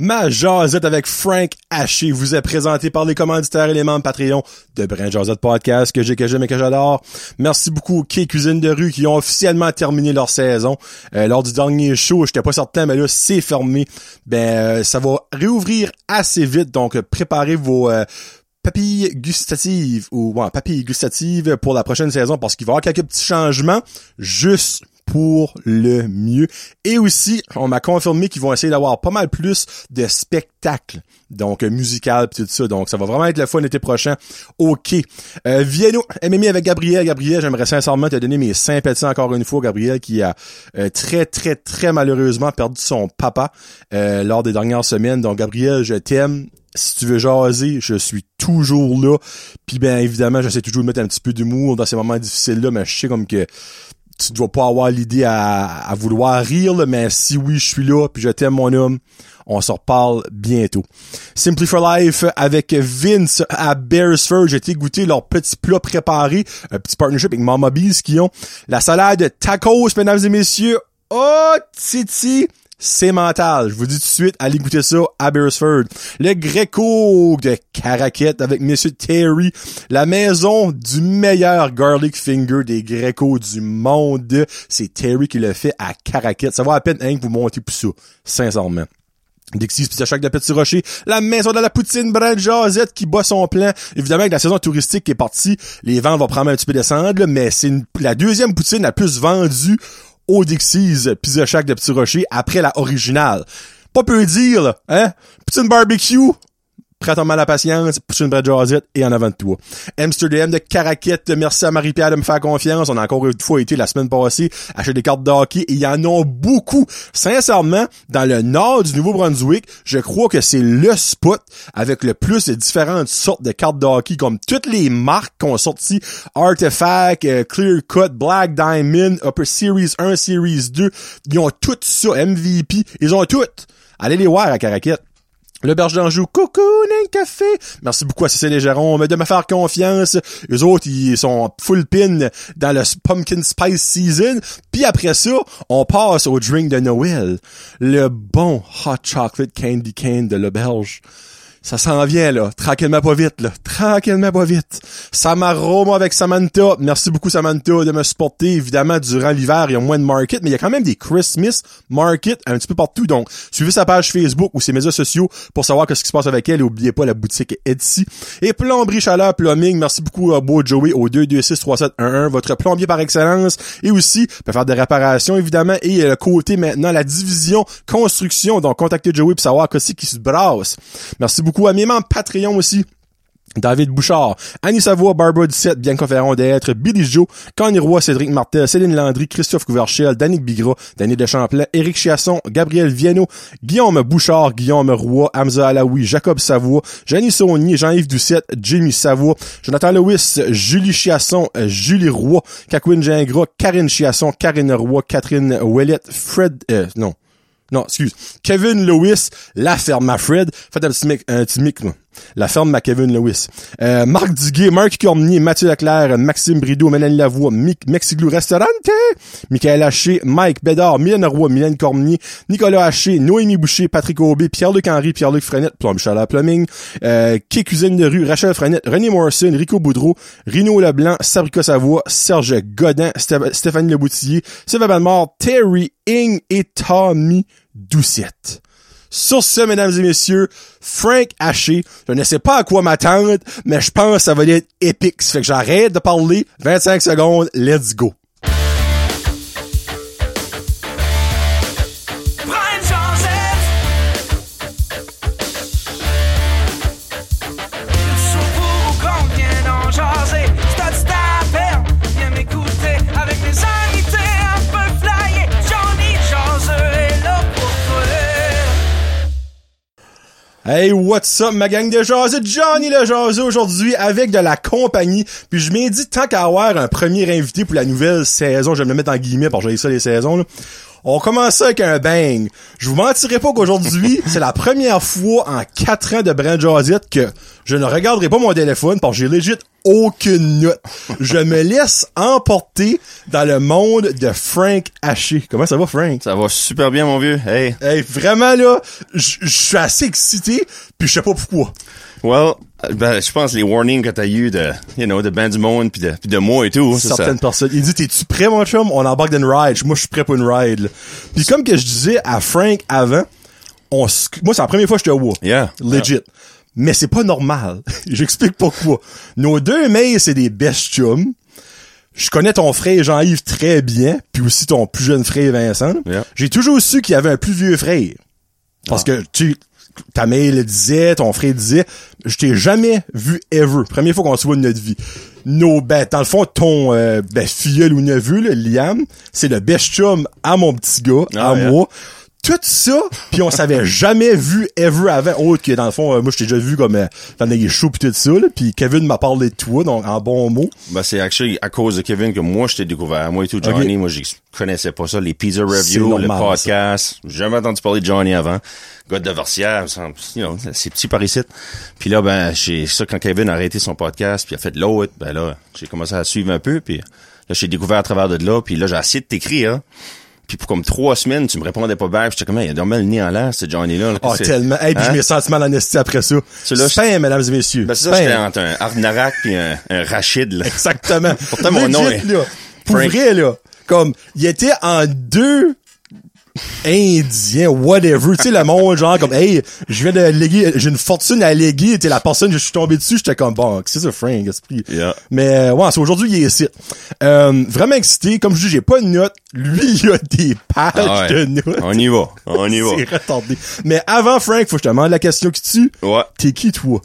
Ma jasette avec Frank Haché vous est présenté par les commanditaires et les membres Patreon de Brand Jazette Podcast que j'ai, que j'aime et que j'adore. Merci beaucoup aux Quai Cuisine de rue qui ont officiellement terminé leur saison. Euh, lors du dernier show, j'étais pas certain, mais là, c'est fermé. Ben, euh, ça va réouvrir assez vite, donc préparez vos... Euh, papilles gustatives ou ouais, papilles gustatives pour la prochaine saison parce qu'il va y avoir quelques petits changements juste pour le mieux. Et aussi, on m'a confirmé qu'ils vont essayer d'avoir pas mal plus de spectacles, donc euh, musical tout ça. Donc ça va vraiment être le fun l'été prochain. OK. Euh, Vienno, MMI avec Gabriel. Gabriel, j'aimerais sincèrement te donner mes sympathies encore une fois. Gabriel qui a euh, très, très, très malheureusement perdu son papa euh, lors des dernières semaines. Donc Gabriel, je t'aime si tu veux jaser, je suis toujours là. Puis bien évidemment, j'essaie toujours de mettre un petit peu d'humour dans ces moments difficiles là, mais je sais comme que tu dois pas avoir l'idée à, vouloir rire, mais si oui, je suis là, puis je t'aime mon homme, on se reparle bientôt. Simply for Life avec Vince à Beresford, j'ai été goûter leur petit plat préparé, un petit partnership avec Mama Bees qui ont la salade tacos, mesdames et messieurs. Oh, Titi, c'est mental. Je vous dis tout de suite, allez goûter ça à Beresford. Le Greco de Caraquette avec Monsieur Terry. La maison du meilleur garlic finger des Greco du monde. C'est Terry qui le fait à Caraquette. Ça va à peine hein, que vous montez pour ça. Sincèrement. Dixie's Pizza Shack de Petit Rocher, la maison de la poutine Brad Josette qui bat son plein. Évidemment, avec la saison touristique qui est partie, les ventes vont prendre un petit peu descendre, mais c'est la deuxième poutine la plus vendue au Dixie's Pizza Shack de Petit Rocher après la originale. Pas peu dire, hein? Poutine barbecue, prête à la patience, pousse une jazette et en avant de toi. Amsterdam de Caraquette, merci à Marie-Pierre de me faire confiance. On a encore une fois été la semaine passée acheter des cartes de hockey et il y en a beaucoup. Sincèrement, dans le nord du Nouveau-Brunswick, je crois que c'est le spot avec le plus de différentes sortes de cartes de hockey, comme toutes les marques qui ont sorti Artifact, euh, Clear Cut, Black Diamond, Upper Series 1, Series 2. Ils ont tout ça, MVP. Ils ont tout. Allez les voir à Caraquette. Le Berge d'Anjou, coucou, un café. Merci beaucoup à Cécile et de me faire confiance. Les autres, ils sont full pin dans le Pumpkin Spice Season. Puis après ça, on passe au drink de Noël. Le bon Hot Chocolate Candy Cane de l'Auberge ça s'en vient, là. Tranquillement pas vite, là. Tranquillement pas vite. Samaroma avec Samantha. Merci beaucoup, Samantha, de me supporter. Évidemment, durant l'hiver, il y a moins de market, mais il y a quand même des Christmas market un petit peu partout. Donc, suivez sa page Facebook ou ses médias sociaux pour savoir ce qui se passe avec elle. Et oubliez pas la boutique Etsy. Et plomberie chaleur plumbing. Merci beaucoup à Beau Joey au 2263711. Votre plombier par excellence. Et aussi, peut faire des réparations, évidemment. Et le côté maintenant, la division construction. Donc, contactez Joey pour savoir qu'est-ce qui se brasse. Merci beaucoup à mes membres Patreon aussi. David Bouchard, Annie Savoie, Barbara 17, Bianca Ferron d'être, Billy Joe, Connie Roy, Cédric Martel, Céline Landry, Christophe Couverchel, Danick Bigra, Danny de Champlain, Éric Chiasson, Gabriel Viano, Guillaume Bouchard, Guillaume Roy, Hamza Alaoui, Jacob Savoie, Jenny Saunier, Jean-Yves Doucette, Jimmy Savoie, Jonathan Lewis, Julie Chiasson, Julie Roy, Kakwin Gingras, Karine Chiasson, Karine Roy, Catherine Ouellette, Fred, euh, non, non, excuse. Kevin Lewis, la ferme à Fred. Faites un petit mic, un petit mic, La ferme à Kevin Lewis. Euh, Marc Duguay, Marc Cormier, Mathieu Leclerc, Maxime Brideau, Mélanie Lavoie, Mexiglou Restaurante, Michael Haché, Mike Bédard, Mylène Roy, Mylène Cormier, Nicolas Haché, Noémie Boucher, Patrick Aubé, Pierre-Luc Pierre-Luc Frenette, Chaleur Plumbing, euh, Cuisine de rue, Rachel Frenette, René Morrison, Rico Boudreau, Rino Leblanc, Sabrica Savoie, Serge Godin, Stéphanie Leboutillier, Sylvain Mort, Terry Ing et Tommy Doucette. Sur ce, mesdames et messieurs, Frank Haché, je ne sais pas à quoi m'attendre, mais je pense que ça va être épique. Ça fait que j'arrête de parler. 25 secondes, let's go. Hey, what's up, ma gang de jaseux? Johnny le jaseux aujourd'hui avec de la compagnie. Puis je m'ai dit, tant qu'à avoir un premier invité pour la nouvelle saison, je vais me le mettre en guillemets parce que j'ai ça les saisons, là. On commence avec un bang. Je vous mentirai pas qu'aujourd'hui, c'est la première fois en quatre ans de Brand Jazette que je ne regarderai pas mon téléphone parce que j'ai legit aucune note. Je me laisse emporter dans le monde de Frank Haché. Comment ça va, Frank? Ça va super bien, mon vieux. Hey. Hey, vraiment, là, je je suis assez excité, puis je sais pas pourquoi. Well, euh, ben, je pense les warnings que t'as eu de, you know, de ben du monde pis de, pis de moi et tout. ça- certaines personnes. Il dit, t'es-tu prêt, mon chum? On embarque dans une ride. Moi, je suis prêt pour une ride. là. Puis comme que je disais à Frank avant, on moi, c'est la première fois que je te vois. Yeah. Legit. Mais c'est pas normal. J'explique pourquoi. Nos deux mails, c'est des best chums. Je connais ton frère Jean-Yves très bien, puis aussi ton plus jeune frère Vincent. Yeah. J'ai toujours su qu'il y avait un plus vieux frère. Parce que tu ta mère le disait, ton frère disait, je t'ai jamais vu ever. Première fois qu'on se voit de notre vie. Nos, ben, dans le fond, ton euh, ben, filleul ou neveu, là, Liam, c'est le best chum à mon petit gars, Ah, à yeah. moi. Tout ça, puis on s'avait jamais vu ever avant, autre que dans le fond, euh, moi je t'ai déjà vu comme euh, dans des shows pis tout ça, là, puis Kevin m'a parlé de toi, donc en bon mot. Ben, c'est actually à cause de Kevin que moi, je t'ai découvert. Moi et tout, Johnny, moi, je connaissais pas ça. Les pizza reviews, le podcast. J'ai jamais entendu parler de Johnny avant. Gars de Versière, you know, c'est petit par ici. Puis là, ben, j'ai ça quand Kevin a arrêté son podcast, puis a fait l'autre, ben là, j'ai commencé à suivre un peu, puis là, j'ai découvert à travers de là, puis là, j'ai essayé de t'écrire. Puis pour comme trois semaines, tu me répondais pas bien. J'étais comme, il a dormi le nez en l'air, ce Johnny-là. là. Oh, C'est- tellement. Hey, puis Hein? je m'ai senti mal en esti après ça. Celui-là, Spam, mesdames et messieurs. Ben, c'est ça, j'étais entre un Arnarak puis un, un Rachid, là. Exactement. Pourtant, mon nom est là. Pour vrai, là. Comme, il était en deux Indiens, whatever. tu sais, le monde, genre, comme, hey, je viens de léguer, j'ai une fortune à léguer, t'es la personne, je suis tombé dessus, j'étais comme, bon, c'est ça, Frank, esprit. Yeah. Mais, euh, ouais, c'est aujourd'hui, il est ici. Euh, vraiment excité. Comme je dis, j'ai pas de notes. Lui, il a des pages Ah ouais. de notes. On y va. On y va. C'est retardé. Mais avant, Frank, faut que je te demande la question qui tue. Ouais. T'es qui, toi?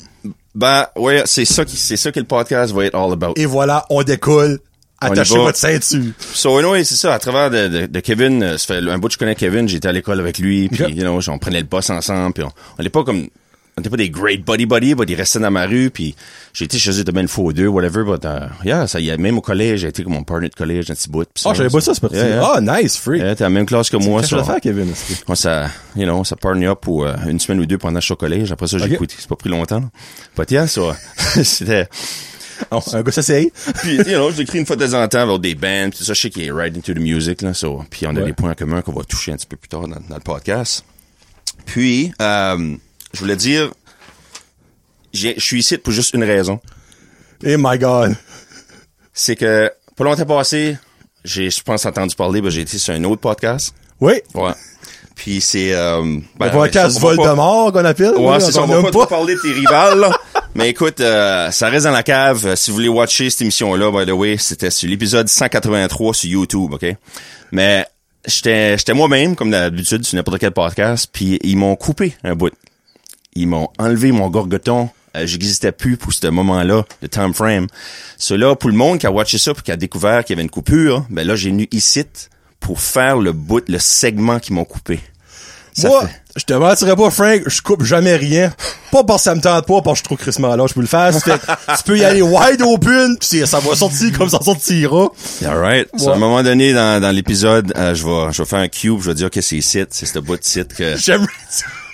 Ben, ouais, c'est ça qui, c'est ça que le podcast va être all about. Et voilà, on décolle. On Attachez votre ceinture. So, anyway, c'est ça, à travers de, de, de Kevin, euh, ça fait un bout que je connais Kevin, j'étais à l'école avec lui, puis, you know, on prenait le bus ensemble, puis on, on était pas comme, on était pas des great buddy buddy, but il restait dans ma rue, puis j'ai été chez eux de même fois ou deux, whatever, but, uh, yeah, ça y est, même au collège, j'ai été comme mon partner de collège, un petit bout. Ah, ça, j'avais pas ça, c'est parti. Yeah, yeah. Ah, nice, freak. Yeah, t'es à la même classe que moi, Qu'est-ce que vais faire, Kevin? Moi, ça, you know, ça partner up pour euh, une semaine ou deux pendant que je suis au collège. Après ça, j'ai Ok. écouté. C'est pas pris longtemps. là. But yeah, ça, c'était... Oh, un gars s'essaye. Puis, you know, j'écris une fois de temps en temps vers des bands, pis tout ça. Je sais qu'il est right into the music, là. So, puis on a Ouais. des points communs qu'on va toucher un petit peu plus tard dans, dans le podcast. Puis, euh, je voulais dire, je suis ici pour juste une raison. Eh my god. C'est que, pas longtemps passé, j'ai, je pense, entendu parler, ben, j'ai été sur un autre podcast. Oui. Ouais. Puis c'est, euh, ben, Le on pas- Voldemort qu'on appelle. Ouais, c'est ça. On va pas, trop parler de tes rivales, là. Mais écoute, euh, ça reste dans la cave. Euh, Si vous voulez watcher cette émission-là, by the way, c'était sur l'épisode 183 sur YouTube, OK? Mais j'étais j'étais moi-même, comme d'habitude, sur n'importe quel podcast, puis ils m'ont coupé un bout. Ils m'ont enlevé mon gorgoton. Euh, J'existais plus pour ce moment-là de time frame. Cela, pour le monde qui a watché ça puis qui a découvert qu'il y avait une coupure, ben là, j'ai venu ici pour faire le bout, le segment qu'ils m'ont coupé. Ça Moi, fait- je te mentirais pas, Frank, je coupe jamais rien. Pas parce que ça me tente pas, parce que je trop crissement là, je peux le faire. Fait tu peux y aller wide open, pis ça va sortir comme ça sortira. Alright. So, à un moment donné dans, dans l'épisode, euh, je vais je vais faire un cube, je vais dire que c'est site, c'est ce bout de site que J'aimerais.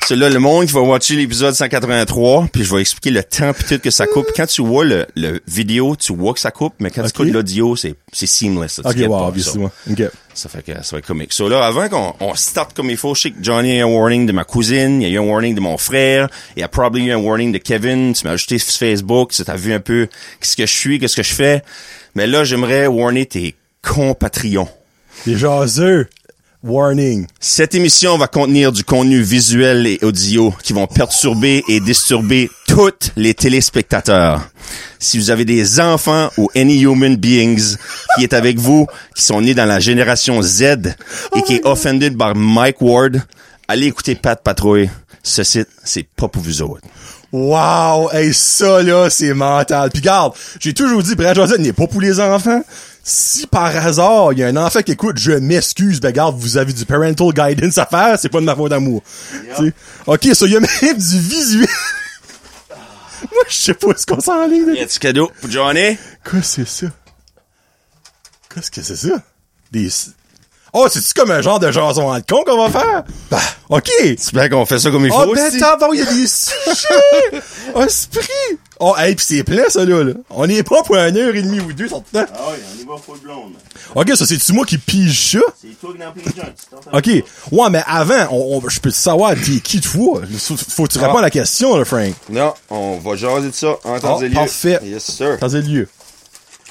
C'est là le monde qui va watcher l'épisode 183, puis je vais expliquer le temps tout que ça coupe. Quand tu vois le, le vidéo, tu vois que ça coupe, mais quand tu écoutes l'audio, c'est c'est seamless. ça, tu Ok, guettes wow, pas, ça. Ok. Ça fait que ça va être comique. So là, avant qu'on on start comme il faut, je sais que Johnny a eu un warning de ma cousine, il y a eu un warning de mon frère, il y a probablement eu un warning de Kevin, tu m'as ajouté sur Facebook, tu as vu un peu qu'est-ce que je suis, qu'est-ce que je fais. Mais là, j'aimerais warner tes compatriotes. Les jaseux. Warning. Cette émission va contenir du contenu visuel et audio qui vont perturber et disturber tous les téléspectateurs. Si vous avez des enfants ou any human beings qui est avec vous, qui sont nés dans la génération Z et qui est offended par Mike Ward, allez écouter Pat Patrouille. Ce site, c'est pas pour vous autres. Wow, hey, ça là, c'est mental. Puis garde, j'ai toujours dit, Brad Joseph n'est pas pour les enfants. Si par hasard, il y a un enfant qui écoute, je m'excuse, ben garde, vous avez du parental guidance à faire, c'est pas de ma faute d'amour. Ok, ça, il y a même du visuel. Moi, je sais pas ce qu'on s'enligne. Y a du cadeau pour Johnny? Quoi, c'est ça? Qu'est-ce que c'est ça? Des... Oh, c'est-tu comme un genre de jason de con qu'on va faire? Bah, OK. C'est bien qu'on fait ça comme il Oh, faut ben, aussi? t'as il y a des sujets! Esprit! Oh, hey, pis c'est plein, ça, là, là. On n'est pas pour une heure et demie ou deux, sur le temps. Ah oui, on y va full blonde. OK, ça, c'est-tu moi qui pige ça? C'est toi qui les joints. OK. Ouais, mais avant, on, on- je peux te savoir, t'es qui, toi? Faut, faut que tu Ah. réponds à la question, là, Frank. Non, on va jaser de ça en temps Oh, et lieu. parfait. Yes, sir. Dans un lieu.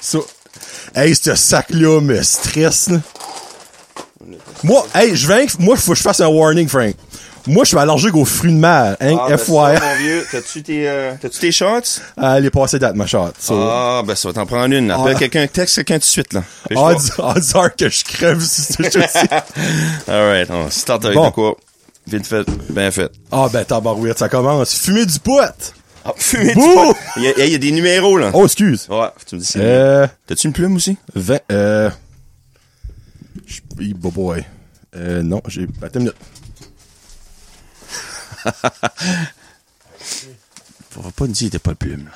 Ça. Hey, ce sac-là me stresse, là. Moi, hey, je viens, moi, faut que je fasse un warning, Frank. Moi, je suis allergique aux fruits de mer, hein, Ah, ben ça, FYI. mon vieux, t'as-tu tes, euh, t'as-tu tes shots? Elle est passée date, ma. Ça. Ah, ben ça va t'en prendre une. Appelle Ah. quelqu'un, texte quelqu'un tout de suite, là. Ah, dis- ah, dis-leur que je crève si c'est juste Alright, on start avec Bon. de quoi? Vite fait, bien fait. Ah, ben, tabarouette, ça commence. Fumer du pot. Ah, fumer du. Il y, a, il y a des numéros, là. Oh, excuse. Ouais, tu me dis c'est... Euh, T'as-tu une plume aussi? 20, euh, boy, boy. Euh, non, j'ai, attends une minute. Faut pas me dire que t'as pas de plume, là.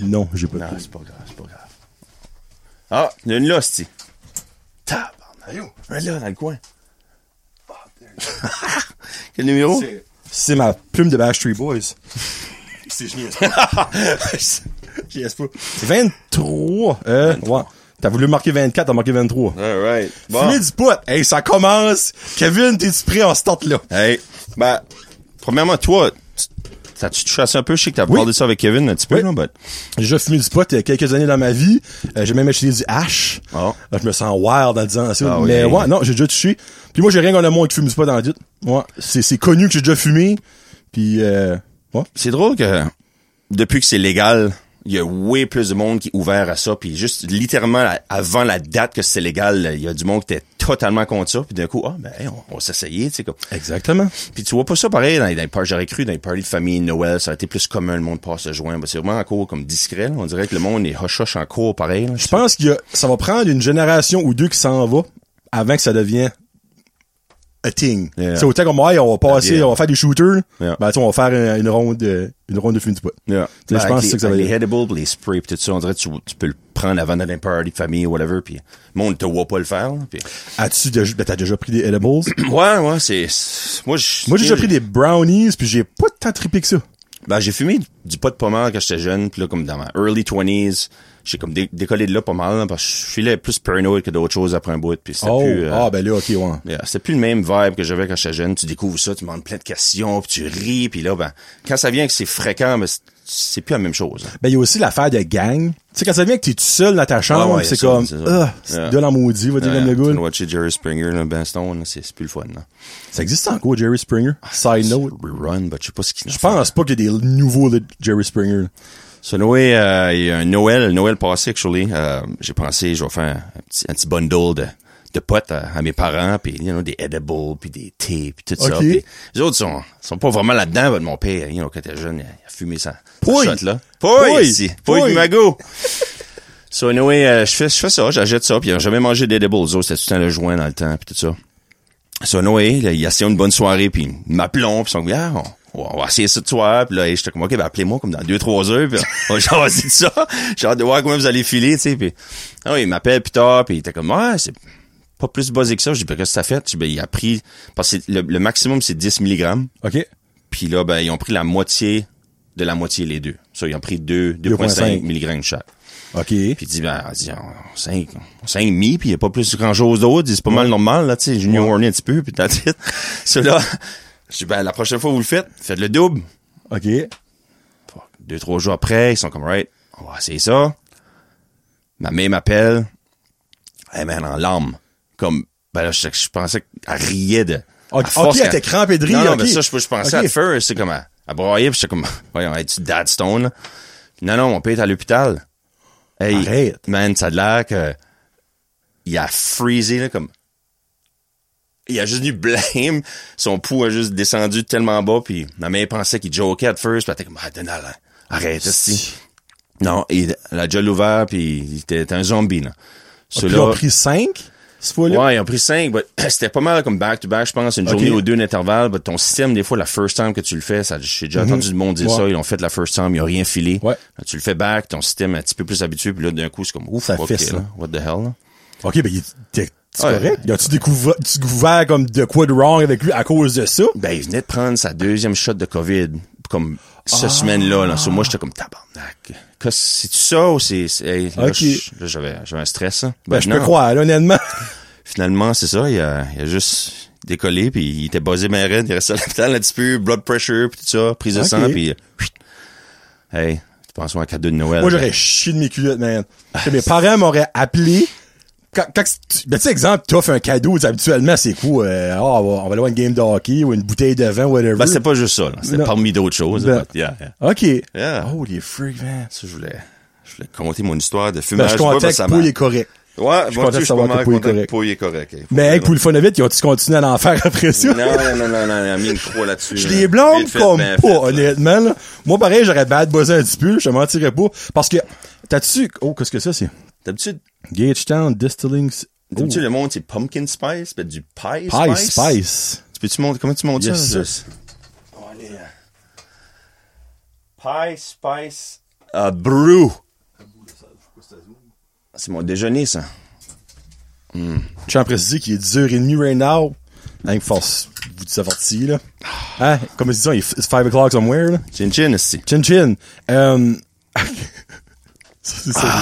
Non, j'ai pas. Non, c'est pas grave, c'est pas grave. Ah, il y a une là, c'ti. Tabarnak. Un là, dans le coin. Quel numéro? C'est ma plume de Backstreet Boys. C'est génial. J'y pas. 23. Euh, ouais. T'as voulu marquer 24, t'as marqué 23. Alright. Bon. Fumer du pot. Hey, ça commence. Kevin, t'es-tu prêt? En start là? Hey, ben, premièrement, toi, tu- t'as-tu touché ça un peu? Je sais que t'as Oui. parlé de ça avec Kevin un petit peu, Oui. là, but... J'ai déjà fumé du pot il y a quelques années dans ma vie. Euh, j'ai même acheté du hash. Là, je me sens wild en disant ça. Ah oui. mais ouais, non, j'ai déjà touché. Puis moi, j'ai rien contre le monde qui fume du pot dans la vie. Ouais. C'est, c'est connu que j'ai déjà fumé. Puis, euh, ouais. C'est drôle que, depuis que c'est légal, il y a way plus de monde qui est ouvert à ça, puis juste littéralement avant la date que c'est légal, il y a du monde qui était totalement contre ça, puis d'un coup, ah ben on, on va s'essayer, tu sais comme. Exactement. Puis tu vois pas ça pareil dans, les- dans j'aurais cru dans les parties de famille, Noël, ça a été plus commun, le monde passe se joindre. Ben, c'est vraiment encore comme discret, là. on dirait que le monde est hush-hush en cours pareil. là. Je pense que ça va prendre une génération ou deux qui s'en va avant que ça devienne a thing. Yeah. C'est autant comme, ouais, on va passer, Yeah. on va faire des shooters. Yeah. Ben, on va faire une, ronde de, une ronde de fume du pot. Je pense que c'est ça que ça les, va les edibles, les sprays, pis tout ça, on dirait tu, tu peux le prendre avant d'aller à party de famille ou whatever, puis le monde te voit pas le faire. As-tu déjà, ben, t'as déjà pris des edibles? Ouais, ouais, c'est... Moi, Moi, j'ai déjà pris des brownies, puis j'ai pas tant trippé que ça. Ben, j'ai fumé du pot de pommade quand j'étais jeune, puis là, comme dans ma early 20s, j'ai comme dé- décollé de là pas mal, parce que je filais plus paranoid que d'autres choses après un bout, puis c'était Oh, plus... euh, ah, ben là, ok, ouais. yeah, c'était plus le même vibe que j'avais quand j'étais jeune. Tu découvres ça, tu demandes plein de questions, puis tu ris, puis là, ben, quand ça vient que c'est fréquent, ben, c'est- plus la même chose. hein. Ben, il y a aussi l'affaire de gang. Tu sais, quand ça vient que t'es tout seul dans ta chambre, ouais, c'est comme, c'est ça. ah, c'est Yeah. de la maudit, va dire comme le tu gars. watcher Jerry Springer, là, Ben Stone, c'est plus le fun. Là. Ça existe encore, Jerry Springer? Side note. Rerun, ben, je sais pas ce qu'il Je pense pas qu'il y a des nouveaux de Jerry Springer. So, Noé, euh, il y a un Noël, Noël passé, actually, euh, j'ai pensé, je vais faire un petit, un petit bundle de, de potes à, à mes parents, puis, you know, des edibles, puis des thés, puis tout ça. Puis les autres sont, sont pas vraiment là-dedans, mais mon père, you know, quand il était jeune, il a, fumé sa, sa Pouille. shot, là. Pouille. Pouille, ici. Pouille, Pouille. magot. So, euh, je fais, je fais ça, j'achète ça, puis ils jamais mangé d'edibles, eux autres, c'était tout le temps le joint dans le temps, puis tout ça. So, Noé, il a essayé une bonne soirée, puis il m'appelons, puis ils sont ah, on, on va essayer ça de soir, puis là, j'étais comme, ok, ben, appelez-moi comme dans deux, trois heures, puis on va jaser de ça. J'ai hâte de voir comment vous allez filer, tu sais, puis, ah il m'appelle plus tard, puis il était comme, ouais, c'est pas plus buzzé que ça. Je dis, ben, qu'est-ce que ça fait? Je dis, ben, il a pris, parce que le, le maximum, c'est 10 mg, OK? puis là, ben, ils ont pris la moitié de la moitié, les deux. Ça, ils ont pris 2, 2,5 mg chaque. OK. Puis il dit, ben, dit, 5, 5 mi, puis il n'y a pas plus grand chose d'autre. C'est pas mal normal, là, tu sais, Junior Horny un petit peu, puis t'as dit. Cela, je dis, ben, la prochaine fois que vous le faites, faites le double. OK. Deux, trois jours après, ils sont comme, right, on va essayer ça. Ma mère m'appelle. Hey, man, en larmes. Comme, ben là, je, je pensais qu'elle riait de... Ok, force ok, elle était crampée de rire, Non, non, ok. mais ça, je, je pensais Ok. à first, c'est comme, à, à broyer, puis j'étais comme, voyons, es-tu Dad Stone, là? Non, non, mon père est à l'hôpital. Hey, Arrête. Man, ça a l'air que, il a freezé, là, comme, il a juste du blame. Son pouls a juste descendu tellement bas, puis ma mère pensait qu'il jokait at first, puis elle était comme, ah, Donald, hein, arrête, esti. Non, il, elle a déjà l'ouvert, puis il était, un zombie, là. Puis ils ont pris 5, cette fois-là? Ouais, ils ont pris cinq, but c'était pas mal comme back-to-back, je pense, une journée ou deux d'intervalle, but ton système, des fois, la first time que tu le fais, ça, j'ai déjà entendu du monde dire Mhm. Ouais. ça, ils ont fait la first time, ils ont rien filé. Ouais. Tu le fais back, ton système est un petit peu plus habitué, puis là, d'un coup, c'est comme, ouf, Ça ok, fesse, là, là. what the hell, là. OK, ben, il était- C'est Ouais. correct? As-tu découvert, tu découvert comme de quoi de wrong avec lui à cause de ça? Ben, il venait de prendre sa deuxième shot de COVID, comme cette Ah. semaine-là. Là. So, moi, j'étais comme tabarnak. C'est-tu ça ou c'est... hey, là, j'avais, un stress. Hein. Ben, Ben, je peux croire, là, honnêtement. Finalement, c'est ça. Il a, il a juste décollé, puis il était buzzé bien raide. Il restait à l'hôpital un petit peu, blood pressure, puis tout ça, prise de sang, puis... chut. Hey, tu penses à un cadeau de Noël. Moi, j'aurais chié de mes culottes, man. Que mes parents m'auraient appelé. Quand, ben, tu sais, exemple, t'offres un cadeau, habituellement, c'est quoi? Euh, ah, on va, on va aller voir une game de hockey ou une bouteille de vin, whatever. Ben, c'était pas juste ça. Non. parmi d'autres choses. Ben. but yeah, yeah. OK. Yeah. Holy freak, man. Ça, je voulais, je voulais compter mon histoire de Ben, fumage. je suis pas content parce que Pouille est correct. Ouais, suis moi content de je suis savoir que Pouille est correct. Pouille est correct. Faut Mais avec pour le Fonovite, ils ont-tu continué à en faire après ça? Non, non, non, non, non, il a mis une croix là-dessus. Je les blâme comme pas, honnêtement. Là. Moi, pareil, j'aurais bad buzzé un petit peu, je te mentirais pas. Parce que, t'as-tu... Oh, qu'est-ce que ça, c'est? D'habitude, Gagetown Distilling... D'habitude, le monde, c'est pumpkin spice, ben, du pie Pie spice. Spice. Tu peux-tu monter, comment tu montes Yes, ça? Oh, allez, euh, Pie spice, uh, brew. C'est mon déjeuner, ça. Je tiens à préciser qu'il est 10h30 right now. Hein, force, vous dites averti, là. Hein? Comme ils disent, it's 5 o'clock somewhere, là. Chin chin, ici. Chin chin. Euh... c'est ça.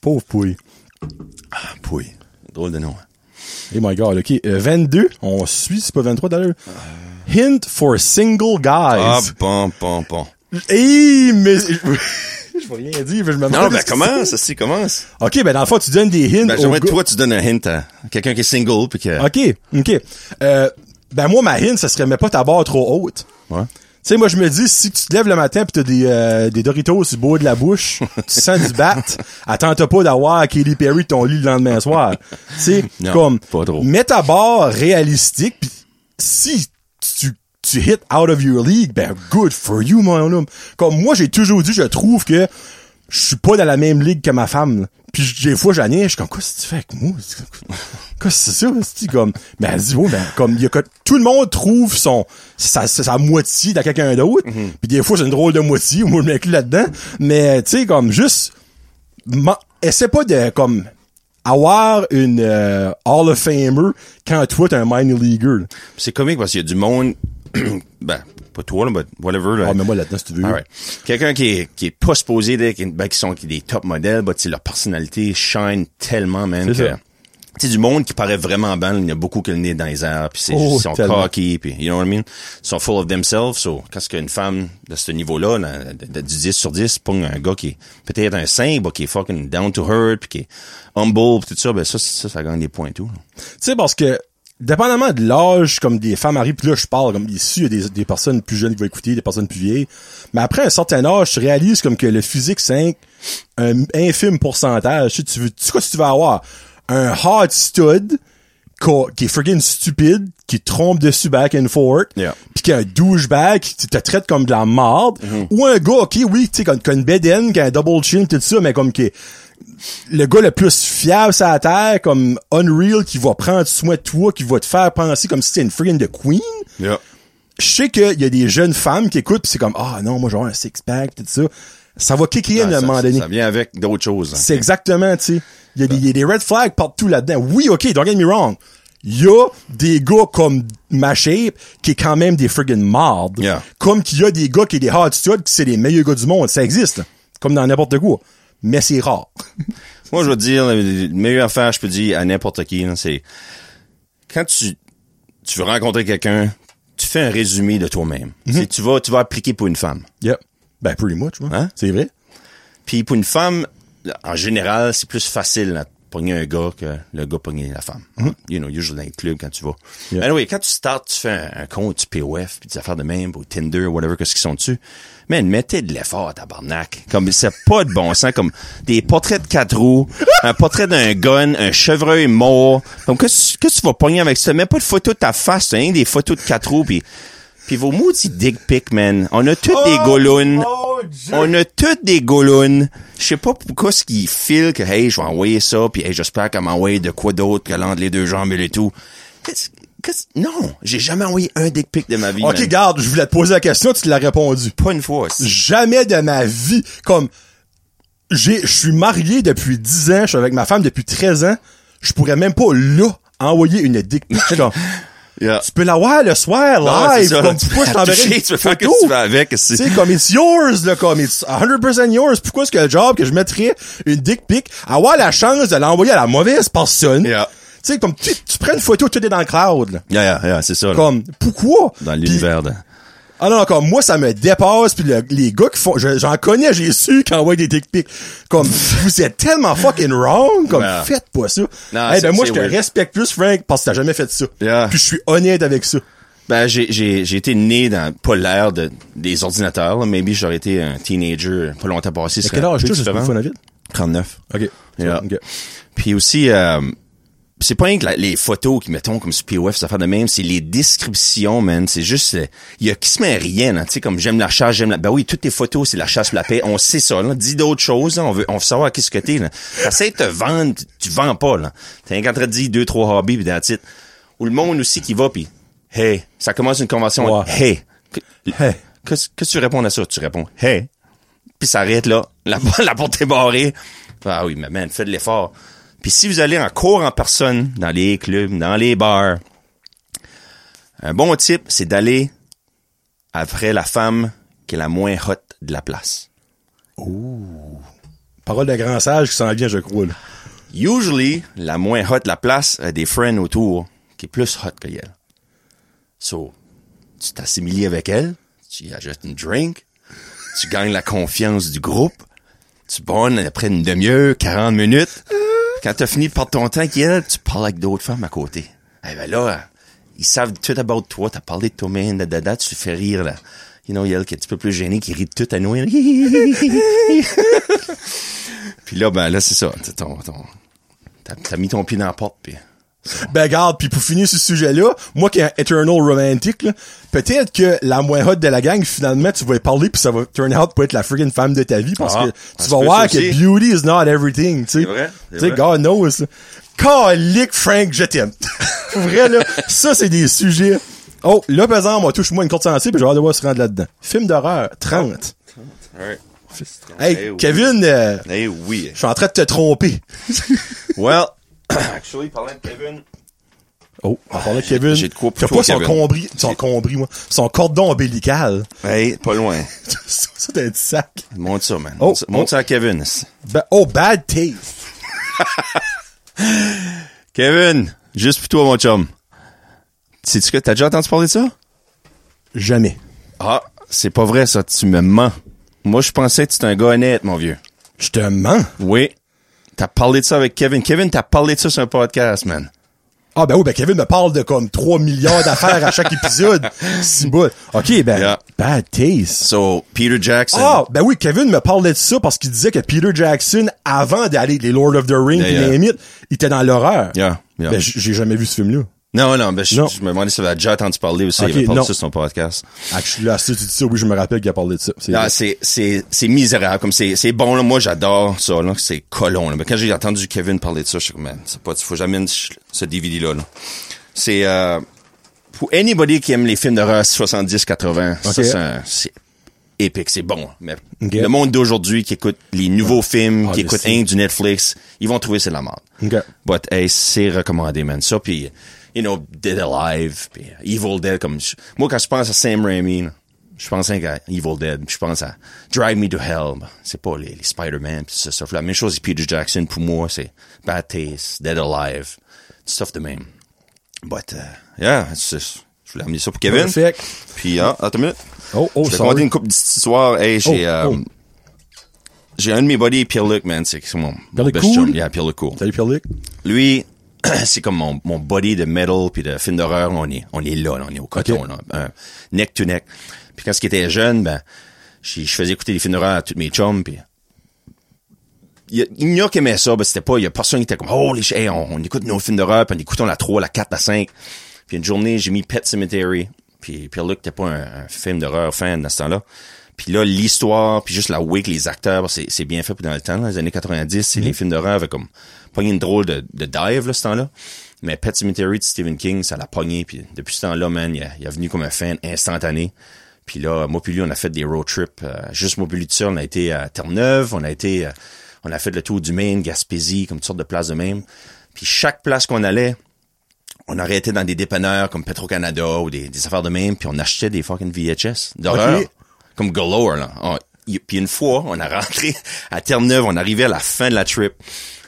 Pauvre pouille. Pouille. Drôle de nom. Oh my god, ok. Euh, 22, on suit, c'est pas 23 d'ailleurs. Hint for single Ah, guys. bon, bon, bon. Hey, mais... je vais rien dire, mais je me Non, ben, commence, ça, si, commence. Ok, ben dans le fond, tu donnes des hints Ben, j'aimerais toi, tu donnes un hint à quelqu'un qui est single, puis que... OK, OK. Euh, ben moi, ma hint, ça serait mets pas ta barre trop haute. Ouais. Tu sais, moi, je me dis, si tu te lèves le matin pis t'as des, euh, des Doritos sur le bout de la bouche, tu sens du bat, attends-toi pas d'avoir Katy Perry ton lit le lendemain soir. Tu comme, mets ta barre réalistique pis si tu, tu hit out of your league, ben, good for you, mon homme. Comme moi, j'ai toujours dit, je trouve que je suis pas dans la même ligue que ma femme. là. Puis des fois, j'en ai, je suis comme, quoi tu fais avec moi? Quoi c'est ça? C'est comme, mais elle dit, oh, ben, comme, il y a que, tout le monde trouve son, sa, sa, moitié dans quelqu'un d'autre. Puis des fois, c'est une drôle de moitié, moi, je m'inclus là-dedans. Mais, tu sais, comme, juste, essaie pas de, comme, avoir une euh, Hall of Famer quand toi, t'es un minor leaguer. C'est comique parce qu'il y a du monde, ben, pas toi, là, but whatever, là. Ah, mais moi, là-dedans, si tu veux. Alright. Quelqu'un qui est, qui est pas supposé d'être, ben, qui sont qui des top modèles, sais, leur personnalité shine tellement, man, C'est que, ça. tu sais, du monde qui paraît vraiment ban, il y a beaucoup qui le nez dans les airs, puis c'est, Oh, ils sont tellement. cocky, puis, you know what I mean? Ils sont full of themselves, so, quand ce qu'une femme de ce niveau-là, là, de, de, du 10 sur 10, pogne un gars qui est peut-être un 5, but qui est fucking down to earth, puis qui est humble, pis tout ça, ben, ça, ça, ça gagne des points et tout, là. Tu sais, parce que, dépendamment de l'âge, comme des femmes arrivent, puis là, je parle, comme ici, il y a des, des personnes plus jeunes qui vont écouter, des personnes plus vieilles. Mais après un certain âge, tu réalises comme que le physique 5, un infime pourcentage, tu sais, tu veux, tu sais quoi tu vas avoir? Un hard stud, qui est friggin' stupide, qui trompe dessus back and forth, Yeah. pis qui a un douchebag qui te traite comme de la marde, Mm-hmm. ou un gars, ok, oui, tu sais, qui a une bedaine, qui a un double chin, tout ça, mais comme qui est le gars le plus fiable sur la terre, comme Unreal, qui va prendre soin de toi, qui va te faire penser comme si t'es une friggin' de queen. Yeah. Je sais qu'il y a des jeunes femmes qui écoutent pis c'est comme, ah non, moi j'ai un six-pack, tout ça. Ça va kicker in à un ça, moment donné. ça vient avec d'autres choses. hein. C'est exactement, tu sais. Il y, a des- il y a des red flags partout là-dedans. Oui, ok, don't get me wrong. Il y a des gars comme ma shape qui est quand même des friggin' mardes. Yeah. Comme qu'il y a des gars qui est des hard studs qui c'est les meilleurs gars du monde. Ça existe. Comme dans n'importe quoi. Mais c'est rare. Moi, je veux dire, la meilleure affaire, je peux dire à n'importe qui, c'est quand tu, tu veux rencontrer quelqu'un, tu fais un résumé de toi-même. C'est- Tu vas, tu vas appliquer pour une femme. Yep. Ben, pretty much. Hein? C'est vrai. Puis pour une femme, en général, c'est plus facile pogner un gars que le gars pogner la femme. You know, usually dans les clubs quand tu vas. Yeah. Anyway, quand tu starts, tu fais un, un compte du POF, puis des affaires de même, ou Tinder, whatever, qu'est-ce qu'ils sont dessus? Man, mettez de l'effort, tabarnak. Comme, c'est pas de bon sens, comme des portraits de quatre roues, un portrait d'un gun, un chevreuil mort. Comme, qu'est-ce que tu vas pogner avec ça? Mets pas de photos de ta face, rien des photos de quatre roues, puis puis vos maudits dick pics, man. On a toutes des golounes. On a toutes des golounes. Je sais pas pourquoi ce qu'ils filent que, hey, je vais envoyer ça, puis hey, j'espère qu'elle m'envoie de quoi d'autre que l'entre les deux jambes et tout. Non, j'ai jamais envoyé un dick pic de ma vie. Ok, man. garde, je voulais te poser la question, tu l'as répondu. Pas une fois. Jamais de ma vie. Comme, j'ai, je suis marié depuis 10 ans, je suis avec ma femme depuis 13 ans. Je pourrais même pas, là, envoyer une dick pic. Yeah. tu peux l'avoir le soir, live. comme, pourquoi je une tu peux faire que tu veux avec. c'est- Tu sais, comme it's yours, là, comme it's 100% yours. Pourquoi est-ce que le job que je mettrais une dick pic, avoir la chance de l'envoyer à la mauvaise personne? Yeah. Tu sais, comme, tu, tu prends une photo, tout est dans le cloud, là. Yeah, yeah, yeah, c'est ça. là. Comme, pourquoi? Dans l'univers de... Ah non, comme moi, ça me dépasse, puis le- les gars qui font, je- j'en connais, j'ai su qui envoient des dick pics. Comme, vous êtes tellement fucking wrong, comme, Ouais. faites pas ça. Non, hey, ben moi, je te weird. respecte plus, Frank, parce que t'as jamais fait ça. Yeah. Puis je suis honnête avec ça. Ben, j'ai, j'ai, j'ai été né dans pas l'ère de, des ordinateurs, là. Maybe j'aurais été un teenager pas longtemps passé. À quel âge tu, juste différent. pour le fun, David? 39. Ok. Yeah. Puis aussi, euh, c'est pas rien que la- les photos qui mettons comme sur POF, ça fait de même, c'est les descriptions, man. C'est juste, euh, il y a qui se met rien, hein, tu sais, comme j'aime la chasse, j'aime la, ben oui, toutes tes photos, c'est la chasse, la paix. On sait ça, là. Dis d'autres choses, là. On veut, on veut savoir qu'est-ce que t'es, là. T'essaies de te vendre, tu, vends pas, là. T'es en train de dire deux, trois hobbies, pis that's it. Ou le monde aussi qui va, pis, hey, ça commence une conversation, Ouais. hey. Hey. Qu'est-ce que tu réponds à ça? Tu réponds, hey. Puis ça arrête là. La, la porte est barrée. Ah oui, mais man, fais de l'effort. Puis si vous allez en cours en personne, dans les clubs, dans les bars, un bon type, c'est d'aller après la femme qui est la moins hot de la place. Parole de grand sage qui s'en vient, je crois, là. Usually, la moins hot de la place a des friends autour qui est plus hot que elle. So, tu t'assimiles avec elle, tu y achètes une drink, tu gagnes la confiance du groupe, tu bonnes après une demi-heure, 40 minutes. Quand t'as fini de perdre ton temps avec elle, tu parles avec d'autres femmes à côté. Eh ben là, ils savent tout about toi, t'as parlé de toi-même, da, da, da, tu fais rire, là. You know, elle qui est un petit peu plus gênée, qui rit de tout à nous. Puis là, ben là, c'est ça. T'as ton, ton- t'as mis ton pied dans la porte, puis... Ben garde, puis pour finir ce sujet-là, moi qui est un eternal romantic, peut-être que la moins hot de la gang, finalement, tu vas y parler puis ça va turn out pour être la friggin' femme de ta vie parce Ah, que tu vas voir que aussi. beauty is not everything, tu sais. Tu sais. God knows. Calique, Frank, je t'aime. Vrai, là, ça, c'est des sujets. Oh, là, par exemple, moi, touche-moi une courte sensible, puis je vais devoir se rendre là-dedans. Film d'horreur, 30. Alright. Hey, Eh oui. Kevin, euh, Eh oui. je suis en train de te tromper. Well, actually, parlant de Kevin... Oh, on va parler de Kevin. j'ai de quoi pour toi, pas son Kevin. combri, son combri, moi. Son cordon ombilical. Hey, pas loin. ça, t'as un sac. Montre ça, man. Oh, montre ça, montre oh. ça à Kevin. Ba- oh, bad taste. Kevin, juste pour toi, mon chum. Sais-tu que t'as déjà entendu parler de ça? Jamais. Ah, c'est pas vrai, ça. Tu me mens. Moi, je pensais que tu étais un gars honnête, mon vieux. Je te mens? Oui. T'as parlé de ça avec Kevin. Kevin, t'as parlé de ça sur un podcast, man. Ah, ben oui, ben Kevin me parle de comme 3 milliards d'affaires à chaque épisode. Si bon. OK, ben, Yeah. bad taste. So, Peter Jackson. Ah, ben oui, Kevin me parlait de ça parce qu'il disait que Peter Jackson, avant d'aller les Lord of the Rings Yeah, et yeah. les mythes, il était dans l'horreur. Yeah, yeah. Ben, j'ai jamais vu ce film-là. Non, non, ben, je, Non. je me demandais si tu avais déjà entendu parler aussi. Ok, il avait parlé de ça sur son podcast. Actually, là, si tu dis ça, oui, je me rappelle qu'il a parlé de ça. C'est Ah, c'est, c'est, c'est misérable. Comme c'est, c'est bon, là. Moi, j'adore ça, là. C'est colon, là. Mais quand j'ai entendu Kevin parler de ça, je suis comme, man, c'est pas, faut jamais ce DVD-là, là. C'est, euh, pour anybody qui aime les films d'horreur 70-80, ça, Ok. c'est, un- c'est épique, c'est bon. Mais le monde d'aujourd'hui qui écoute les nouveaux films, Ah, qui je écoute un du Netflix, ils vont trouver c'est de la merde. But, hey, c'est recommandé, man. Ça, puis, you know, Dead Alive, puis Evil Dead, comme... je- moi, quand je pense à Sam Raimi, je pense à Evil Dead, je pense à Drive Me to Hell. ben, C'est pas les, les Spider-Man, pis ça, ça. La même chose avec Peter Jackson, pour moi, c'est Bad Taste, Dead Alive, stuff de même. But, uh, yeah, je voulais amener ça pour Kevin. Perfect. Puis, ah, attends une minute. Oh, oh, Je vais raconter une couple d'histoires. Hey, j'ai, Oh, euh, oh. j'ai un de mes buddies, Pierre-Luc, man, c'est mon, mon best chum. Yeah, Pierre-Luc cool. Salut, Pierre-Luc. Lui, c'est comme mon, mon body de metal puis de film d'horreur. On est, on est là, là, on est au coton, là, neck to neck. Puis quand il était jeune, ben, je faisais écouter des films d'horreur à tous mes chums. Puis il y en a qui aimaient ça, ben c'était pas, il y a personne qui était comme, oh les hey, on, on écoute nos films d'horreur, puis on écoute la 3, la 4, la 5. Puis une journée, j'ai mis Pet Cemetery. Puis Pierre-Luc n'était pas un, un film d'horreur fan dans ce temps-là. Puis là, l'histoire, puis juste la way que les acteurs, c'est, c'est bien fait dans le temps, là, les années 90, c'est les films d'horreur avaient comme pogné une drôle de, de dive, là, ce temps-là. Mais Pet Cemetery de Stephen King, ça l'a pogné, puis depuis ce temps-là, man, il, a- il est venu comme un fan instantané. Puis là, moi puis lui, on a fait des road trips. euh, juste moi puis lui on a été à Terre-Neuve, on a été, euh, on a fait le tour du Maine, Gaspésie, comme toutes sortes de places de même. Puis chaque place qu'on allait, on arrêtait dans des dépanneurs comme Petro-Canada ou des, des affaires de même, puis on achetait des fucking VHS d'horreur. Comme galore, là. On- y- puis une fois, on a rentré à Terre-Neuve, on arrivait à la fin de la trip.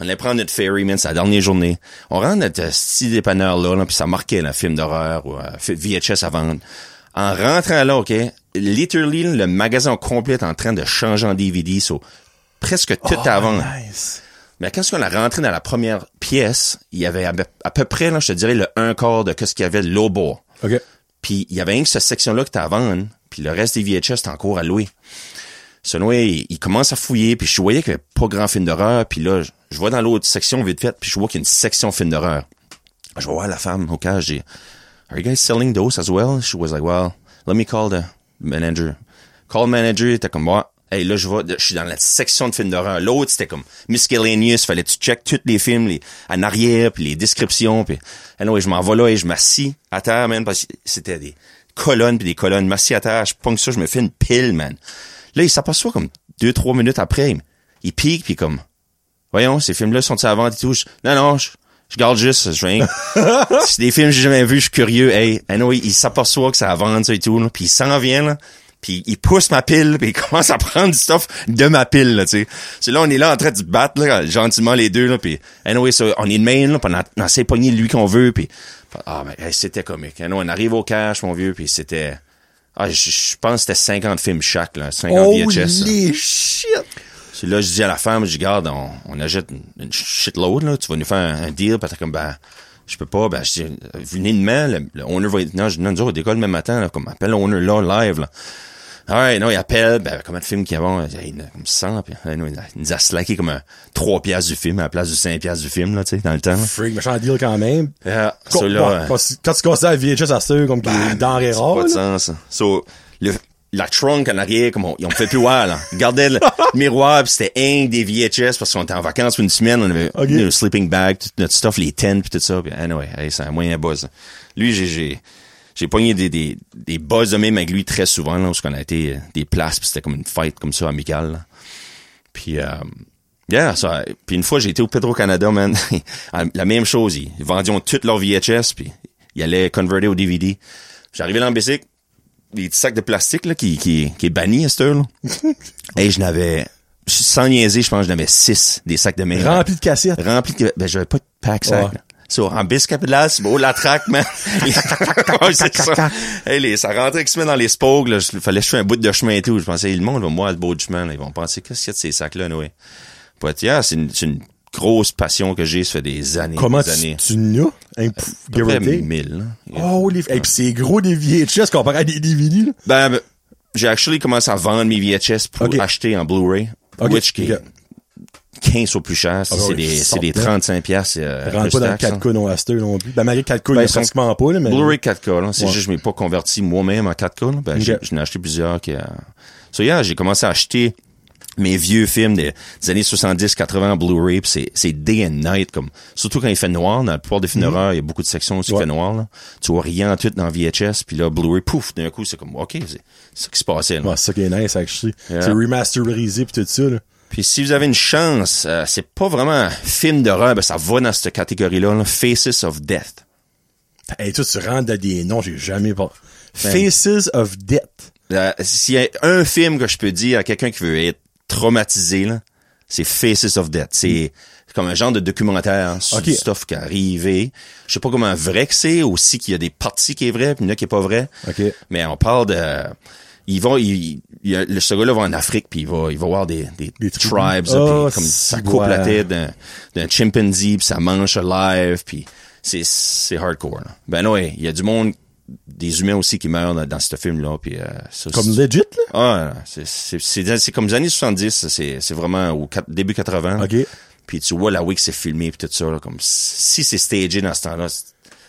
On allait prendre notre ferry, man, c'est la dernière journée. On rentre notre euh, petit dépanneur-là, là, puis ça marquait un film d'horreur ou euh, VHS à vendre. En rentrant là, OK, literally, le magasin complet est en train de changer en DVD, so presque tout à vendre. Nice. Mais quand on a rentré dans la première pièce, il y avait à, peu- à peu près, là, je te dirais, le un quart de ce qu'il y avait de bord. OK. Puis il y avait que cette section-là qui était à vendre, puis le reste des VHS était encore à louer. Selon il, il commence à fouiller, puis je voyais qu'il n'y avait pas grand film d'horreur, puis là, je, vois dans l'autre section vite fait, puis je vois qu'il y a une section film d'horreur. Je vois la femme au cas, j'ai Are you guys selling those as well? She was like, well, let me call the manager. Call manager, était comme moi. Hey, là, je vois, je suis dans la section de films d'horreur. L'autre, c'était comme miscellaneous. Fallait que tu check tous les films, les, en arrière, puis les descriptions, puis, anyway, je m'en vais là et je m'assis à terre, man, parce que c'était des colonnes puis des colonnes. M'assis à terre, je pogne ça, je me fais une pile, man. Là, il s'aperçoit comme deux, trois minutes après, il, pique, puis comme, voyons, ces films-là sont-ils à vendre et tout? Je- non, non, je, je garde juste, je viens. C'est des films que j'ai jamais vus, je suis curieux. Hey, anyway, il s'aperçoit que ça à vendre, ça et tout, puis il s'en vient, là. Puis il pousse ma pile, puis il commence à prendre du stuff de ma pile, là, tu sais. C'est là, on est là en train de se battre, là, gentiment, les deux, là, puis anyway, ça, on est de main, là, puis on, a- on lui qu'on veut, puis ah, mais c'était comique. Anyway, on arrive au cash, mon vieux, puis c'était... Ah, je, je pense que c'était 50 films chaque, là, 50 VHS. là. Holy shit! C'est là, je dis à la femme, je dis, garde, on, on achète une, une shitload, là, tu vas nous faire un, un deal, puis t'es comme, ben, je peux pas, ben, je dis, venez demain, le, le owner va être, non, je dis, non, nous autres, on décolle le même matin, là, comme, appelle l'owner là, live, là. Ouais, non, il appelle, ben, combien de films qu'il y avait? Il a comme 100, puis, non, il a- il nous a slacké comme un 3 piastres du film à la place du 5 piastres du film, là, tu sais, dans le temps. là. Freak, méchant deal quand même. Yeah, Quand, so, là, quand, tu- quand tu considères VHS à ça comme ça a rare, pas de sens. ça. So, le, la trunk en arrière, comme on, ils ont fait plus voir, là. Ils gardaient le miroir, pis c'était un des VHS parce qu'on était en vacances pour une semaine, on avait Ok. le sleeping bag, tout notre stuff, les tents pis tout ça. Pis anyway, hey, c'est un moyen buzz. Lui, j'ai, j'ai, pogné des, des, des buzz de même avec lui très souvent, là, parce qu'on a été euh, des places pis c'était comme une fight comme ça, amicale, là. Puis, euh, yeah, ça, puis une fois, j'ai été au Petro-Canada, man. la même chose, ils vendions toutes leurs VHS, puis ils allaient converter au DVD. J'arrivais dans le bicycle, des petits sacs de plastique, là, qui, qui, qui est banni à cette heure, là. Et je n'avais, sans niaiser, je pense que j'en avais six, des sacs de main. Rempli de cassettes. Remplis de, ben, j'avais pas de pack sac, Ouais. So, en là, c'est beau, la traque, man. C'est ça. Hey, les, ça rentrait avec dans les spogs, là. Il fallait que je fasse un bout de chemin et tout. Je pensais, le monde va moi, le beau du chemin, là. Ils vont penser, qu'est-ce qu'il y a de ces sacs-là, Noé? Yeah, c'est une, c'est une grosse passion que j'ai, ça fait des années, Comment des tu, années. tu n'as? Un À peu près guarantee? 1000, là. Oh, les... Et puis c'est gros des VHS comparé à des DVD, là. Ben, ben, j'ai actually commencé à vendre mes VHS pour Ok. acheter en Blu-ray. Ok, Which qui est ok. 15 au plus cher. Ah, c'est oui, des, c'est des sortant. 35 piastres. Euh, Rentre pas dans le taxes, 4K non à cette heure non plus. Ben, malgré 4K, il y Ben, a sont- pratiquement pas, là, mais. Blu-ray 4K, là. C'est Ouais. juste, je m'ai pas converti moi-même en 4K, là. Ben, Ok. j'ai- j'en ai acheté plusieurs qui, euh... So, yeah, j'ai commencé à acheter mes vieux films des, des années 70, 80 en Blu-ray, c'est, c'est day and night, comme, surtout quand il fait noir, dans la plupart des films d'horreur, il y a beaucoup de sections Mhm. Ouais. fait noir, là. Tu vois rien en tout dans VHS, puis là, Blu-ray, pouf, d'un coup, c'est comme, OK, c'est, c'est ça qui se passait, là. Ouais, c'est ça qui est nice, actually. Yeah. C'est remasterisé pis tout ça, là. Puis si vous avez une chance, euh, c'est pas vraiment un film d'horreur, ben ça va dans cette catégorie-là, là, Faces of Death. Hey, toi, tu rentres dans des noms, j'ai jamais pas. Ben. Faces of Death. Euh, S'il y a un film que je peux dire à quelqu'un qui veut être traumatisé, là, c'est Faces of Death. C'est comme un genre de documentaire hein, sur du stuff qui est arrivé. Je sais pas comment vrai que c'est, aussi qu'il y a des parties qui est vrai, puis il y en a qui est pas vrai. OK. Mais on parle de... Il va, il, il y a- le ce gars-là va en Afrique, puis il va, il va voir des, des, Des tribes, là, Oh, comme ça coupe la tête d'un, d'un chimpanzee, puis ça mange alive, puis c'est, c'est hardcore. Là. Ben ouais, il y a du monde, des humains aussi qui meurent dans, dans ce film-là, puis euh, ça, Comme legit, là? ah, c'est, c'est, comme les années 70, c'est, c'est vraiment au début 80. OK. Puis tu vois la way que c'est filmé puis tout ça, là, comme si c'est stagé dans ce temps-là, c'est,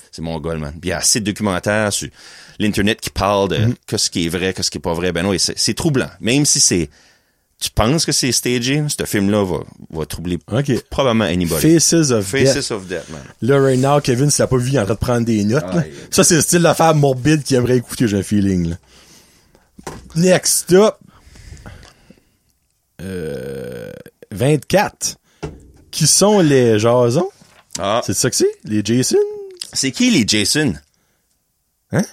c'est mon goal, man. Puis il y a assez de documentaires sur l'internet qui parlent de qu'est-ce qui est vrai, qu'est-ce qui est pas vrai. Ben non, c'est, troublant. Même si c'est, tu penses que c'est stagé, ce film-là va, va troubler OK. probablement anybody. Faces of Death. Of Death, man. Là, right now, Kevin, s'il l'a pas vu, il est en train de prendre des notes. là. Ça, c'est le style d'affaire morbide qu'il aimerait écouter, j'ai un feeling. Là. Next up. Euh, 24. Qui sont les Jasons? Ah, C'est ça que c'est? Les Jason? C'est qui les Jason? Hein?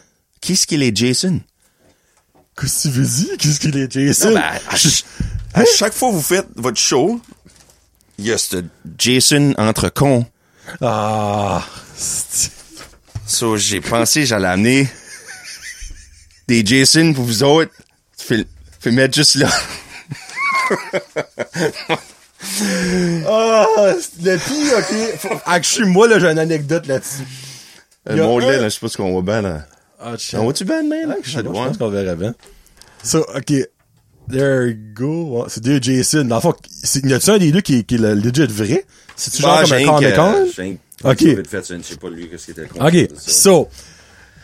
Qu'est-ce qu'il est Jason? Qu'est-ce que tu veux dire? Qu'est-ce qu'il est, Jason? Non, ben, à, ch- à chaque fois que vous faites votre show, il y a ce Jason entre cons. Ah. So, j'ai pensé j'allais amener des Jason pour vous autres. Fais, fais mettre juste là. Ah, le pire, ok. Faut- Actually, moi, là, j'ai une anecdote là-dessus. Le y a monde un- là, je sais pas ce qu'on va ban là. Ah, shit. On va-tu ban, man? Je sais pas, je pense qu'on verra bien. So, ok. There you go. C'est deux Jason. Dans le fond, c'est- y a-tu un des deux qui, qui est le legit vrai? C'est-tu genre Ah, comme un que- Con? j'ai Ok. je sais pas lui qu'est-ce qu'il était. OK. So,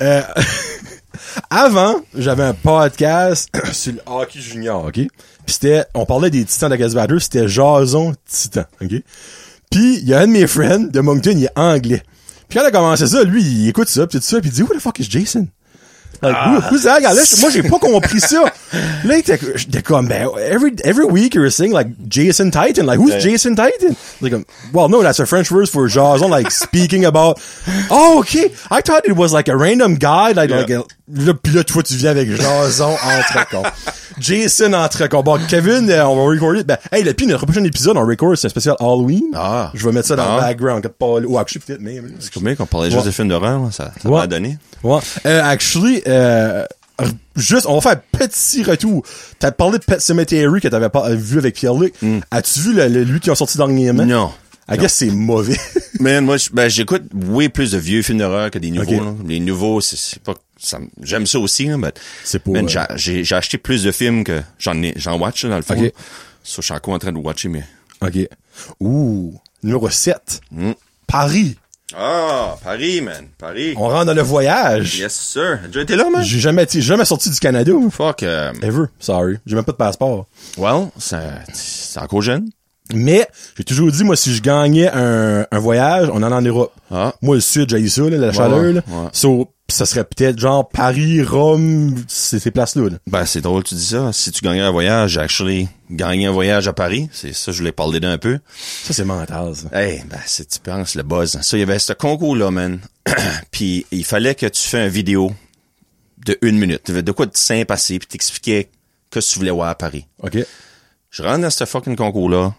euh, avant, j'avais un podcast sur le hockey junior, OK? Puis c'était, on parlait des titans de Gasbader, c'était Jason Titan, OK? Puis, il y a un de mes friends de Moncton, il est anglais. Puis quand il a commencé ça, lui, il écoute ça, puis tout ça, puis il dit, Who the fuck is Jason? Like, who, who's that guy? Là, moi, j'ai pas compris ça. Là, j'étais comme, ben, every, every week you were saying, like, Jason Titan. Like, who's Yeah. Jason Titan? Like, um, well, no, that's a French word for Jason, like, speaking about, oh, okay. I thought it was like a random guy, like, Yeah. like, a- là, pis là, toi, tu viens avec Jason Entrecon. Jason Entrecon. Bon, Kevin, euh, on va recorder. Ben, hey, le pire, notre prochain épisode, on record, c'est un spécial Halloween. Ah. Je vais mettre ça dans le Ah. background. quand pas, ou actually, peut-être même. C'est combien qu'on parlait juste Ouais. de films d'horreur, ça, ça Ouais. m'a donné. Ouais. Euh, actually, euh, juste, on va faire un petit retour. T'as parlé de Pet Cemetery que t'avais pas vu avec Pierre-Luc. As-tu vu le, le- lui qui a sorti dernièrement? Hmm. Non. I guess c'est mauvais. Man, moi, ben, j'écoute way plus de vieux films d'horreur que des nouveaux. Les nouveaux, c'est, pas, ça, j'aime ça aussi, mais, C'est pour, man, euh, j'ai, acheté plus de films que j'en ai, j'en watch, là, dans le fond. Ok. So, je suis encore en train de watcher, mais. OK. Ouh. Numéro 7. Mm. Paris. Ah, Paris, man. Paris. On rentre dans le voyage. Yes, sir. J'ai déjà été là, man? J'ai jamais, jamais sorti du Canada. Fuck, euh, Ever. Sorry. J'ai même pas de passeport. well, c'est, c'est encore jeune. Mais, j'ai toujours dit, moi, si je gagnais un, un voyage, on en en Europe. Ah. Moi, le sud, j'ai ça, là, la chaleur, là. ouais. So, ça serait peut-être genre Paris, Rome, ces, ces places-là, là. Ben, c'est drôle, tu dis ça. Si tu gagnais un voyage, j'ai actually gagné un voyage à Paris. C'est ça, je voulais parler d'un peu. Ça, c'est mental, ça. Hey, ben, c'est, tu penses, le buzz. Ça, il y avait ce concours-là, man. puis, il fallait que tu fais une vidéo de une minute. De quoi de simple assez, puis t'expliquais que tu voulais voir à Paris. OK. Je rentre dans ce fucking concours-là.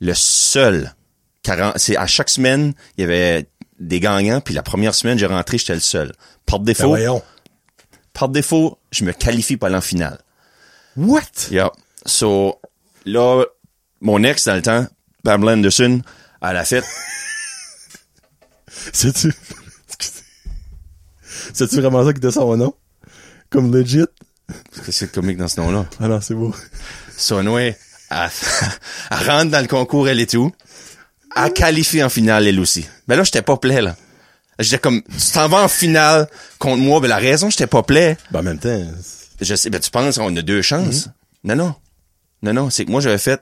Le seul, 40, c'est à chaque semaine, il y avait des gagnants, puis la première semaine, j'ai rentré, j'étais le seul. Par Ben défaut, voyons. par défaut, je me qualifie aller en finale. What? Yeah. So, là, mon ex, dans le temps, Pamela Anderson, elle a fait, C'est-tu... C'est-tu vraiment ça qui te sort, non? Comme legit? c'est comique dans ce nom-là. Ah non, c'est beau. So, anyway, elle, elle rentre dans le concours, elle et tout. Elle qualifie en finale, elle aussi. Ben là, j'étais pas plaît, là. J'étais comme, tu t'en vas en finale contre moi. Ben la raison, j'étais pas plaît. Ben, en même temps... Je sais, ben tu penses qu'on a deux chances. Non, non. Non, non, c'est que moi, j'avais fait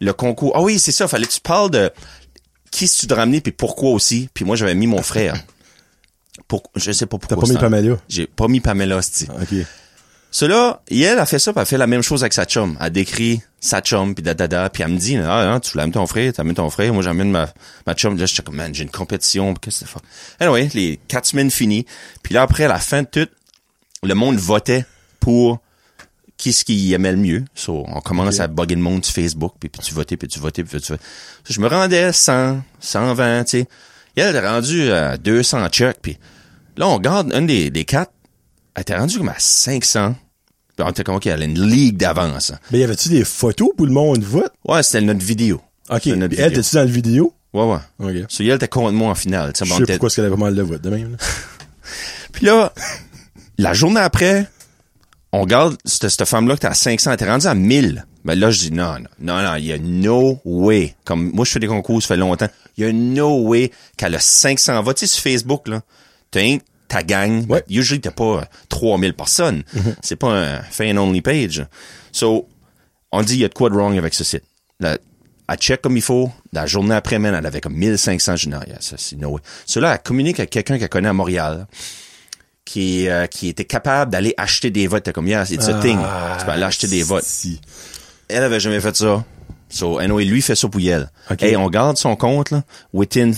le concours. Ah oui, c'est ça, fallait que tu parles de qui tu te ramener puis pourquoi aussi. Puis moi, j'avais mis mon frère. Pour, je sais pas pourquoi. T'as pas mis Pamela? J'ai pas mis Pamela, c'ti. OK. Cela, elle a fait ça, puis elle a fait la même chose avec sa chum. Elle décrit sa chum, puis da, da, da, puis elle me dit, ah, hein, tu l'amènes ton frère, t'amènes ton frère, moi j'amène ma, ma chum. Là, j'étais comme, man, j'ai une compétition, qu'est-ce que c'est. Anyway, les quatre semaines finies. Puis là, après, à la fin de tout, le monde votait pour qui ce qui aimait le mieux. So, on commence à bugger le monde sur Facebook, puis, puis tu votais, puis tu votais, puis tu votais. So, je me rendais 100, 120, tu sais. Elle était rendue à 200 checks, puis là, on regarde une des, des quatre, elle était rendue comme à 500. Puis on était comme, OK, elle a une ligue d'avance. hein. Mais y avait-tu des photos pour le monde vote? Ouais, c'était notre vidéo. OK. Notre elle, t'es-tu dans la vidéo? Ouais, ouais. OK. So, elle était contre moi en finale. Je sais pourquoi est-ce qu'elle avait pas mal de votes, de même, là. Puis là, la journée après, on regarde cette, femme-là qui était à 500, elle était rendue à 1000. Ben là, je dis non, non, non, non, il y a no way. Comme moi, je fais des concours, ça fait longtemps. Il y a no way qu'elle a 500 votes. Tu sais, sur Facebook, là, t'as ta gang. Ouais. Ben, usually, t'as pas euh, 3000 personnes. C'est pas un fan-only page. So, on dit, il y a de quoi de wrong avec ce site. La, elle check comme il faut. La journée après, man, elle avait comme 1500. Je dis, non, yeah, ça, c'est no way. Cela, elle communique avec quelqu'un qu'elle connaît à Montréal qui, euh, qui était capable d'aller acheter des votes. T'es comme, yeah, it's a thing. Ah, Tu peux aller acheter des votes. Si. Elle avait jamais fait ça. So, anyway, lui fait ça pour elle. Hey, on garde son compte, là. Within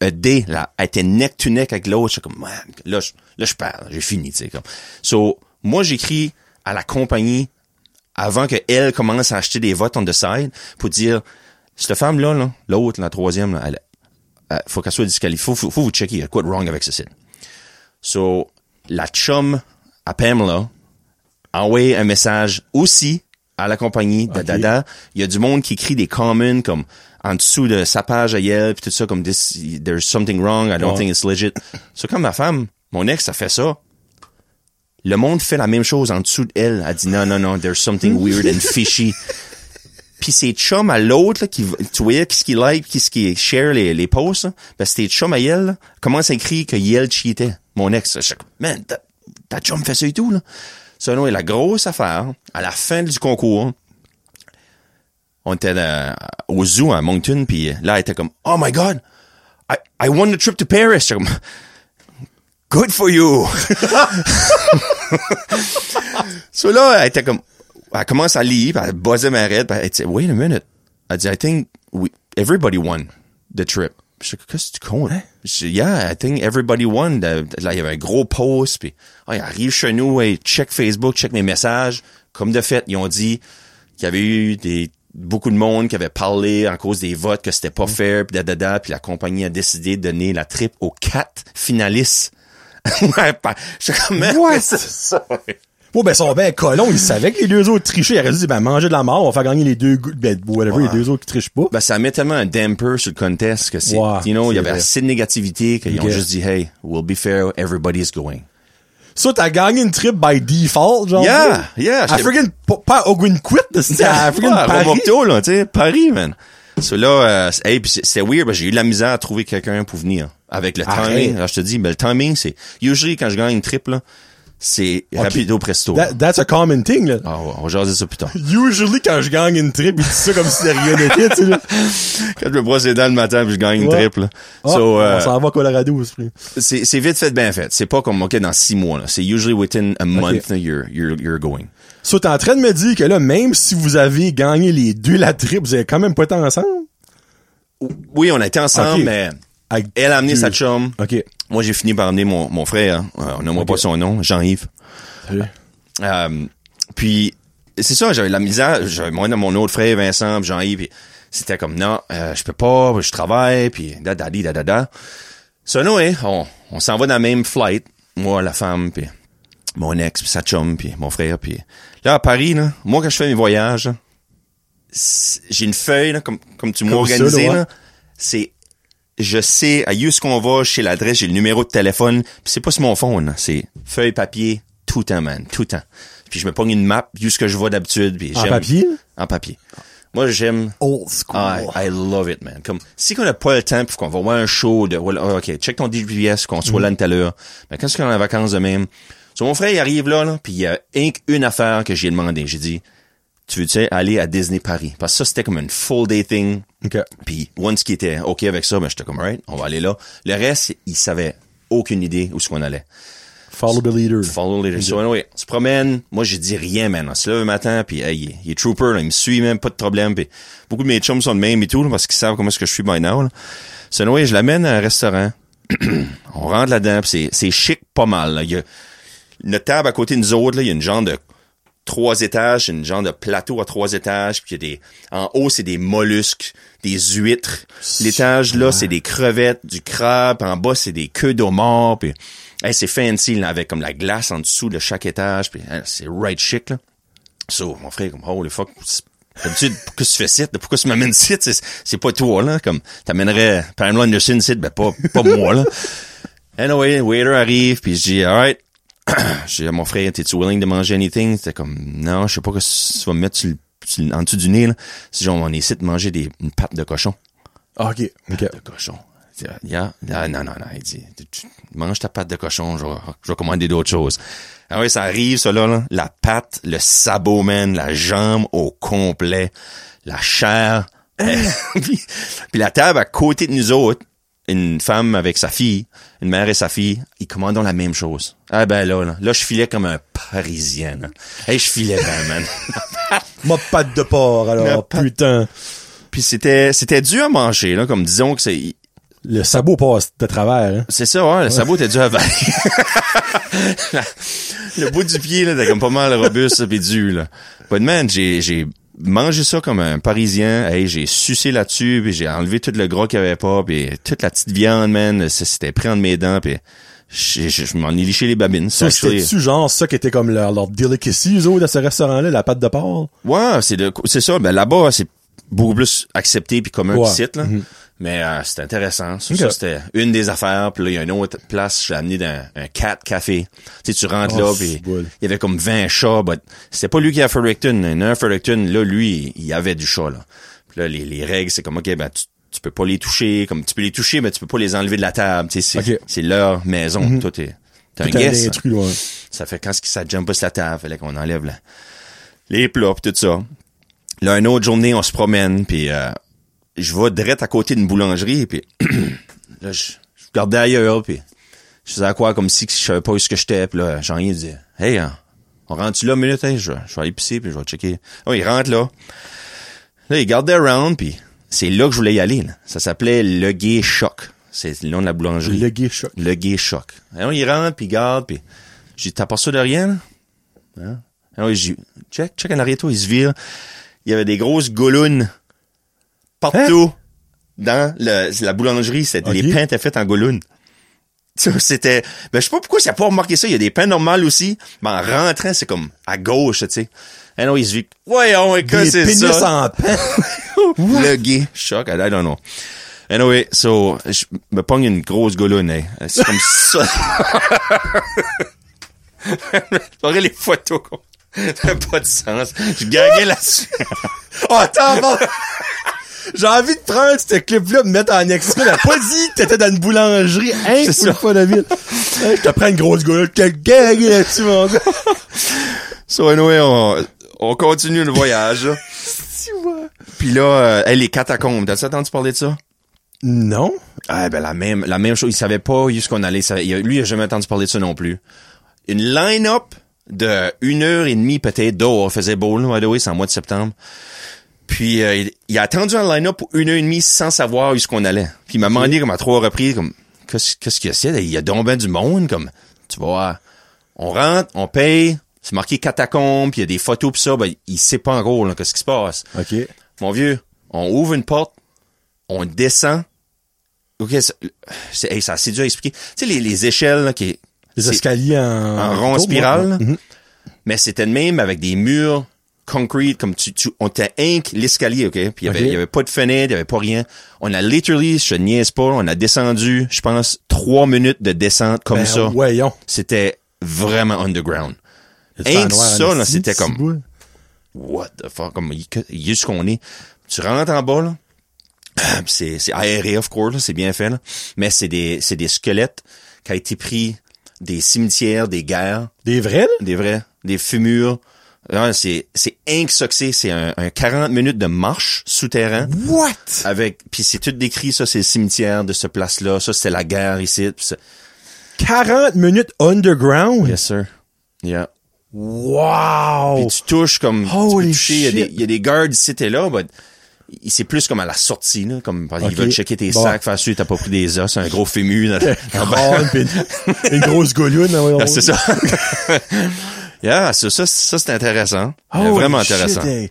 a day, là, elle était neck to neck avec l'autre. J'étais comme, man, là, je, là, je perds, j'ai fini, tu sais, comme. So, moi, j'écris à la compagnie avant que elle commence à acheter des votes on the side pour dire, cette femme-là, là, l'autre, la troisième, là, elle, elle- faut qu'elle soit disqualifiée. Faut, faut, faut vous checker, il y a quoi de wrong avec ce site. So, la chum à Pamela envoie un message aussi à la compagnie de Ok. Dada. Il y a du monde qui écrit des comments comme en dessous de sa page à Yelp, pis tout ça, comme this, there's something wrong, I don't Ouais. think it's legit. So, comme ma femme, mon ex, a fait ça. Le monde fait la même chose en dessous d'elle. Elle dit non, non, non, there's something weird and fishy. Puis ses chums à l'autre, là, qui, tu voyais qu'est-ce qu'il like, qu'est-ce qu'il share les, les posts, là, ben c'était chum à elle, là, commence à écrire que Yel cheatait, mon ex. Je man, ta, chum fait ça et tout, là. Ça, non, et la grosse affaire, à la fin du concours, on était au zoo à Moncton, puis là, elle était comme, oh my god, I, I won the trip to Paris. J'étais comme, good for you. so là, elle était comme, elle commence à lire, puis elle buzzait ma raide, puis elle dit, wait a minute. Elle dit, I think we, everybody won the trip. Je dis, qu'est-ce que tu comptes? Je dis, yeah, I think everybody won. Là, il y avait un gros post, puis ah, il arrive chez nous, et check Facebook, check mes messages. Comme de fait, ils ont dit qu'il y avait eu des beaucoup de monde qui avait parlé en cause des votes que c'était pas fair, puis da, puis la compagnie a décidé de donner la trip aux quatre finalistes. ouais, j'étais comme, What? c'est ça. Oh, ben, son ben colon, il savait que les deux autres trichaient. Il aurait dit, ben, manger de la mort, on va faire gagner les deux, ben, whatever, les deux autres qui trichent pas. Ben, ça met tellement un damper sur le contest que c'est, Ouais, you know, il y avait vrai. assez de négativité qu'ils ont Ok. juste dit, hey, we'll be fair, everybody's going. Ça, t'as gagné une trip by default, genre. Yeah, yeah, À friggin' pas, pas à Ogwin Quit, c'était à Ouais, Paris. Là, tu sais, Paris, man. So là, euh, c'est- hey, c'est- weird, parce que j'ai eu de la misère à trouver quelqu'un pour venir. Avec le Arrête. timing, alors je te dis, ben, le timing, c'est, usually, quand je gagne une trip, là, c'est rapido presto. That- that's a common thing, là. Ah, ouais, on va jaser ça plus tard. Usually, quand je gagne une trip, il dit ça comme si de rien n'était, tu sais. Quand je me brosse les dents le matin, puis je gagne une trip, là. Ah, So, euh, on s'en va à Colorado, c'est, c'est vite fait, bien fait. C'est pas comme, OK, dans six mois, là. C'est usually within a month, you're, you're, you're going. So, t'es en train de me dire que là, même si vous avez gagné les deux la trip, vous avez quand même pas été ensemble? Oui, on a été ensemble, mais Elle a amené sa chum. OK. Moi, j'ai fini par amener mon, mon frère. Euh, on nommera pas son nom, Jean-Yves. Salut. Euh, puis c'est ça, j'avais la misère. J'avais moi mon autre frère Vincent, Jean-Yves. C'était comme non, euh, je peux pas, je travaille, puis da da da da da. Ça hein, on, on s'en va dans la même flight, moi, la femme, puis mon ex, puis sa chum, puis mon frère, puis là à Paris, là, moi quand je fais mes voyages, j'ai une feuille là, comme comme tu m'as organisé ouais. c'est je sais à où ce qu'on va, chez l'adresse, j'ai le numéro de téléphone, puis c'est pas sur mon phone, c'est feuille papier tout le temps man, tout le temps. Puis je me pogne une map, où ce que je vois d'habitude, puis En papier? en papier. Moi j'aime Old school. I, I love it, man. Comme, si qu'on n'a pas le temps, puis qu'on va voir un show de, ah, OK, check ton GPS, qu'on soit là tout à l'heure. Mais quand est-ce qu'on est en vacances de même? So, mon frère, il arrive là, là, puis il y a un- une affaire que j'ai demandé. J'ai dit, tu veux-tu aller à Disney Paris? Parce que ça, c'était comme une full day thing. OK. Puis, once qui était OK avec ça, ben, j'étais comme, right, on va aller là. Le reste, il savait aucune idée où ce qu'on allait. Follow the leader. Follow leader. So, anyway, on se promène. Moi, j'ai dit rien, man. On se lève le matin, puis hey, il, est- il est trooper, là, il me suit même, pas de problème. Puis beaucoup de mes chums sont de même et tout, là, parce qu'ils savent comment est-ce que je suis by now. Là. So, anyway, je l'amène à un restaurant. on rentre là-dedans, c'est, c'est chic pas mal. Là. Il y a notre table à côté de nous autres, là, il y a une genre de trois étages, une genre de plateau à trois étages, puis il a des en haut c'est des mollusques, des huîtres. L'étage là c'est des crevettes, du crabe, en bas c'est des queues d'homard, puis hey, c'est fancy là, avec comme la glace en dessous de chaque étage, puis hein, c'est right chic là. So mon frère comme holy fuck, c'est- d'habitude pourquoi tu fais site, pourquoi tu m'amènes site, c'est c'est pas toi là, comme t'amènerais Pamela Anderson site, ben pas pas moi là. Anyway, waiter arrive, puis je dis alright. J'ai mon frère, t'es-tu willing de manger anything? C'était comme, non, je sais pas que tu vas me mettre sur sur en dessous du nez, là. Si genre, on essaie de manger des, une pâte de cochon. Ah, OK. OK. De cochon. Yeah. Ah, non, non, non. Il dit, tu- tu- mange ta pâte de cochon, je vais, je vais commander d'autres choses. Ah oui, ça arrive, ça là, là. La pâte, le sabot, man, la jambe au complet, la chair. puis, puis la table à côté de nous autres, une femme avec sa fille, une mère et sa fille, ils commandent la même chose. Ah ben là, là, là je filais comme un Parisien. Là. Hey, je filais man. Ma patte de porc, alors, putain. Puis c'était c'était dur à manger là, comme disons que c'est Le sabot passe de travers, hein. C'est ça, ouais, le sabot était dû avaler. le bout du pied, là, était comme pas mal robuste, pis dur, là. But man, j'ai, j'ai mangé ça comme un parisien. Hey, j'ai sucé là-dessus, puis j'ai enlevé tout le gras qu'il y avait pas, puis toute la petite viande, man, c'était pris entre mes dents, puis je, je, je m'en ai liché les babines. Ça, c'était-tu genre ça qui était comme leur, leur delicacy, eux autres, à ce restaurant-là, la pâte de porc? Ouais, c'est de, c'est ça. Ben là-bas, c'est beaucoup plus accepté puis commun Ouais. qu'ici, là. Mhm. Mais euh, c'était intéressant. Ça, c'était une des affaires. Puis là, il y a une autre place, je l'ai amené dans un cat café. Tu sais, tu rentres Oh, là, puis il y avait comme 20 chats. but c'était pas lui qui a Fredericton. Il y en a un Fredericton, là, lui, il y avait du chat, là. Puis là, les, les règles, c'est comme, OK, ben, tu, tu peux pas les toucher. Comme, tu peux les toucher, mais tu peux pas les enlever de la table. Tu sais, c'est, leur maison. Toi, t'es, un guest. ouais. Ça fait quand ça jump pas sur la table, fallait qu'on enlève la- les plats pis tout ça. Là, une autre journée, on se promène, puis euh, je vais direct à côté d'une boulangerie, puis là, je, je regardais ailleurs, puis je faisais à quoi comme si je savais pas où ce que j'étais, puis là, Jean-Yves dit « Hey, hein, on rentre-tu là une minute? Hein? Je, vais- je vais aller pisser, puis je vais checker. » Oh, il rentre là. Là, il gardait around, puis c'est là que je voulais y aller. là. Ça s'appelait Le Gay Choc. C'est le nom de la boulangerie. Le gay choc. Le gay choc. Alors, il rentre, puis il garde, puis j'ai dit, t'as pas ça de rien, là? Hein? Alors, j'ai check, check en arrière, toi, il se vire. Il y avait des grosses goulounes partout dans le- la boulangerie. C'était- Ok. Les pains étaient faits en goulounes. Ça, C'était, ben, je sais pas pourquoi c'est pas remarqué ça. Il y a des pains normaux aussi. Mais en rentrant, c'est comme à gauche, tu sais. Alors, il se vit, voyons, Des c'est pénis ça? en pain. le gay choc, I, don't know. Anyway, so, je me pogne une grosse gouloune, hein. C'est comme ça. Je les photos, quoi. Ça n'a pas de sens. Je gaguais là-dessus. Oh, attends, bon. J'ai envie de prendre ce clip-là, me mettre en extrait. A pas dit que t'étais dans une boulangerie. Hein, C'est ça. pas de ville. Hein, je te prends une grosse gueule. Te gague là-dessus, mon gars. So, anyway, on, on continue le voyage. Tu vois. Puis là, euh, hey, les catacombes. T'as-tu entendu parler de ça? Non. Ah, ben, la même, la même chose. Il savait pas où est-ce qu'on allait. Il lui, il a jamais entendu parler de ça non plus. Une line-up de une heure et demie peut-être dehors. faisait beau, là, by the way, c'est en mois de septembre. Puis, euh, il, a attendu un line-up pour une heure et demie sans savoir où est-ce qu'on allait. Puis, il m'a demandé comme à trois reprises, comme, qu'est-ce, qu'est-ce qu'il y a, c'est? Il y a donc ben du monde, comme, tu vois, on rentre, on paye, c'est marqué catacombes, puis il y a des photos pis ça, ben, il sait pas encore, là, qu'est-ce qui se passe. OK. Mon vieux, on ouvre une porte, on descend. OK, ça- c'est hey, assez dur à expliquer. Tu sais, les, les échelles, là, qui, Les escaliers en... en rond spirale. Mhm. mais c'était le même avec des murs concrete, comme tu, tu on t'a inc l'escalier, OK? Puis il y avait, y pas de fenêtre, il y avait pas rien. On a literally, je te niaise pas, on a descendu, je pense, trois minutes de descente comme Ben, ça. Voyons. C'était vraiment underground. Ain't ça, là, c'était comme- what the fuck, comme, il, ce qu'on est. Tu rentres en bas, là, pis c'est, c'est aéré, of course, là, c'est bien fait, là. Mais c'est des, c'est des squelettes qui ont été pris des cimetières, des guerres, Des vrais, là? des vrais, des fumures. C'est, c'est c'est, c'est un, un 40 minutes de marche souterrain. What? Avec, puis c'est tout décrit, ça, c'est le cimetière de ce place-là, ça, c'était la guerre ici, pis ça- 40 minutes underground? Yes, sir. Yeah. Wow! Puis tu touches comme tu peux Holy toucher, il y y a des guards ici et là, but c'est plus comme à la sortie là, comme parce qu'ils Ok. veulent checker tes Bon. sacs, faire sûr t'as pas pris des os, un gros fému dans, pis une, une grosse gouloune. hein. Ah, c'est ça. yeah, ça ça, ça c'est intéressant. Holy Vraiment shit, intéressant. hey.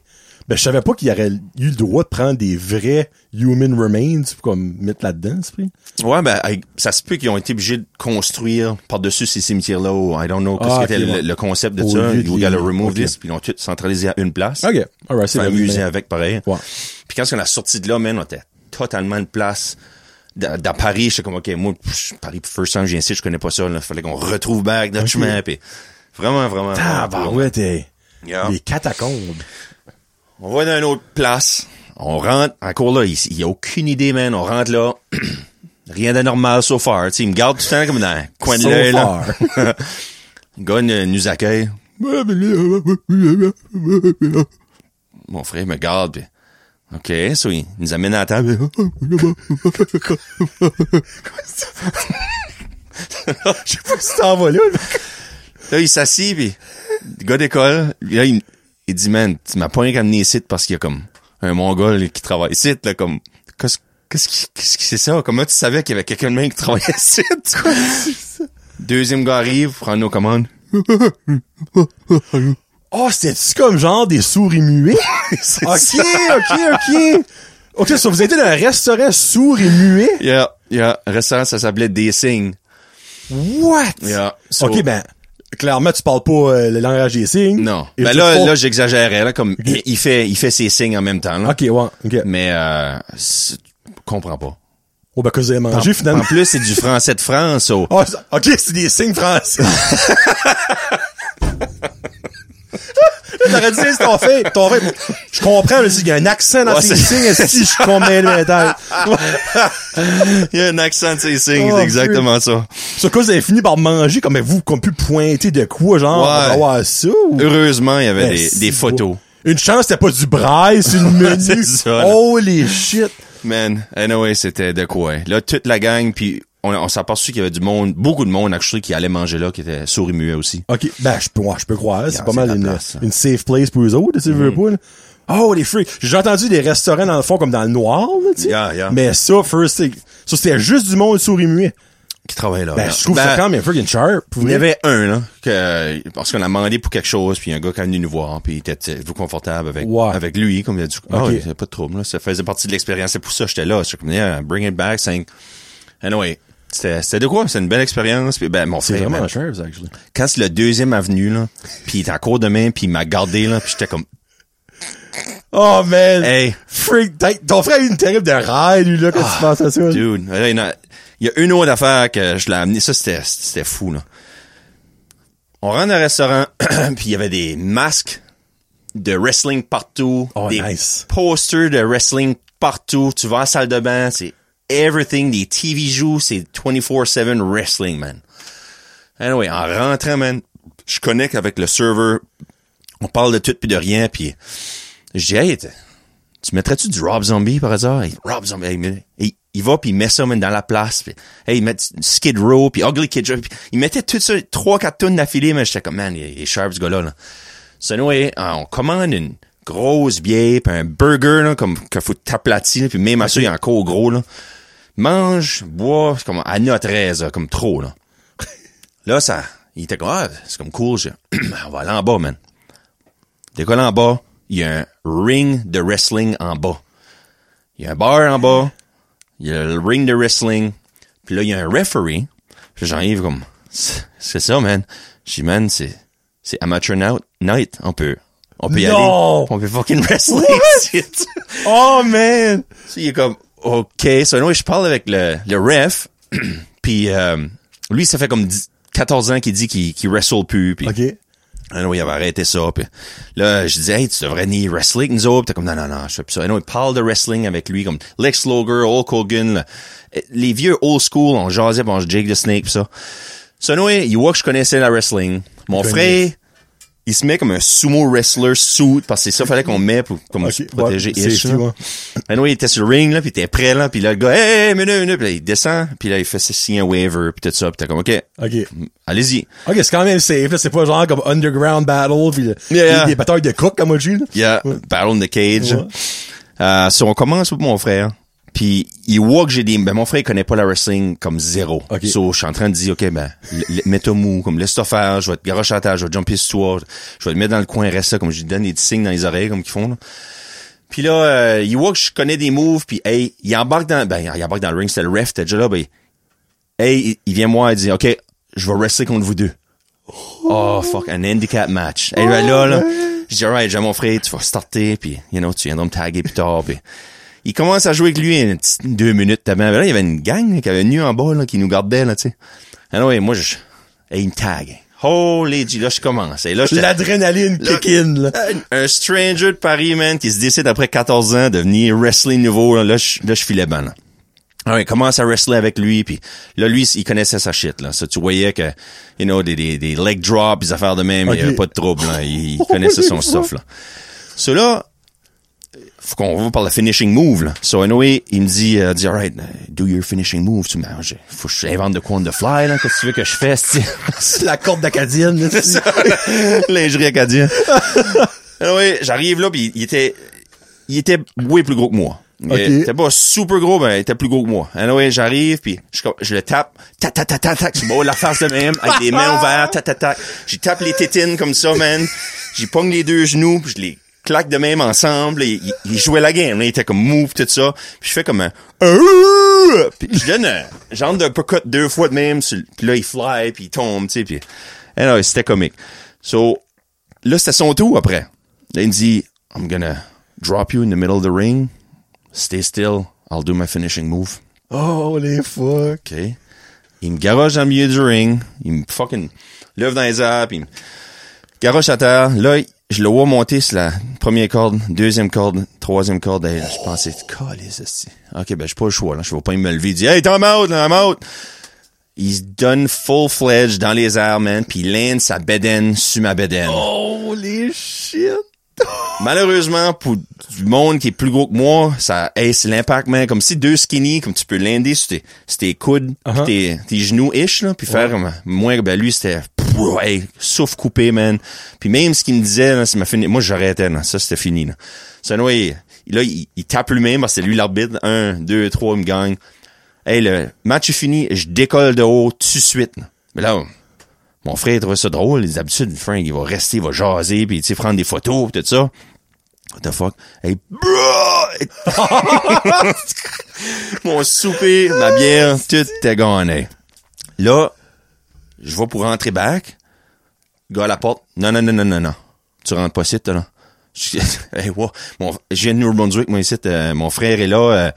Ben, je savais pas qu'il y aurait eu le droit de prendre des vrais human remains pour comme mettre là-dedans, c'est pris. Ouais, ben ça se peut qu'ils ont été obligés de construire par-dessus ces cimetières là ou I don't know qu'est-ce Ah, qu'était le, le concept de Au ça. You gotta les- remove ok. this, puis ils ont tout centralisé à une place. OK. Alright, c'est un le musée avec pareil. Ouais. Puis quand on a sorti de là, man, on était totalement de place. Dans, Paris, j'étais comme, OK, moi, Paris, first time, j'ai ici, je connais pas ça, là. Fallait qu'on retrouve back notre Ok. Vraiment, vraiment. Ah, bah ouais, t'es... Yeah. Les catacombes. On va dans une autre place. On rentre, encore là, il, il y a aucune idée, man. On rentre là. Rien de normal so far. Tu sais, il me garde tout le temps comme dans un coin de So l'œil, là. Le gars nous, nous accueille. Mon frère me garde, puis OK, so il nous amène à la table. Je sais pas si t'en vas là. Là. Il s'assit, puis le gars d'école, là, il, il dit, man, tu m'as pas rien qu'à amener ici parce qu'il y a comme un mongol qui travaille ici, là, comme, qu'est-ce Qu'est-ce qui, qu'est-ce qui c'est ça? Comment tu savais qu'il y avait quelqu'un de même qui travaillait ici? Deuxième gars arrive, prend nos commandes. Oh, c'était-tu comme genre des souris muets? C'est ok, ça. ok, ok. Ok, ça, vous étiez dans un restaurant sourd et muet? Yeah, yeah. Restaurant, ça s'appelait Des Signes. What? Yeah. So- ok, ben, clairement, tu parles pas euh, le langage des signes. Non. Et Ben là, là, j'exagérais, là, comme, il, il fait, il fait ses signes en même temps, là. Ok, ouais, ok. Mais, euh, comprends pas. Oh, ben, que vous avez mangé, En finalement. plus, c'est du français de France. Oh, ça- ok, c'est des signes français. T'aurais dit, c'est ton fait, ton fait. Je comprends, mais s'il y a un accent dans c'est- signes, si je combien de métal. Il y a un accent de ses signes, c'est exactement ça. Sur quoi vous avez fini par manger, comme vous, qu'on pu pointer de quoi, genre, Ouais. ça? Heureusement, il y avait des, photos. Une chance, c'était pas du braille, c'est une menu. Holy shit. Man, anyway, c'était de quoi. hein. Là, toute la gang, puis on, on s'est aperçu qu'il y avait du monde, beaucoup de monde, actually, qui allait manger là, qui était souris muet aussi. OK, ben, je peux, ouais, je peux croire. C'est Yeah, pas mal la une, place, ça. une safe place pour eux autres, tu veux pas, là. Oh, les freaks. J'ai déjà entendu des restaurants dans le fond comme dans le noir, là, tu sais. Yeah, yeah. Mais ça, first, ça, c'était juste du monde souris muet. Qui travaillait là. Ben, là. je trouve Ben, ça quand même freaking sharp. Il y avait un, là, que, parce qu'on a demandé pour quelque chose, puis un gars qui est venu nous voir, puis il était vous confortable avec, avec lui, comme il a dit, ah, Ok. ouais, c'est pas de trouble, là. Ça faisait partie de l'expérience. C'est pour ça que j'étais là. Comme, yeah, bring it back, c'est Anyway. C'était, de quoi? C'était une belle expérience. Puis, ben, mon C'est frère, vraiment man, ça, actually. quand c'est le deuxième avenue, là, puis il était en cours de main, puis il m'a gardé, là, puis j'étais comme, Oh, man. hey, Freak. Ton frère a eu une terrible de ride, lui, là, quand tu penses à ça. Ah, dude. Là, il y a- il y a une autre affaire que je l'ai amené. Ça, c'était, c'était fou, là. On rentre dans un restaurant, puis il y avait des masques de wrestling partout. Oh, des nice. posters de wrestling partout. Tu vas à la salle de bain, c'est everything. Des TV joues, c'est 24-7 wrestling, man. Anyway, en rentrant, man, je connecte avec le serveur. On parle de tout puis de rien, puis je dis, hey, tu mettrais-tu du Rob Zombie par hasard? Rob Zombie, hey, il va puis il met ça man, dans la place. Puis, hey, il met Skid Row puis Ugly Kid Joe. il mettait tout ça, trois, quatre tonnes d'affilée, mais j'étais comme, man, il est, sharp ce gars-là. Là. So, anyway, on commande une grosse bière puis un burger, là, comme, qu'il faut t'aplatir, puis même à ça, il est encore gros, là. Mange, bois, c'est comme à notre aise, là, comme trop, là. Là, ça, il était comme, ah, c'est comme cool, je- on va aller en bas, man. Décolle en bas, il y a un ring de wrestling en bas. Il y a un bar en bas, il y a le ring de wrestling, puis là, il y a un referee. J'arrive comme, c'est ça, man. Je dis, man, c'est, c'est amateur night. On peut, on peut y aller. On peut fucking wrestling. Oh, man. Il est comme, OK. So, anyway, je parle avec le, le ref. puis euh, lui, ça fait comme 10 14 ans qu'il dit qu'il qu'il wrestle plus. Puis, OK. anyway, il avait arrêté ça. Puis là, je disais, hey, tu devrais ni wrestler avec nous autres. T'es comme, non, non, non, je fais plus ça. Anyway, il parle de wrestling avec lui, comme Lex Luger, Hulk Hogan. le- les vieux old school, on jasait, puis on se Jake the Snake, pis ça. So, anyway, il voit que je connaissais la wrestling. Mon connais. Il se met comme un sumo wrestler suit, parce que c'est ça fallait qu'on met pour comme se protéger. ouais, ish, là. ouais. Anyway, il était sur le ring, là, pis il était prêt, là, pis là, le gars, hey, hey, minute, minute, pis là, il descend, pis là, il fait signer un waiver, pis tout ça, pis t'es comme, OK, OK. allez-y. OK, c'est quand même safe, là. C'est pas genre comme Underground Battle, pis le- Yeah, des, des batailles de cook, comme moi, je dis, là. Yeah, Battle in the Cage. Ouais. Euh, so, on commence mon frère. Puis il voit que j'ai des... Ben, mon frère, il connaît pas la wrestling comme zéro. Ok. So, je suis en train de dire, OK, ben, mets-toi mou, comme laisse-toi faire, je vais te garocher à terre, je vais te jumper sur toi, je vais te mettre dans le coin, reste là, comme je lui donne des signes dans les oreilles, comme qu'ils font, là. Puis là, euh, il voit que je connais des moves, puis hey, il embarque dans... Ben, il embarque dans le ring, c'était le ref, t'es déjà là, ben, hey, il- vient moi et dit, OK, je vais wrestler contre vous deux. Oh, fuck, un handicap match. Et ben là, là, je dis, alright, j'ai mon frère, tu vas starter, puis, you know, tu viendras me taguer plus tard, puis il commence à jouer avec lui une petite deux minutes avant. Là, il y avait une gang là, qui avait nu en bas, là, qui nous gardait, là, tu sais. Alors, ouais, moi, je, et il me tag. Holy G, là, je commence. Et là, L'adrénaline kick in, là. un, stranger de Paris, man, qui se décide après 14 ans de venir wrestler nouveau, là, là, je, là, je filais ban, là. Ah ouais, il commence à wrestler avec lui, puis là, lui, il connaissait sa shit, là. Ça, tu voyais que, you know, des, des, des leg drops, des affaires de même, il y Ok. avait pas de trouble, là. Il, il connaissait son stuff, là. So là, faut qu'on va par le finishing move, là. So, anyway, il me dit, euh, dit, alright, uh, do your finishing move. Tu me faut que j'invente de quoi on the fly, là. Qu'est-ce que tu veux que je fasse, C'est la corde d'acadienne, là. c'est ça. Lingerie acadien. oui, j'arrive là, puis il était, il était way plus gros que moi. Il était pas super gros, mais il était plus gros que moi. Anyway, j'arrive, puis je, je le tape, tac, tac, tac, tac, tac, je me la face de même, avec les mains ouvertes, tac, tac, tac. J'y tape les tétines comme ça, man. J'y pogne les deux genoux, puis je les claque de même ensemble. Il, il, il jouait la game, là. il était comme move, tout ça. Puis je fais comme un... Puis je donne un genre d'uppercut deux fois de même, puis là, il fly, puis il tombe, tu sais, puis... Anyway, c'était comique. So, là, c'était son tour après. Là, il me dit, I'm gonna drop you in the middle of the ring. Stay still. I'll do my finishing move. Oh, les fuck. OK. Il me garoche dans le milieu du ring. Il me fucking lève dans les airs, puis il me garoche à terre. Là, je le vois monter sur la première corde, deuxième corde, troisième corde. Hey, je pensais, calisse, esti. OK, ben, j'ai pas le choix, là. Je vais pas me lever. Il dit, hey, time out, time out. Il se donne full-fledged dans les airs, man, puis il lance sa bedaine sur ma bedaine. Oh, les shit. Malheureusement, pour du monde qui est plus gros que moi, ça, c'est l'impact, man. Comme si deux skinny, comme tu peux lander sur tes, sur tes coudes, pis Uh-huh. tes, tes genoux ish, là, puis faire comme, moi, ben, lui, c'était, pff, hey, souffle coupé, man. Puis même ce qu'il me disait, là, ça m'a fini, moi, j'arrêtais, là. Ça, c'était fini, là. Ça, anyway, là, il, il tape lui-même, parce que c'est lui l'arbitre. Un, deux, trois, il me gagne. Hey, le match est fini, je décolle de haut tout de suite, là. Mais là, mon frère trouvait ça drôle. Les habitudes, Frank, il va rester, il va jaser, puis tu sais, prendre des photos, pis tout ça. What the fuck? Hey, bro! Mon souper, ma bière, tout était gagné. Là, je vais pour rentrer back. Gars à la porte. Non, non, non, non, non, non. Tu rentres pas ici, toi, là. Hey, wow. Mon, je viens de New Brunswick, moi, ici. euh, mon frère est là. euh,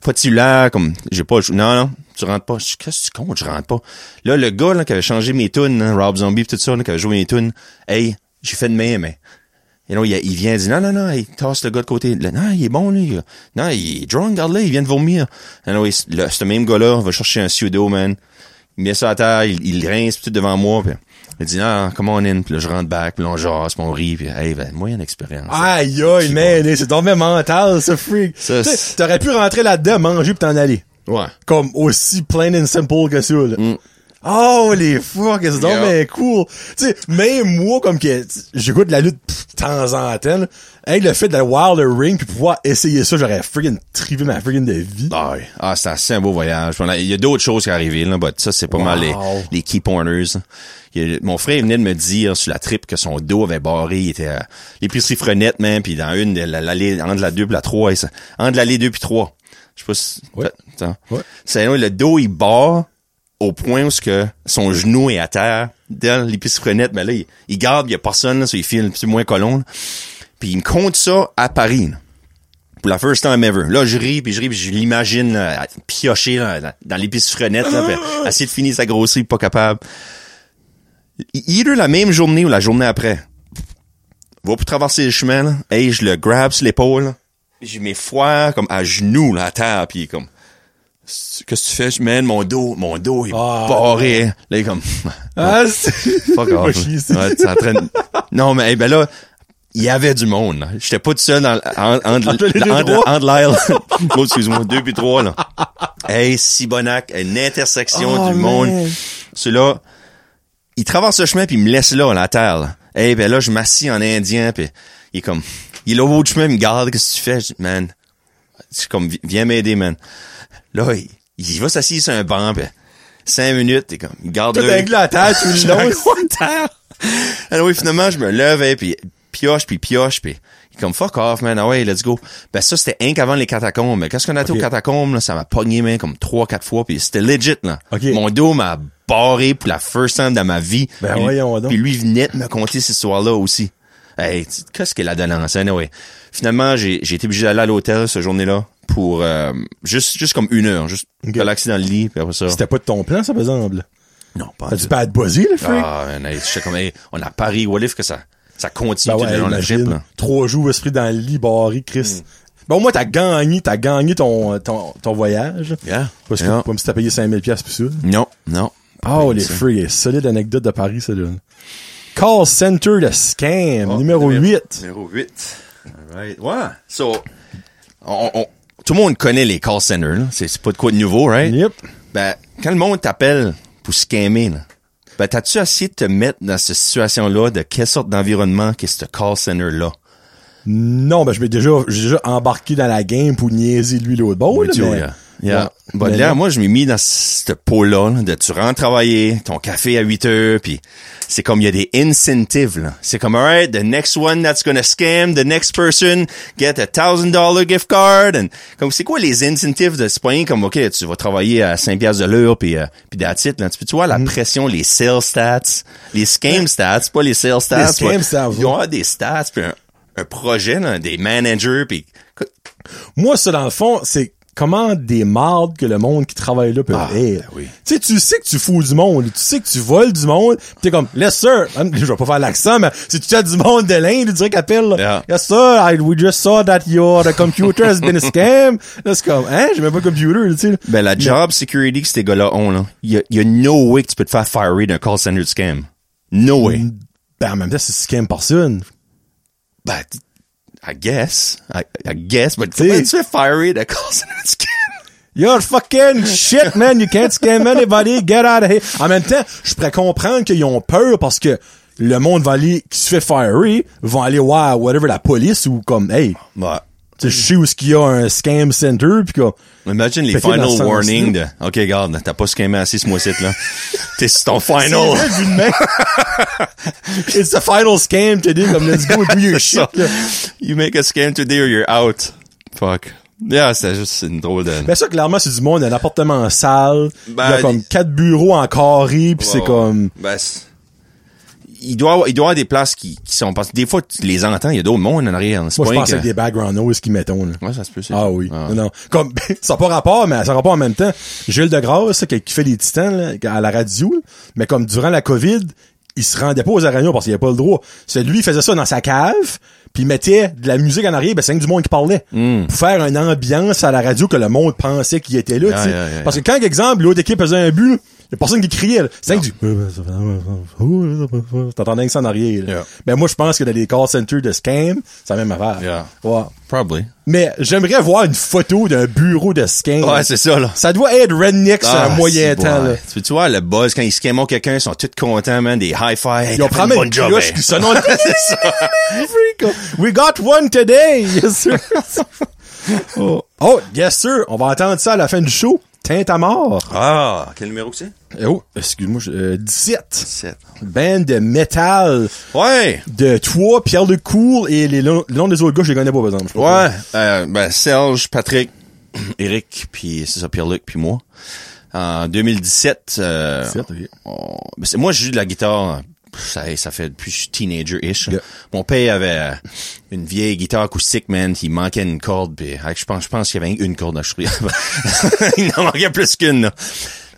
pas de cellulaire, comme, j'ai pas. Non, non, tu rentres pas. Qu'est-ce que tu comptes? Je rentre pas. Là, le gars, là, qui avait changé mes tunes, hein, Rob Zombie tout ça, là, qui avait joué mes tunes. Hey, j'ai fait de même, mais. Et là, il, il vient dire, non, non, non, il tasse le gars de côté. Non, il est bon, lui. Non, il est drunk, regarde-le, il vient de vomir. Et là, il- le- ce même gars-là va chercher un pseudo, man. Il met ça à terre, il, il rince tout devant moi, puis il dit, ah, come on in, puis là, je rentre back, puis là, on jase, puis on rit, puis hey, ben, moyenne expérience. Aïe, aïe, man, c'est tombé mental, ce freak. T'aurais pu rentrer là-dedans, manger pis t'en aller. Ouais. Comme aussi plain and simple que ça, là. Mm. Oh, les fuck, c'est donc Yeah. ben cool. Tu sais, même moi, comme que, j'écoute la lutte pff, de temps en temps. Hey, le fait d'aller voir le ring puis pouvoir essayer ça, j'aurais friggin' trivé ma friggin' de vie. Ah, oui. ah c'est assez un beau voyage. Puis Il y a d'autres choses qui arrivent, là, but ça, c'est pas Wow. mal les, les key pointers. Il mon frère venait de me dire sur la trip que son dos avait barré, il était à l'épicerie Frenette, man, puis dans une, l'allée, entre la 2 et la 3, ça- entre l'allée 2 puis 3. Je sais pas si, Ouais. Attends. Ouais. C'est, le dos, il barre au point où ce que son genou est à terre dans l'épicerie Frenette, mais là, il, il garde, il y a personne, là, so il file un petit moins colon. Puis il me compte ça à Paris, là pour la first time ever. Là, je ris, puis je ris, puis je l'imagine piocher là, dans- dans l'épice frenette, là, puis essayer de finir sa grosserie, pas capable. Either la même journée ou la journée après, va pour traverser le chemin, là, hey, je le grab sur l'épaule, j'ai mes foires comme à genoux, là, à terre, puis il est comme, qu'est-ce que tu fais? Je mène mon dos, mon dos est Ah. barré. hein. Là, il est comme, Ah, c'est... fuck off. Ouais, t'es en train de- Non, mais, hey, ben là, il y avait du monde, là. J'étais pas tout seul dans, en- entre, Entre l'aisle. oh, excuse-moi, deux puis trois, là. Hey, Sibonac, une intersection Oh, du monde. Celui-là, il traverse le chemin puis il me laisse là, à la terre, là. Hey, ben là, je m'assis en indien puis il est comme, il est là au bout du chemin, il me garde, qu'est-ce que tu fais? Je dis, man, c'est comme, vi- viens m'aider, man. Là, il, il va s'asseoir sur un banc pis cinq minutes, t'es comme, il garde là. avec la tête tout le long. terre. Alors oui, finalement, je me lève, hein, puis pioche, puis pioche, puis il est comme fuck off, man. Ah ouais, let's go. Ben ça, c'était un qu'avant les catacombes. Mais qu'est-ce qu'on a été aux catacombes, là, ça m'a pogné, man, comme trois, quatre fois, puis c'était legit, là. Ok. Mon dos m'a barré pour la first time dans ma vie. Ben Puis- voyons donc. Puis lui venait de me conter cette histoire-là aussi. Hey, qu'est-ce qu'elle a donné en scène, ouais. Finalement, j'ai, j'ai été obligé d'aller à l'hôtel cette journée-là pour euh, juste, juste comme une heure, juste Ok. relaxer dans le lit, puis après ça. C'était pas de ton plan, ça, par exemple? Non, pas T'as-tu pas à te le freak? ah, man, j'étais comme, hey, on a Paris, what if que ça, ça continue Ben ouais, de la trip, là. Trois jours esprit dans le lit, barré, Chris. Ben au moins, t'as gagné, t'as gagné ton, ton, ton voyage. Yeah. Parce que, Yeah. comme si t'as payé 5000 pièces pour ça. Non, non. Oh, les freaks. Solide anecdote de Paris, ça, là. Call Center de scam, Oh, numéro numéro- 8. Numéro 8. Alright. Ouais. So, on- on- tout le monde connaît les call centers, là. C'est, pas de quoi de nouveau, right? Yep. Ben, quand le monde t'appelle pour scammer, là, ben, t'as-tu essayé de te mettre dans cette situation-là de quelle sorte d'environnement qu'est ce call center-là? Non, ben je vais déjà, déjà embarqué dans la game pour niaiser lui l'autre bord. Oui, là, tu mais- vois, yeah. Ouais. Là, non. moi, je m'ai mis dans ce pot-là, là, de tu rentres travailler, ton café à 8 heures, puis c'est comme il y a des incentives, là. C'est comme, alright, the next one that's gonna scam the next person, get a thousand dollar gift card, and comme c'est quoi les incentives de ce point, comme, ok, tu vas travailler à 5 piastres de l'heure, puis, euh, puis it, là. Tu peux, tu vois, Mm. la pression, les sales stats, les scam stats, pas les sales stats. scam pas- stats, Ils ont des stats, puis un, un projet, là, des managers, puis Moi, ça, dans le fond, c'est comment des mardes que le monde qui travaille là peut Ah, être. ben oui. Tu sais, tu sais que tu fous du monde, tu sais que tu voles du monde, pis t'es comme, yes sir, Hum, je vais pas faire l'accent, mais si tu as du monde de l'Inde, tu dirais qu'appelle, Yeah. yes sir, I, we just saw that your the computer has been a scam. Là, c'est comme, hein, j'ai même pas de computer, tu sais. Ben, la job security que ces gars-là ont, là, y a, y a no way que tu peux te faire fire d'un call center scam. No way. Ben, en même temps, c'est scam personne. Ben, I guess. I, I guess, but comment tu fais fire d'un call center de scam? You're fucking shit, man. You can't scam anybody. Get out of here. En même temps, je pourrais comprendre qu'ils ont peur parce que le monde va aller, qui se fait fiery, vont aller voir whatever la police ou comme, hey, Ouais. Je sais où est-ce qu'il y a un scam center pis que, Imagine les final ce warnings de, OK, regarde, t'as pas scammé assez ce mois-ci, là. T'es sur ton final. C'est. It's the final scam today, comme let's go do your shit. là. you make a scam today or you're out. Fuck. Yeah, c'était juste une drôle de... Ben ça, clairement, c'est du monde, un appartement sale, il y Ben, a comme quatre bureaux en carré pis c'est Ouais, comme, Ben, c'est- il doit avoir, il doit avoir des places qui, qui sont parce que des fois tu les entends, il y a d'autres mondes en arrière. Moi je pense que- des background noise qu'ils mettent, là. Ouais, ça se peut. c'est Ah oui. Non, non. Comme, ça n'a pas rapport, mais ça n'a rapport en même temps. Gilles Degrasse, qui, qui fait les titans, là, à la radio, là, mais comme durant la COVID, il se rendait pas aux arénas parce qu'il avait pas le droit. C'est lui, il faisait ça dans sa cave, puis il mettait de la musique en arrière, ben c'est du monde qui parlait. Pour faire une ambiance à la radio que le monde pensait qu'il était là, Hmm. Yeah, tu sais. yeah, yeah, Parce que quand, exemple, l'autre équipe faisait un but, y a personne qui criait, là. C'est rien que du... T'entendais que ça en arrière, là. Yeah. Ben moi, je pense que dans les call centers de scam, c'est la même affaire. Yeah. Ouais. Probably. Mais j'aimerais voir une photo d'un bureau de scam. Ouais, c'est ça, là. ça doit être redneck sur un moyen temps. Là. Tu, tu vois, le buzz, quand ils scamment quelqu'un, ils sont tous contents, man, des. Hey, Ils ont promis une job, hey. qui sonne. On- c'est ça. We got one today. Yes, sir. oh. oh, yes, sir. On va entendre ça à la fin du show. Teinte à mort. Ah, quel numéro que c'est? Eh Oh, excuse-moi, je- euh, 17. 7. Band de métal Ouais. de toi, Pierre Le Cool et les noms des autres gars, je les connais pas, par exemple. Ouais. Euh, ben, Serge, Patrick, Eric, puis c'est ça, Pierre-Luc, puis moi. En 2017, euh, 17, ok. on- ben, c'est- moi, je joue de la guitare, ça, ça fait depuis que je suis teenager-ish. Yeah. Mon père avait euh, une vieille guitare acoustique, man, il manquait une corde, puis je pense, je pense qu'il y avait une corde le Il en manquait plus qu'une, là.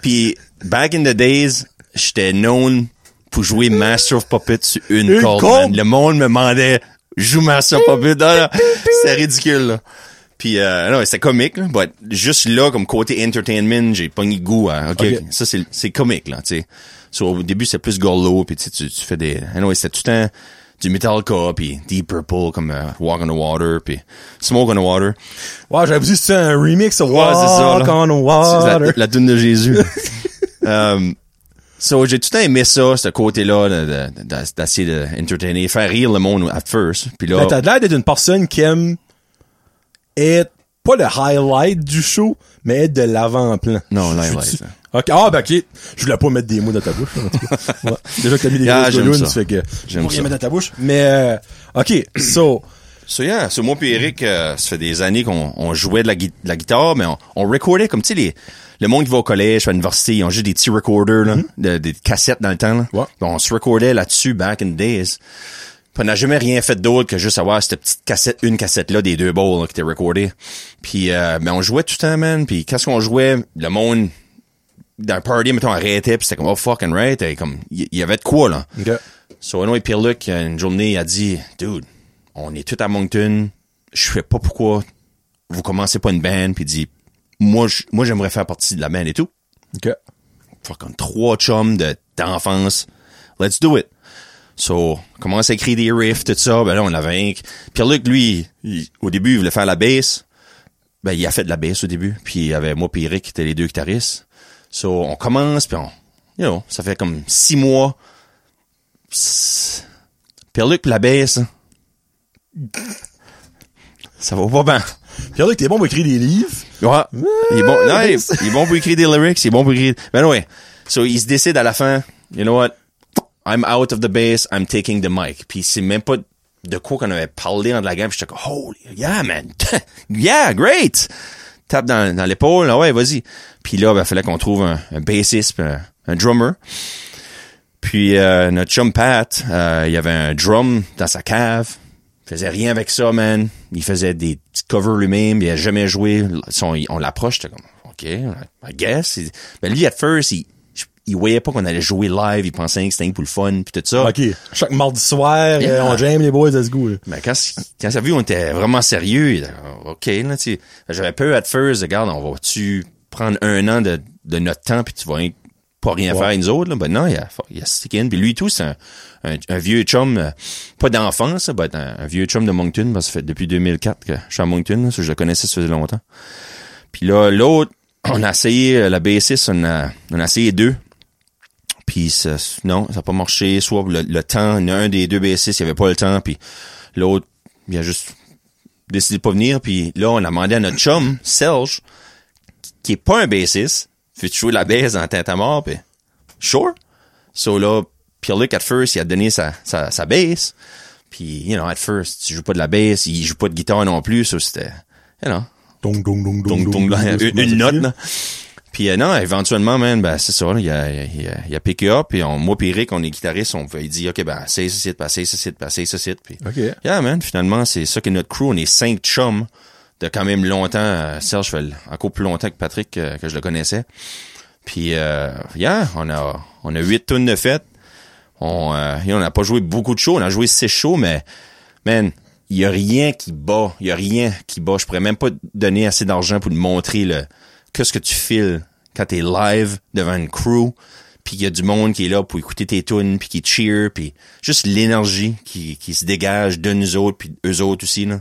Puis, back in the days, j'étais known pour jouer Master of Puppets sur une, Une corde, corde? man. Le monde me demandait, joue Master of Puppets. Ah, C'était ridicule, là. Puis, euh, non, c'était comique, là. But juste là, comme côté entertainment, j'ai pas ni goût à, OK, Ok. ça, c'est, c'est comique, là, tu sais. So, au début, c'est plus gorlo, puis tu, sais, tu fais des, anyway, c'était tout temps du Metallica, puis Deep Purple, comme euh, Walk on the Water, puis Smoke on the Water. Ouais, j'avais dit c'était un remix de Ouais, Walk c'est ça, on the Water. La, la tune de Jésus. um, so, j'ai tout le temps aimé ça, ce côté-là, de- de- de- d'essayer faire rire le monde at first. Puis là, t'as l'air d'être une personne qui aime être, pas le highlight du show, mais être de l'avant-plan. Non, l'highlight. Ok, ah, ben, ok. Je voulais pas mettre des mots dans ta bouche, en tout cas. Ouais. Déjà que t'as mis des Ah, grosses ça. fait que, J'aime pour rien mettre dans ta bouche. Mais, euh, ok, so, So yeah, so moi puis Eric, euh, ça fait des années qu'on on jouait de la, de la guitare, mais on, on recordait comme tu sais les le monde qui va au collège, à l'université, ils ont juste des petits recorders là, de- des cassettes dans le temps là. Ouais. On se recordait là-dessus back in the days. Puis on n'a jamais rien fait d'autre que juste avoir cette petite cassette, une cassette là des deux balls là, qui étaient recordées. Puis euh, mais on jouait tout le temps man, puis quand on jouait, le monde dans un party mettons arrêtait, puis c'était comme oh fucking right, et comme il y, y avait de quoi là. ok. So, anyway, Pierre-Luc, euh, une journée, il a dit, dude, on est tous à Moncton, je sais pas pourquoi vous commencez pas une band, puis il dit, moi, j'aimerais faire partie de la band et tout. Ok. Fucking trois chums de, d'enfance. Let's do it. So, commence à écrire des riffs, tout ça, ben là, on avait un... Pierre-Luc, lui, il- au début, il voulait faire la bass. Ben, il a fait de la bass au début, puis il y avait moi et Eric qui étaient les deux guitaristes. So, on commence, puis on... You know, ça fait comme six mois. Pierre-Luc pis la baisse. Ça va pas bien. Pierre-Luc, t'es bon pour écrire des livres. Ouais. Il est bon, non, il, il est bon pour écrire des lyrics, il est bon pour écrire, ben ouais. So, il se décide à la fin, you know what? I'm out of the base, I'm taking the mic. Puis c'est même pas de quoi qu'on avait parlé dans la game, j'étais comme, holy, yeah, man. yeah, great. Tape dans, dans l'épaule, ah ouais, vas-y. Puis là, ben, fallait qu'on trouve un, un bassiste, un, un drummer. Puis euh, notre chum Pat, euh, il avait un drum dans sa cave. Il faisait rien avec ça, man. Il faisait des petits covers lui-même. Il a jamais joué. Son- on l'approche, comme, OK, I guess. Il- Mais lui, at first, il, il voyait pas qu'on allait jouer live. Il pensait que c'était pour le fun, puis tout ça. OK. Chaque mardi soir, Yeah. euh, on jam les boys, let's go. là. Mais quand, quand ça a vu on était vraiment sérieux, OK, là, tu sais, j'avais peur at first, regarde, on va-tu prendre un an de, de notre temps puis tu vas pas rien Ouais. faire nous autres, là? Ben non, il a, il a stick in. Puis lui tout, c'est un, un, un vieux chum, euh, pas d'enfance, ben, un, un vieux chum de Moncton, parce que ça fait depuis 2004 que je suis à Moncton, là, ça, je le connaissais, ça faisait longtemps. Puis là, l'autre, on a essayé, euh, la bassiste, on a, on a essayé deux. Puis ça, non, ça n'a pas marché. Soit le, le temps, en un des deux bassistes, il avait pas le temps, puis l'autre, il a juste décidé de pas venir. Puis là, on a demandé à notre chum, Serge, qui est pas un bassiste, veux-tu jouer la basse dans Tête à mort? Puis, sure. So là, Pierre-Luc, at first, il a donné sa, sa, sa bass. Puis, you know, at first, tu joues pas de la bass, il joue pas de guitare non plus, ça c'était, you know, Dong, dong, dong, donc, dong, donc, dong, là, dong, une, une note, là. Puis euh, non, éventuellement, man, ben c'est ça, il a, il a, il a piqué up, puis on, moi pis Rick, on est guitaristes, on il dit, OK, ben, c'est ce site, ben, c'est ce site, ben, c'est ce site, puis OK. yeah, man, finalement, c'est ça que notre crew, on est cinq chums de quand même longtemps. Euh, Serge fait encore plus longtemps que Patrick, euh, que je le connaissais. Puis, euh, yeah, on a, on a huit tonnes de fête. On, euh, on n'a pas joué beaucoup de shows, on a joué six shows, mais, man, il y a rien qui bat, il y a rien qui bat. Je pourrais même pas donner assez d'argent pour te montrer le, qu'est-ce que tu files quand t'es live devant une crew, puis il y a du monde qui est là pour écouter tes tunes, puis qui cheer, puis juste l'énergie qui, qui se dégage de nous autres, puis eux autres aussi, là.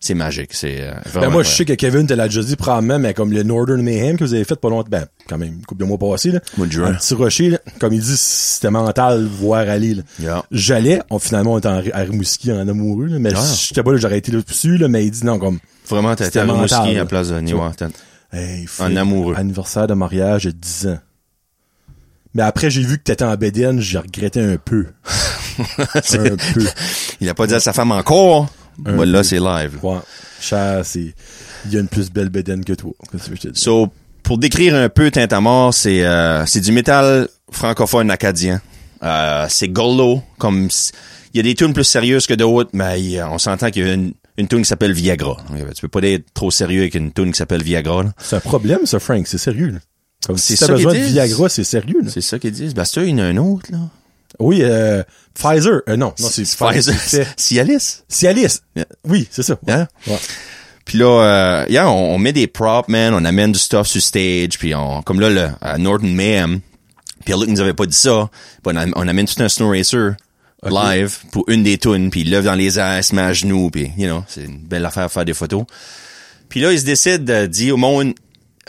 C'est magique, c'est euh, Ben moi, je sais que Kevin te l'a déjà dit probablement, mais comme le Northern Mayhem que vous avez fait pas longtemps, ben, quand même, couple de mois passés, là. Juin. Un petit rocher, là, comme il dit, c'était mental, voir aller, là. Yeah. J'allais, on, finalement, on était en, à Rimouski en amoureux, là, mais Ah. j'étais pas là, j'aurais été là-dessus, là, mais il dit non, comme, Vraiment, t'as été C'était à Rimouski là. à place de New Orleans. Hey, En amoureux. Anniversaire de mariage de 10 ans. Mais après, j'ai vu que t'étais en BDN, j'ai regretté un peu. un peu. Il a pas dit à sa femme encore. Bah, là, c'est live. Ouais. Cher, c'est, il y a une plus belle BDN que toi. Qu'est-ce que je te dis? So, pour décrire un peu Tintamar, c'est euh, c'est du métal francophone acadien. Euh, c'est gollo, comme il y a des tunes plus sérieuses que d'autres, mais on s'entend qu'il y a une, une tune qui s'appelle Viagra. Tu peux pas être trop sérieux avec une tune qui s'appelle Viagra. C'est un problème, ça, Frank, c'est sérieux, là. Comme C'est si t'as ça besoin de. Viagra, c'est sérieux, là. C'est ça qu'ils disent. Ben, ça, il y en a un autre, là. Oui, euh, Pfizer, euh, non, non, c'est Pfizer. Cialis. Cialis. Yeah. Oui, c'est ça. Hein? Ouais. Puis là, euh, yeah, on, on met des props, man, on amène du stuff sur stage, puis on, comme là, le, à Norton Mayhem, Pierre-Luc nous avait pas dit ça, on amène tout un snow racer live pour une des tunes, puis il lève dans les airs, il se met à genoux, puis, you know, c'est une belle affaire à faire des photos. Puis là, il se décide de dire au monde,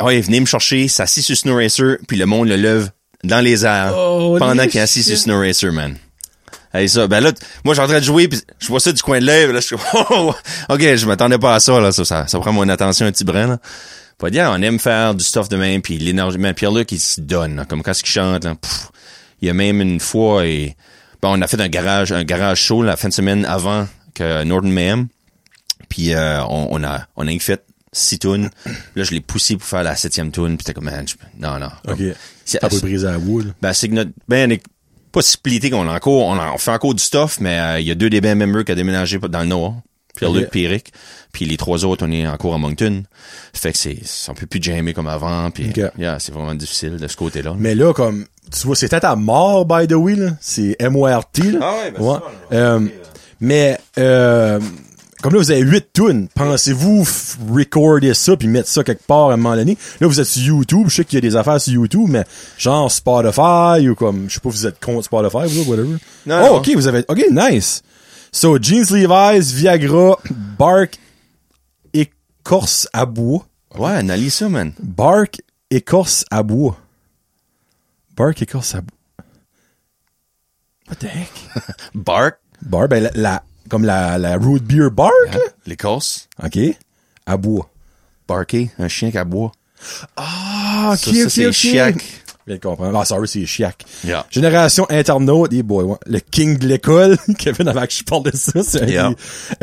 ouais, venez me chercher, s'assit sur Snow Racer, puis le monde le lève dans les airs Oh, pendant qu'il est assis sur. Snow Racer, man. Hey, ça, ben là, moi, j'ai en train de jouer, pis je vois ça du coin de l'œil, là, je suis oh, ok, je m'attendais pas à ça, là, ça, ça, ça prend mon attention un petit brin, là. Pas dire, on aime faire du stuff de même, puis l'énergie, mais Pierre-Luc, il se donne, là, comme quand il chante, là, pff, il y a même une fois, et, bon, on a fait un garage, un garage show, la fin de semaine avant que Norton Mayhem, puis euh, on, on a, on a fait six tunes, là, je l'ai poussé pour faire la septième tune, puis t'es comme, man, je- non, non. OK. C'est- pas brisé la wood. ben, c'est que notre band est pas splitté qu'on a encore, on, a- on fait encore du stuff, mais euh, il y a deux des band members qui ont déménagé dans le Nord. Pierre-Luc Ok. puis Eric. Puis les trois autres, on est encore à Moncton. Fait que c'est, on peut plus jammer comme avant, puis yeah, c'est vraiment difficile de ce côté-là. Mais là, comme, tu vois, c'était à mort, by the way. C'est M-O-R-T, là. Ah ouais, ben c'est ça. Euh, mais, euh, comme là, vous avez huit tunes. Pensez-vous recorder ça puis mettre ça quelque part à un moment donné? Là, vous êtes sur YouTube. Je sais qu'il y a des affaires sur YouTube, mais genre Spotify ou comme, je sais pas, vous êtes contre Spotify, ou whatever. Non, oh, non. ok, vous avez, ok, nice. So, Jeans Levi's, Viagra, Bark, écorce à bois. Ouais, analyse ça, man. Bark, écorce à bois. Bark, écorce à bois. What the heck? Bark? Bar, ben, la, la- Comme la, la root beer bark, là? L'Écosse. OK. À bois. Barky, un chien qui aboie. Ah, Ça, ça, c'est chiac. De comprendre. Ah, sorry, c'est chiac. Yeah. Génération internaute, ouais. Le king de l'école. Kevin, avant que je parle de ça, c'est Yeah.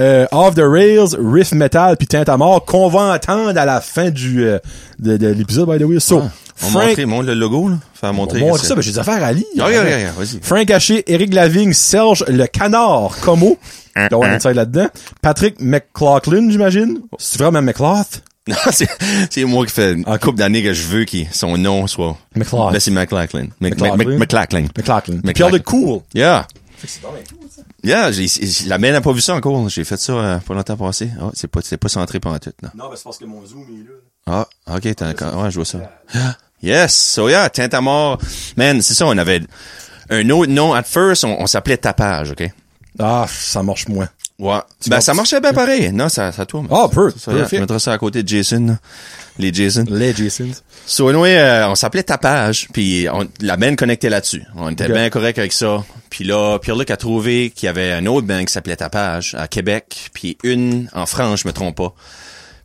euh, Off the Rails, Riff Metal, puis Teinte à mort, qu'on va entendre à la fin du, euh, de, de l'épisode, by the way. So, On Frank, montre, montre le logo, là. Faire montrer. on c'est- ça, ben, j'ai des affaires à lire. Ah, regarde, regarde, regarde, vas-y. Frank Haché, Eric Lavigne, Serge Le Canard, Como. Doit y avoir une inside là-dedans. Patrick McLaughlin, j'imagine. C'est vraiment McLaughlin? Non, c'est, c'est moi qui fais une couple d'années que je veux que son nom soit. McLaughlin. Ben, c'est McLachlan. Mc- McLachlan. Mc- McLachlan. McLaughlin. McLaughlin. Pierre de Cool. Yeah. Yeah, j'ai, j'ai- la mère n'a pas vu ça encore. J'ai fait ça euh, pas longtemps passé. Ah, c'est pas, c'est pas centré pendant tout, non. Non, ben, c'est parce que mon zoom est là. Ah, ok, t'as, ouais, je vois ça. Yes, so yeah, mort. Man, c'est ça, on avait un autre nom. At first, on, on s'appelait Tapage, ok? Ah, ça marche moins. Ouais. Tu Ben, ça marchait bien pareil. Non, ça, ça tourne. Ah, peu, Ça, perfect. Je mettrai ça à côté de Jason, les Jason. Les Jasons. So, anyway, euh, on s'appelait Tapage, puis on, la band connectait là-dessus. On était bien correct avec ça. Puis là, Pierre-Luc a trouvé qu'il y avait un autre band qui s'appelait Tapage à Québec, puis une en France, je me trompe pas.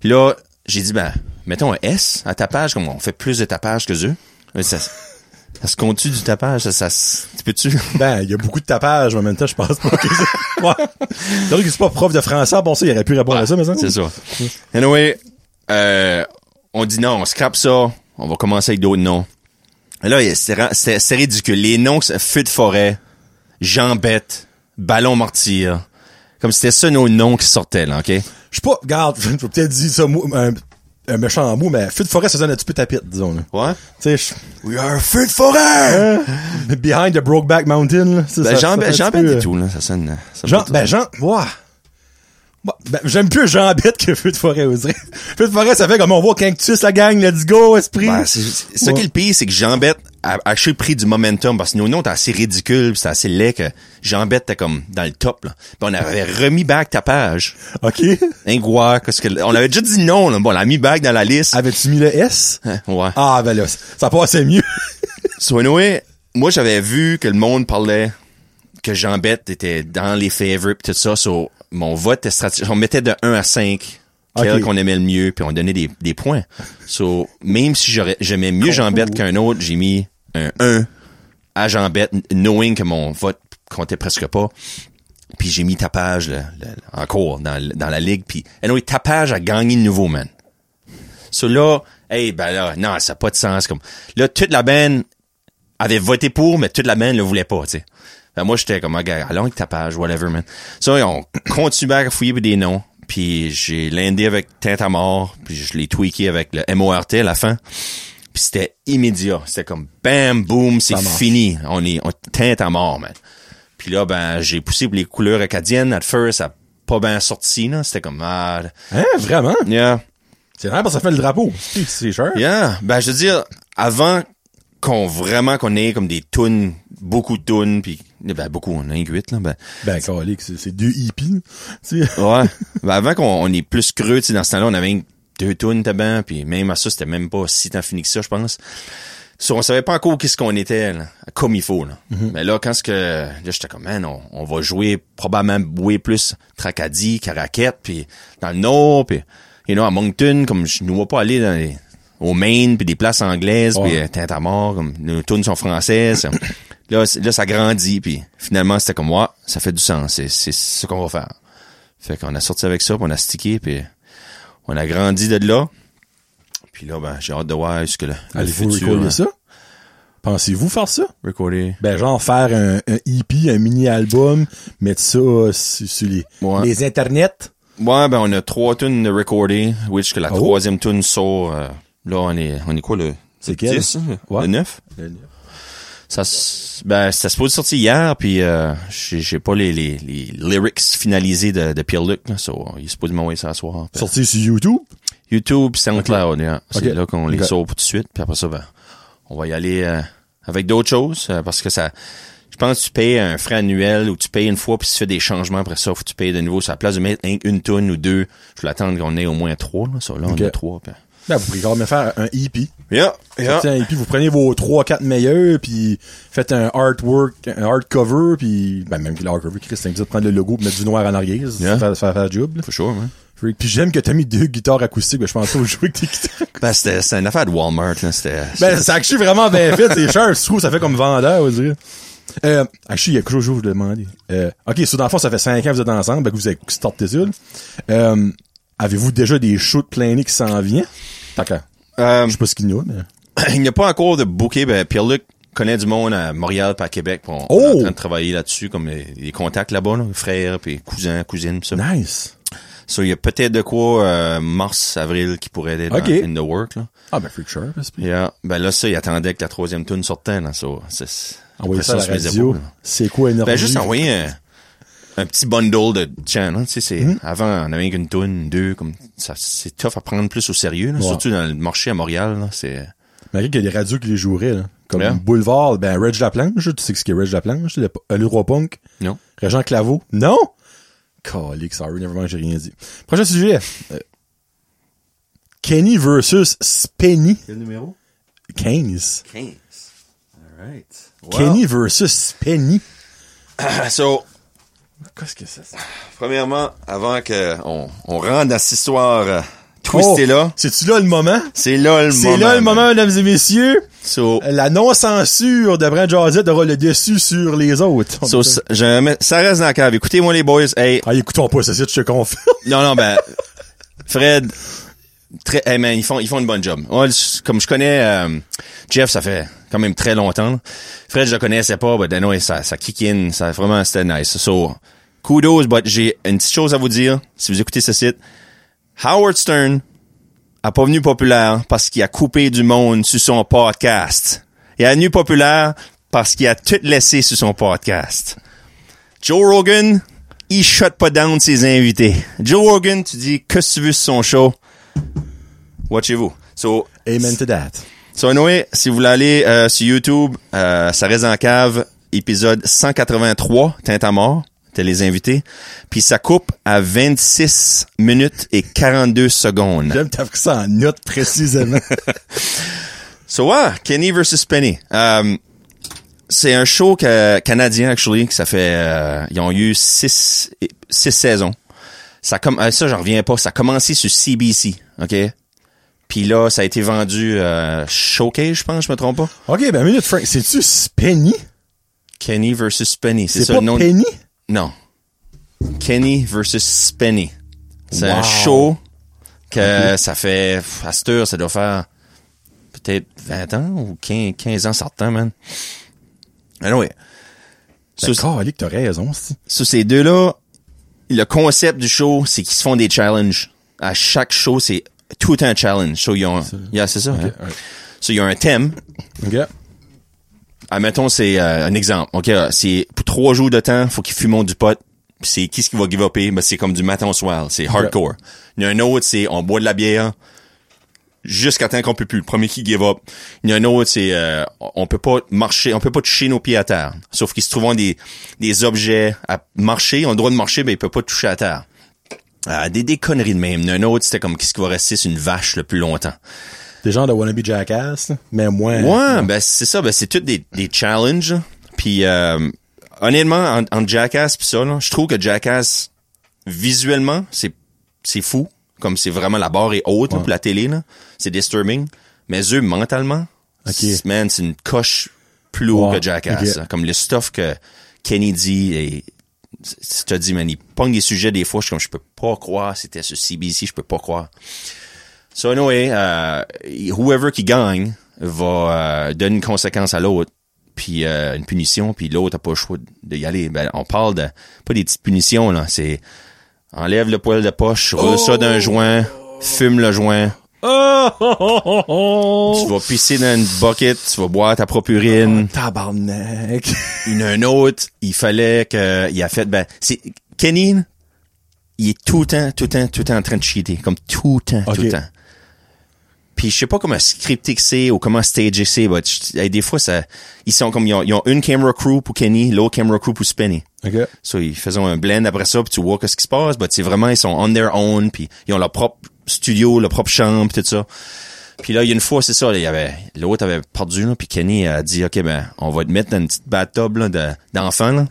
Puis là, j'ai dit, ben, mettons un S à Tapage, comme on fait plus de tapage que eux. Mais Ça, ça se compte-tu du tapage? Ça, ça, tu peux-tu? Ben, il y a beaucoup de tapage, mais en même temps, je pense pas que c'est... Ouais. Que c'est pas prof de français, bon, ça, il aurait pu répondre à ça, mais ça. C'est ça. Anyway, euh, on dit non, on scrape ça, on va commencer avec d'autres noms. Et là, c'est ridicule. Les noms, c'est Feu de forêt, Jean Bête, Ballon Mortier. Comme c'était ça nos noms qui sortaient, là, OK? Je suis pas, regarde, je vais peut-être dire ça, un, un méchant mot, mais feu de forêt, ça sonne un petit peu tapite, disons, là. Ouais? Tu sais, We are Feu de forêt! behind the Brokeback Mountain, là. Ben, ça- Jean un Jean et euh, sonne... ça Jean, sonne- ben, Jean, Bah, Ben, j'aime plus Jean Bête que Feu de forêt, vous. Feu de forêt, ça fait comme on voit Cactus, la gang, let's go, esprit. Ben, c'est, ce Ouais. qui est le pire, c'est que Jean Bête a, a acheté le prix du momentum parce que nos noms étaient assez ridicules, pis c'était assez laid que Jean Bête était comme dans le top, là. Puis on avait remis back ta page. OK. Un quoi, qu'est-ce que, on avait déjà dit non, là. Bon, on l'a mis back dans la liste. Avais-tu mis le S? Hein, Ouais. Ah, ben là, ça passait mieux. So, anyway, moi, j'avais vu que le monde parlait que Jean Bête était dans les favorites tout ça, so, mon vote était stratégique. On mettait de 1 à 5 quel qu'on aimait le mieux, puis on donnait des, des points. So, même si j'aimais mieux Jean Bête qu'un autre, j'ai mis un 1 à Jean Bête, knowing que mon vote comptait presque pas. Puis j'ai mis Tapage le- le- encore dans, dans la ligue. Puis anyway, Tapage a gagné de nouveau, man. So là, hey, ben là, non, ça n'a pas de sens. Comme, là, toute la band avait voté pour, mais toute la band le voulait pas, tu sais. Ben, moi, j'étais comme, regarde, allons avec Tapage, whatever, man. Ça, on continue à fouiller des noms. Puis j'ai landé avec Teinte à mort, puis je l'ai tweaké avec le MORT à la fin. Puis c'était immédiat. C'était comme bam, boom, c'est fini. On est on, teinte à mort, man. Puis là, ben, j'ai poussé pour les couleurs acadiennes. At first, ça a pas bien sorti, là. C'était comme, ah, Hein, vraiment? yeah. C'est vrai parce que ça fait le drapeau. C'est c'est cher. Yeah. Ben, je veux dire, avant qu'on vraiment qu'on ait comme des tunes, beaucoup de tunes, puis ben beaucoup, on a un huit, là, ben, Ben, c'est deux hippies. Tu sais. ouais. ben, avant qu'on on est plus creux, tu sais, dans ce temps-là, on avait deux tunes tabac, puis même à ça, c'était même pas si tant fini que ça, je pense. So, on savait pas encore qu'est-ce qu'on était, là, comme il faut, là. Mais là, quand ce que, là, j'étais comme, man, on, on va jouer, probablement jouer plus Tracadie, Caraquette, puis dans le Nord, puis, you know, à Moncton, comme je ne vois pas aller dans les, au Maine, puis des places anglaises, puis euh, teinte à mort, comme nos tunes sont françaises. là, ça grandit, puis finalement, c'était comme, ouais, ça fait du sens, c'est, c'est ce qu'on va faire. Fait qu'on a sorti avec ça, puis on a stické, puis on a grandi de là. Puis là, ben, j'ai hâte de voir ce que le, le Allez-vous futur... recorder hein, ça? Pensez-vous faire ça? Recorder. Ben, genre faire un, un EP, un mini-album, mettre ça euh, sur, sur les, Ouais. les internets? Ouais, ben, on a trois tunes de recorder, which que la Oh. troisième tune sort, euh, là, on est, on est quoi, le, C'est le quel? 10, hein? Ouais. Le 9? Ça, ben, ça se pose sortir hier, puis euh, j'ai pas les, les, les lyrics finalisés de, de Pierre-Luc, là, so, il se pose m'envoyer ça à soir. Sorti sur YouTube? YouTube, SoundCloud, yeah. c'est là qu'on les Ok. sort tout de suite, puis après ça, ben, on va y aller euh, avec d'autres choses, euh, parce que ça, je pense que tu payes un frais annuel ou tu payes une fois, puis tu fais des changements après ça, faut que tu payes de nouveau. sur la place de mettre un- une tonne ou deux, je vais attendre qu'on ait au moins trois, là, ça, là, on a trois, puis Ben, vous pourriez quand même faire un EP. Yeah, yeah. Un EP, vous prenez vos 3-4 meilleurs, puis faites un artwork, un hardcover, puis ben, même que l'hardcover, Chris, c'est de prendre le logo et mettre du noir en arrière, ça Yeah. ça fait la job. là. For sure, man. Puis j'aime que t'as mis deux guitares acoustiques, ben, je pense pas vous jouer avec tes guitares. Ben, c'était, c'était une affaire de Walmart, là. C'était, Ben, c'est actually vraiment bien fait, c'est cher, je trouve, ça fait comme vendeur, on dirait. Euh, actually, il y a quelque chose que je voulais demander. Euh, ok, so dans le fond, ça fait 5 ans que vous êtes ensemble, ben, que vous avez starté ça. Euh, avez-vous déjà des shows de plein nez qui s'en viennent? Qu'à- euh, je sais pas ce qu'il y a, mais... il n'y a pas encore de bouquet. Ben, Pierre-Luc connaît du monde à Montréal pas à Québec. On, on Oh! est en train de travailler là-dessus, comme les, les contacts là-bas, là, frères, puis cousins, cousines, ça. Nice. So, il y a peut-être de quoi, euh, mars, avril, qui pourrait être Ok. dans- in the work, là. Ah, ben, Sharp, c'est Yeah. Ben là, ça, il attendait que la troisième tune sortait, là. So, c'est, ça à la radio. là. C'est quoi énergie? Ben, juste envoyer un, un petit bundle de chants, hein. Tu sais, c'est, Hmm? avant, on avait qu'une tune, deux, comme, ça, c'est tough à prendre plus au sérieux, là. Ouais. Surtout dans le marché à Montréal, là. C'est, Malgré qu'il y a des radios qui les joueraient, là. Comme Yeah. Boulevard, ben, Reg Laplanche, tu sais ce qu'est Reg Laplanche, le, le roi punk. non. Régent Claveau. Non? Calique, sorry, nevermind, j'ai rien dit. Prochain sujet. Euh, Kenny versus Spenny. Quel numéro? 15. 15. Alright. Kenny versus Spenny. So, Qu'est-ce que c'est ça? premièrement, avant que on, rentre dans cette histoire euh, twistée là, Oh, C'est-tu là le moment? c'est là le moment. C'est là le moment, mesdames et messieurs. So, La non-censure de Brent Josette aura le dessus sur les autres. so, ça- je mets- ça reste dans la cave. Écoutez-moi les boys. Hey, Ah, écoutons pas ça, je te confirme. non non ben, Fred, très, hey man, ils font ils font une bonne job. Moi, comme je connais euh, Jeff, ça fait quand même très longtemps. Fred, je le connaissais pas, but anyway, ça ça kick in, ça vraiment c'était nice. So, kudos, but j'ai une petite chose à vous dire. Si vous écoutez ce site, Howard Stern a pas venu populaire parce qu'il a coupé du monde sur son podcast. Il est venu populaire parce qu'il a tout laissé sur son podcast. Joe Rogan, il shut pas down ses invités. Joe Rogan, tu dis que tu veux sur son show? Watchez-vous. So, Amen to that. so anyway, si vous voulez aller euh, sur YouTube, euh, ça reste en cave, épisode 183, Teinte à mort, t'es les invités. Puis ça coupe à 26 minutes et 42 secondes. J'aime t'as pris ça en note précisément. So ouais, Kenny versus Penny. Euh, c'est un show que, canadien actually que ça fait euh, ils ont eu six six saisons. Ça comme euh, ça j'en reviens pas, ça a commencé sur CBC, OK? Puis là ça a été vendu euh, Showcase, je pense, je me trompe pas. ok, ben minute, Frank, c'est-tu Spenny? Kenny versus Penny, c'est ça pas le nom Penny? Non. Kenny versus Penny. C'est un show que ça fait à cette heure, ça doit faire peut-être 20 ans ou 15, 15 ans certains, man. Anyway. Ben, Sur, calique, t'as raison, si. sur ces deux-là, le concept du show, c'est qu'ils se font des challenges. À chaque show, c'est tout un challenge. So, ils ont, yeah, c'est ça. hein. So, il y a un thème. Ok. Admettons, c'est euh, un exemple. OK, euh, c'est pour trois jours de temps, faut qu'ils fument du pot. C'est qui ce qui va give upper? Ben, c'est comme du matin au soir. C'est hardcore. Il y a un autre, c'est on boit de la bière jusqu'à temps qu'on peut plus. Le premier qui give up. Il y a un autre, c'est euh, on peut pas marcher, on peut pas toucher nos pieds à terre. Sauf qu'ils se trouvent des, des objets à marcher. On a le droit de marcher, mais ils peuvent pas toucher à terre. Euh, des, des conneries de même. Un autre, c'était comme qu'est-ce qui va rester sur une vache le plus longtemps. Des gens de Wannabe Jackass, mais moins. Ouais, ben c'est ça, ben c'est tout des, des challenges. Puis euh, honnêtement, en, en Jackass pis ça, là, je trouve que Jackass visuellement, c'est c'est fou. Comme c'est vraiment la barre est haute là, pour la télé, là. C'est disturbing. Mais eux, mentalement, Ok. c'est- man, c'est une coche plus haut Ouais, que Jackass. ok. là. Comme le stuff que Kenny dit et je te dis, man, il pogne des sujets des fois, je suis comme, je peux pas croire, c'était sur CBC, je peux pas croire. So anyway, euh, whoever qui gagne va euh, donner une conséquence à l'autre, puis euh, une punition, puis l'autre a pas le choix de y aller. Ben, on parle de pas des petites punitions là, c'est enlève le poil de poche, roule ça d'un joint, fume le joint, Oh, oh, oh, oh, oh. tu vas pisser dans une bucket, tu vas boire ta propre urine. Tabarnak. Il y en a un autre, il fallait que il a fait ben c'est Kenny, il est tout le temps, tout le temps, tout le temps en train de cheater, comme tout le temps, tout le temps. Puis je sais pas comment scripté que c'est ou comment stagé c'est, hey, des fois ça, ils sont comme ils ont, ils ont une camera crew pour Kenny, l'autre camera crew pour Spenny. ok. So ils faisaient un blend après ça, puis tu vois qu'est-ce qui se passe, but c'est vraiment ils sont on their own, puis ils ont leur propre studio, leur propre chambre, tout ça. Puis là, il y a une fois, c'est ça, il y avait, l'autre avait perdu, là, puis Kenny a dit, OK, ben, on va te mettre dans une petite bathtub, de- d'enfants, là.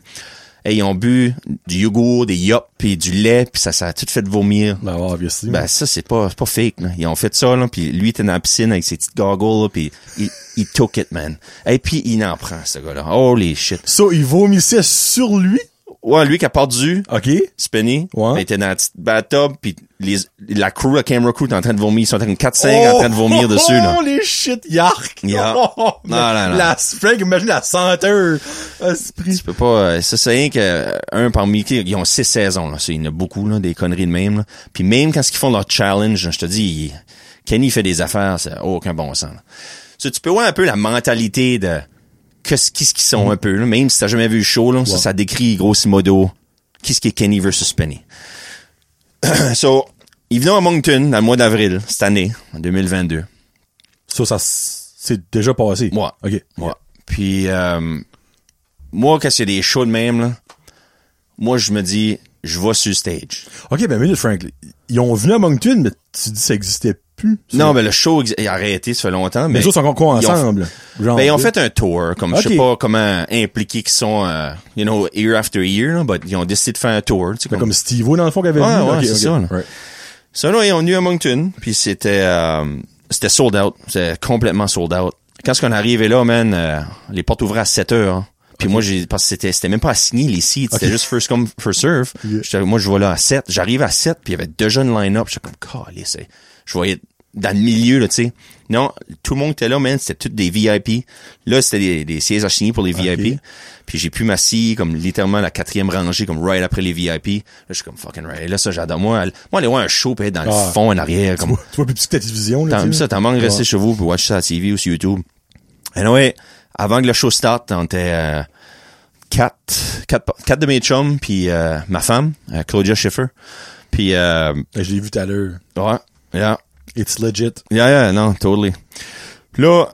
Et ils ont bu du yogourt, des yop, puis du lait, puis ça, ça a tout fait vomir. Ben, obviously. Ben, ça, c'est pas, c'est pas fake, là. Ils ont fait ça, là, puis lui, il était dans la piscine avec ses petites goggles, là, puis il, il took it, man. Et puis, il en prend, ce gars-là. Holy shit. Ça, il vomissait sur lui? Ouais, lui qui a perdu, OK. Spenny, Ouais. il était dans la petite bathtub, puis les, la crew, la camera crew, était en train de vomir. Ils sont comme 4-5 en train de vomir dessus, là. Oh, les shit, yark. Yeah. Oh, Non, non, non. La, Frank, imagine la senteur. Esprit. Tu peux pas, euh, ça, c'est rien que, euh, un parmi qui, ils ont six saisons, là. Il y en a beaucoup, là, des conneries de même, là. Puis même quand ils font leur challenge, je te dis, Kenny fait des affaires, a aucun bon sens, là. Tu peux voir un peu la mentalité de, qu'est-ce qu'ils sont un peu, là. Même si t'as jamais vu le show, là. Ça, ça décrit, grosso modo, qu'est-ce qui est Kenny versus Penny. so, ils venaient à Moncton dans le mois d'avril, cette année, en 2022. Ça, ça, c'est déjà passé. Ouais. OK. Ouais. Puis euh, moi, quand il y a des shows de même, là, moi je me dis, je vais sur stage. OK, ben, minute, Frank. Ils ont venu à Moncton, mais tu dis que ça existait plus. Non, mais le show il a arrêté, ça fait longtemps. mais les autres sont encore quoi ils ont- ensemble? Genre, ben, ils ont fait un tour, comme je Ok. sais pas comment impliqués qu'ils sont, euh, you know, year after year, là, but ils ont décidé de faire un tour. Tu sais, Ben, comme, comme Steve-O, dans le fond, qui avait venu. ouais, c'est ça, là. Right. Ça, là, ils ont venu à Moncton, puis c'était euh, c'était sold out. C'était complètement sold out. Quand est-ce qu'on est arrivé là, man, euh, les portes ouvraient à 7 heures. hein. Puis moi, j'ai parce que c'était c'était même pas assigné les seats, c'était juste first come, first serve. Yeah. Moi, je vois là à 7. J'arrive à 7, puis il y avait déjà une line-up. J'étais comme, calé, Je voyais dans le milieu, là, tu sais. Non, tout le monde était là, man. C'était tous des VIP. Là, c'était des, des sièges assignés pour les VIP. Puis j'ai pu m'assis comme littéralement la quatrième rangée, comme right après les VIP. Là, je suis comme fucking right. Là, ça, j'adore. Moi, moi, aller voir un show, puis être dans Ah. le fond, en arrière, comme, Tu vois plus petit que ta télévision, là. Sais, ça, t'en manques de rester chez vous pour watcher ça à la TV ou sur YouTube. Anyway, avant que le show start, on était euh, quatre, quatre, quatre de mes chums, puis euh, ma femme, euh, Claudia Schiffer. Puis, euh, Ben, Je l'ai vu tout à l'heure. ouais, yeah, It's legit. yeah, yeah, non, totally. Là,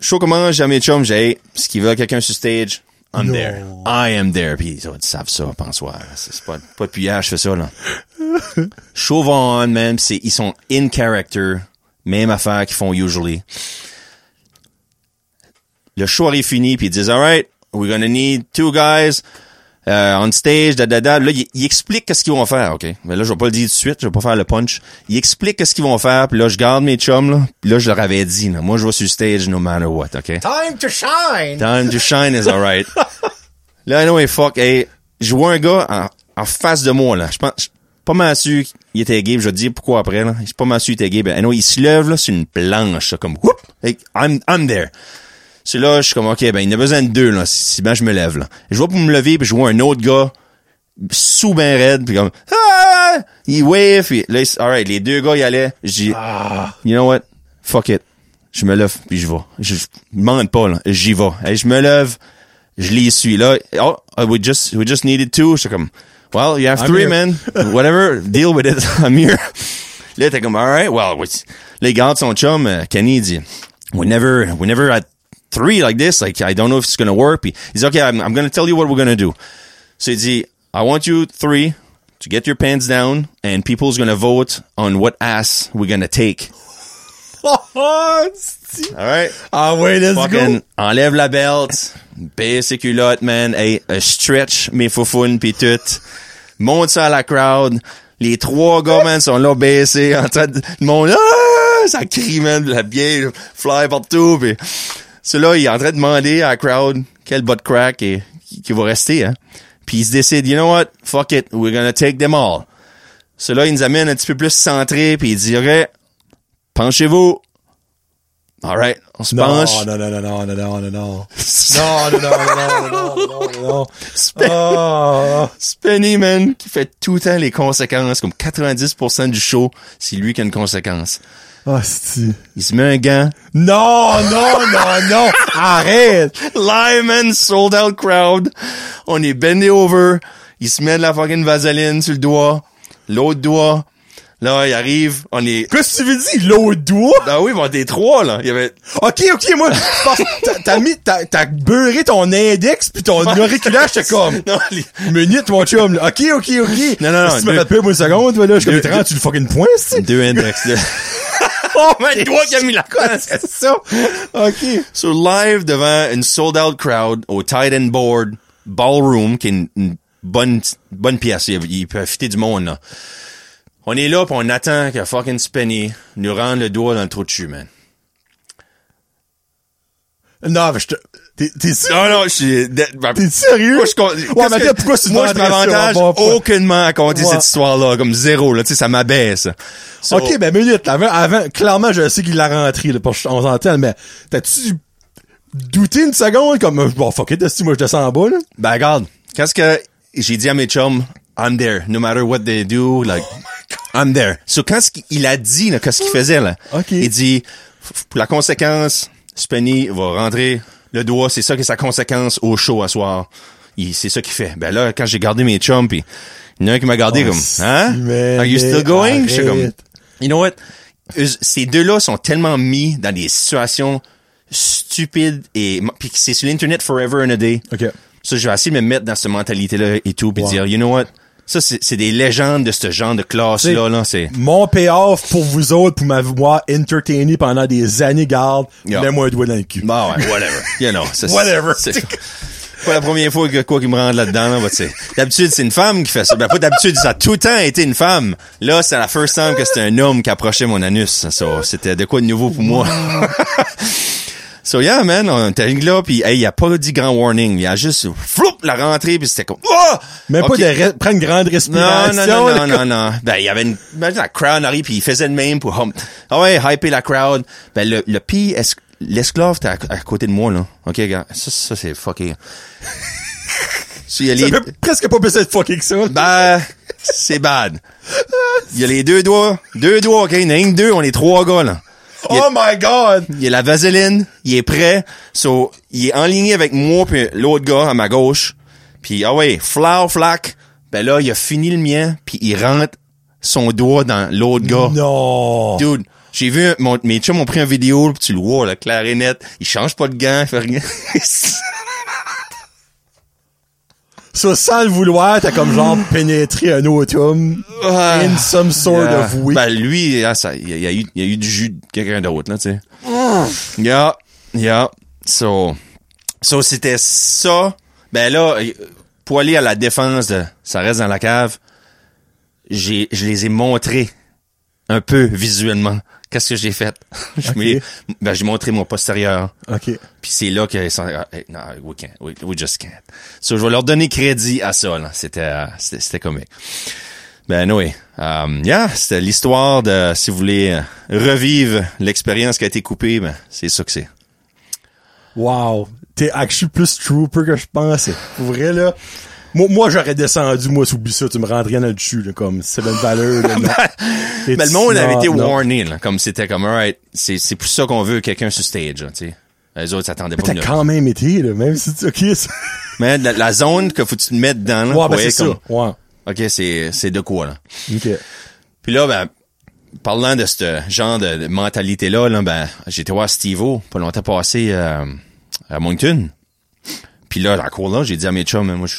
show commence, j'ai mes chums, j'ai, hey, ce qui veut quelqu'un sur stage, I'm Non. there. I am there. Puis ils savent ça, pense-moi. C'est pas, pas depuis hier, je fais ça, là. show va on, man, c'est, ils sont in character. Même affaire qu'ils font usually. Le show arrive fini, puis ils disent, alright, we're gonna need two guys euh, on stage, da da da. Là, ils il expliquent qu'est-ce qu'ils vont faire, ok? Mais là, je vais pas le dire tout de suite, je vais pas faire le punch. Ils expliquent qu'est-ce qu'ils vont faire, puis là, je garde mes chums, là. Puis là, je leur avais dit, là, moi, je vais sur stage no matter what, ok? Time to shine! Time to shine is alright. là, anyway, fuck, hey, je vois un gars en, en face de moi, là. Je pense, je pas mal sûr qu'il était gay, je vais te dire pourquoi après, là. Je suis pas mal sûr qu'il était gay. Ben, anyway, il se lève, là, sur une planche, là, comme, whoop, hey, I'm, I'm there. C'est là, je suis comme, OK, ben, il y en a besoin de deux, là, si, ben je me lève, là. Je vois pour me lever, puis je vois un autre gars, sous ben raide, puis comme, ah! Il wave, puis là, alright, les deux gars, ils allaient. Je dis, Ah! you know what? Fuck it. Je me lève, puis je vais. Je je demande pas, là. J'y vais. Hey, je me lève, je les suis. Là, oh, uh, we just, we just needed two. J'étais comme, well, you have I'm three, here. man. Whatever, deal with it. I'm here. Là, t'es comme, alright, well, we, là, il garde son chum, euh, Kenny, il dit, we never, we never had three like this. Like, I don't know if it's gonna work. Puis, il dit, okay, I'm, I'm gonna tell you what we're gonna do. So il dit, I want you three to get your pants down and people's gonna vote on what ass we're gonna take. Oh, c'est- Alright? Ah ouais, let's Fucking go! enlève la belt, baisse ses culottes, man, hey, euh, stretch mes foufounes pis tout. Monte ça à la crowd. Les trois gars, man, sont là baissés, en train de, monde, ah! ça crie, man, la bière fly partout pis, celui-là, il est en train de demander à la crowd quel butt crack et, qui, va rester, hein. Puis il se décide, you know what? Fuck it, we're gonna take them all. Celui-là, il nous amène un petit peu plus centré puis il dit, penchez-vous. Alright, on se Non, penche. non, non, non, non, non, non, non, non. Non, non, non, non, non, non, non, non, non. Ah. Spenny, man, qui fait tout le temps les conséquences, comme 90% du show, c'est lui qui a une conséquence. Ah, c'est... Il se met un gant. Non, non, non, non! Arrête! Live, man, sold out crowd. On est bendé over. Il se met de la fucking vaseline sur le doigt. L'autre doigt. Là, il arrive, on est... Qu'est-ce que tu veux dire, l'autre doigt? Ah oui, on était trois, là. Il y avait... Ok, ok, moi, je pense que t'as- mis, t'as, t'as beurré ton index pis ton auriculaire, j'étais comme, Non, les- minute, mon chum, là. Ok, ok, ok. Non, non, non, Si tu fait peur, moi, une seconde, là, je suis comme, tu le fucking point, c'est Deux index, là. oh, man, toi qui a mis la cote. C'est ça. Ok. So, live devant une sold-out crowd au Titan Board Ballroom, qui est une, une bonne, bonne pièce. Il, il peut fitter du monde, là. On est là, pis on attend que fucking Spenny nous rende le doigt dans le trou de cul, man. Non, mais je te, t'es, t'es sûr? Non, non, je suis... ben, T'es sérieux? Moi, je, Ouais, mais que- pourquoi tu moi, je m'avantage aucunement à compter Ouais. cette histoire-là, comme zéro, là, tu sais, ça m'abaisse. So- Ok, ben, minute, avant, avant, clairement, je sais qu'il l'a rentré, là, parce qu'on s'entend, mais t'as-tu douté une seconde, comme, bon, fuck it, si moi, je descends en bas, là? Ben, regarde, qu'est-ce que j'ai dit à mes chums, I'm there, no matter what they do, like, I'm there. So, quand ce qu'il il a dit, là, qu'est-ce qu'il faisait, là? Ok. Il dit, pour la conséquence, Spenny va rentrer le doigt, c'est ça qui est sa conséquence au show à soir. C'est ça qu'il fait. Ben là, quand j'ai gardé mes chums, pis il y en a un qui m'a gardé Oh, comme, hein? Are you still going? J'étais comme, arrête. you know what? Ces deux-là sont tellement mis dans des situations stupides et, puis que c'est sur l'internet forever and a day. Ok. Ça, je vais essayer de me mettre dans cette mentalité-là et tout, puis Wow. dire, you know what? Ça, c'est c'est des légendes de ce genre de classe-là, là. C'est, Mon payoff pour vous autres, pour m'avoir entertainé pendant des années, garde, Yeah. mets-moi un doigt dans le cul. bah ouais, whatever. You know. ça, c'est- Whatever. C'est pas la première fois que quoi qui me rentre là-dedans, là, bah, tu sais. D'habitude, c'est une femme qui fait ça. Ben, pas d'habitude, ça a tout le temps été une femme. Là, c'est la first time que c'était un homme qui approchait mon anus. C'était de quoi de nouveau pour moi? So yeah, man, on était là, puis hey, il a pas dit grand warning. Il a juste floup la rentrée, puis c'était comme oh! Ok. pas de re- prendre une grande Non, respiration. non, non, là, non, non, non. Ben, il y avait une, imagine la crowd arrive puis il faisait le même pour, hum, ah ouais, hyper la crowd. Ben, le, le pire, es- l'esclave était à, à côté de moi, là. OK, gars. Ça, ça, c'est fucké. So, il y a les, presque pas être fucké que ça. ben, c'est bad. Il y a les deux doigts, deux doigts, OK? Il y en a un que deux, on est trois gars, là. Il oh my god! Il y a la vaseline, il est prêt. So, il est en ligne avec moi puis l'autre gars à ma gauche. Puis ah ouais, flower flack. Ben là, il a fini le mien puis il rentre son doigt dans l'autre gars. Non! Dude, j'ai vu mon, mes chums ont pris une vidéo puis tu le vois là, clair et net. Il change pas de gants, il fait rien. Ça, sans le vouloir, t'as comme genre pénétré un autre homme Ah. in some sort Yeah. of way. Ben lui, ah, ça, il y, a- il y a eu, y a eu du jus de quelqu'un d'autre là, tu sais. Yeah, yeah. So, so c'était ça. Ben là, euh, pour aller à la défense de, ça reste dans la cave. J'ai, je les ai montrés un peu visuellement. Qu'est-ce que j'ai fait? Je ben j'ai montré mon postérieur. OK. Puis c'est là qu'ils sont, ah, hey, no, we can't, we, we just can't. So, je vais leur donner crédit à ça, là. C'était, euh, c'était, c'était comique. Ben, oui. Um, yeah, c'était l'histoire de, si vous voulez euh, revivre l'expérience qui a été coupée, ben, c'est ça que c'est. Wow. T'es actually plus trooper que je pensais. Pour vrai, là. Moi, moi j'aurais descendu, moi, sous ça, tu me rendrais dans le dessus, là, comme, c'est une valeur, là. Mais Ben, le monde avait été warné, là. Comme c'était comme, alright, c'est, c'est pour ça qu'on veut quelqu'un sur stage, là, tu sais. Les autres s'attendaient pas t'as quand même été, là, même si tu, ok, ça. Mais la, la zone que faut que tu te mettes dedans, là, Ouais, ben, c'est être ça. comme, Ouais. OK, c'est, c'est de quoi, là. Ok. Puis là, ben, parlant de ce genre de, de mentalité-là, là, ben, j'étais voir Steve-O, pas longtemps passé euh, à Moncton. Puis là, dans la cour là, j'ai dit à mes chums, moi, je,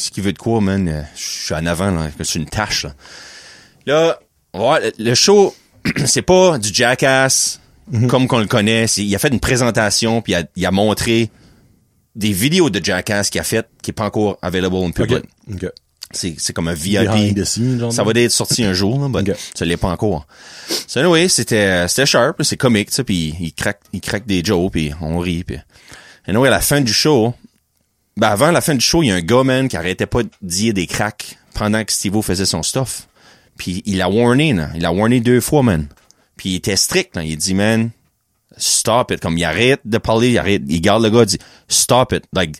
ce qu'il veut de quoi, man, euh, je suis en avant, là, que c'est une tâche, là. Là, voir, le- show, c'est pas du jackass comme qu'on le connaît. Il a fait une présentation, puis il a, il a montré des vidéos de jackass qu'il a fait, qui est pas encore available in public. Ok. C'est, c'est comme un VIP. Scenes. Ça va être sorti un jour, là, mais ça l'est pas encore. So anyway, c'était, c'était sharp, c'est comique, ça, puis il craque, il craque des jokes, puis on rit, puis... Anyway, à la fin du show, ben avant la fin du show, il y a un gars, man, qui arrêtait pas de dire des cracks pendant que Steve faisait son stuff. Puis il a warné, là. Il a warné deux fois, man. Puis il était strict, là. Il dit, man, stop it. Comme il arrête de parler, il arrête, il garde le gars, il dit, stop it. Like,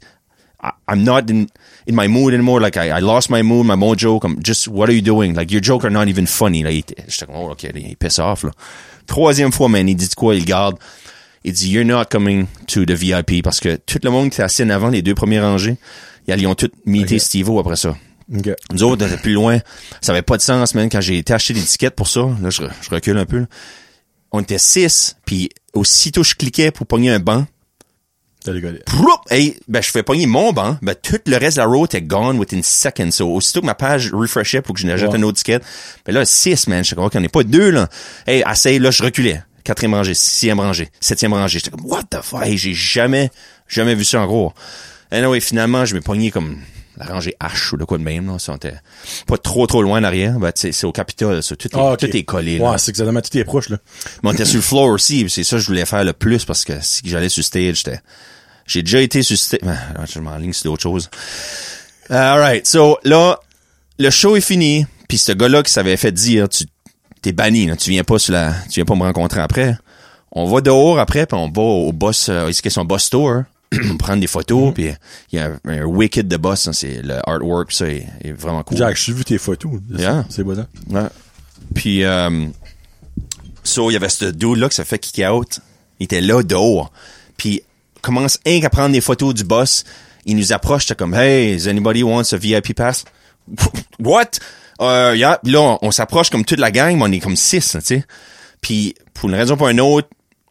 I'm not in, in my mood anymore. Like, I, I lost my mood, my mojo. Comme, just, what are you doing? Like, your jokes are not even funny. Là, j'étais comme, oh, OK, il piss off, là. Troisième fois, man, il dit quoi? Il garde. Il dit, you're not coming to the VIP parce que tout le monde qui était assis en avant, les deux premiers rangées, ils ont tous mité Ok. Steve-O après ça. OK. Nous autres, on était plus loin. Ça avait pas de sens, man. Quand j'ai été acheter des tickets pour ça, là, je, je recule un peu. là. On était six, puis aussitôt je cliquais pour pogner un banc! Hey, ben, je fais pogner mon banc, ben, tout le reste de la row était gone within seconds. So, aussitôt que ma page refreshait pour que je Ouais. un autre ticket, ben là, 6, man, je sais qu'on est pas deux, là. Hey, essaye, là, je reculais. Quatrième rangée, sixième rangée, septième rangée. J'étais comme, what the fuck? Hey, j'ai jamais, jamais vu ça en gros. Anyway, finalement, je m'ai pogné comme la rangée H ou de quoi de même, là. Ça, on était pas trop, trop loin en arrière. Ben, c'est au Capitole, ça. Tout est, Ah, tout est collé, là. Ouais, c'est exactement, tout est proche, là. Mais on était sur le floor aussi, c'est ça que je voulais faire le plus parce que si j'allais sur stage, j'étais. J'ai déjà été sur stage. Ben, je m'enligne sur d'autres choses. Alright, so là, le show est fini, puis ce gars-là qui s'avait fait dire tu t'es banni, là, tu viens pas sur la. Tu viens pas me rencontrer après. On va dehors après, puis on va au boss, euh, ici qui son boss store. on prend des photos, puis il y a un, wicked de boss, hein, c'est le artwork, ça est, est vraiment cool. Jack, j'ai vu tes photos. Yeah. C'est beau, ça. Ouais. Puis, euh, so, il y avait ce dude-là qui s'est fait kick out. Il était là, dehors. Puis, commence rien qu'à prendre des photos du boss. Il nous approche, t'es comme, hey, is anybody wants a VIP pass? What? Euh, yeah. Là, on, on s'approche comme toute la gang, mais on est comme six, tu sais. Puis, pour une raison ou pour une autre,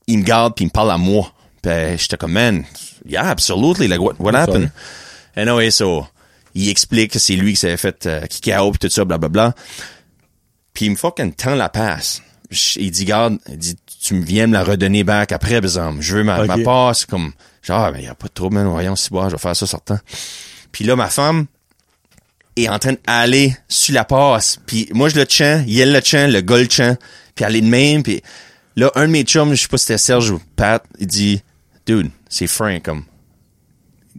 il me garde puis il me parle à moi. Puis, j'étais comme, man, yeah, absolutely, like, what, what happened? Anyway, so, il explique que c'est lui qui s'est fait euh, kick out pis tout ça, blablabla. Puis il me fucking tend la passe. Il dit, garde, il dit, tu me viens me la redonner back après, exemple. Je veux ma, ma passe, comme, genre, ah, ben, y a pas de trouble, man, voyons, si bois, je vais faire ça sortant. Puis là, ma femme est en train d'aller sur la passe. Puis moi, je le tiens, il le tient, le gars le tient, puis est de même, puis là, un de mes chums, je sais pas si c'était Serge ou Pat, il dit, dude, c'est Frank, comme,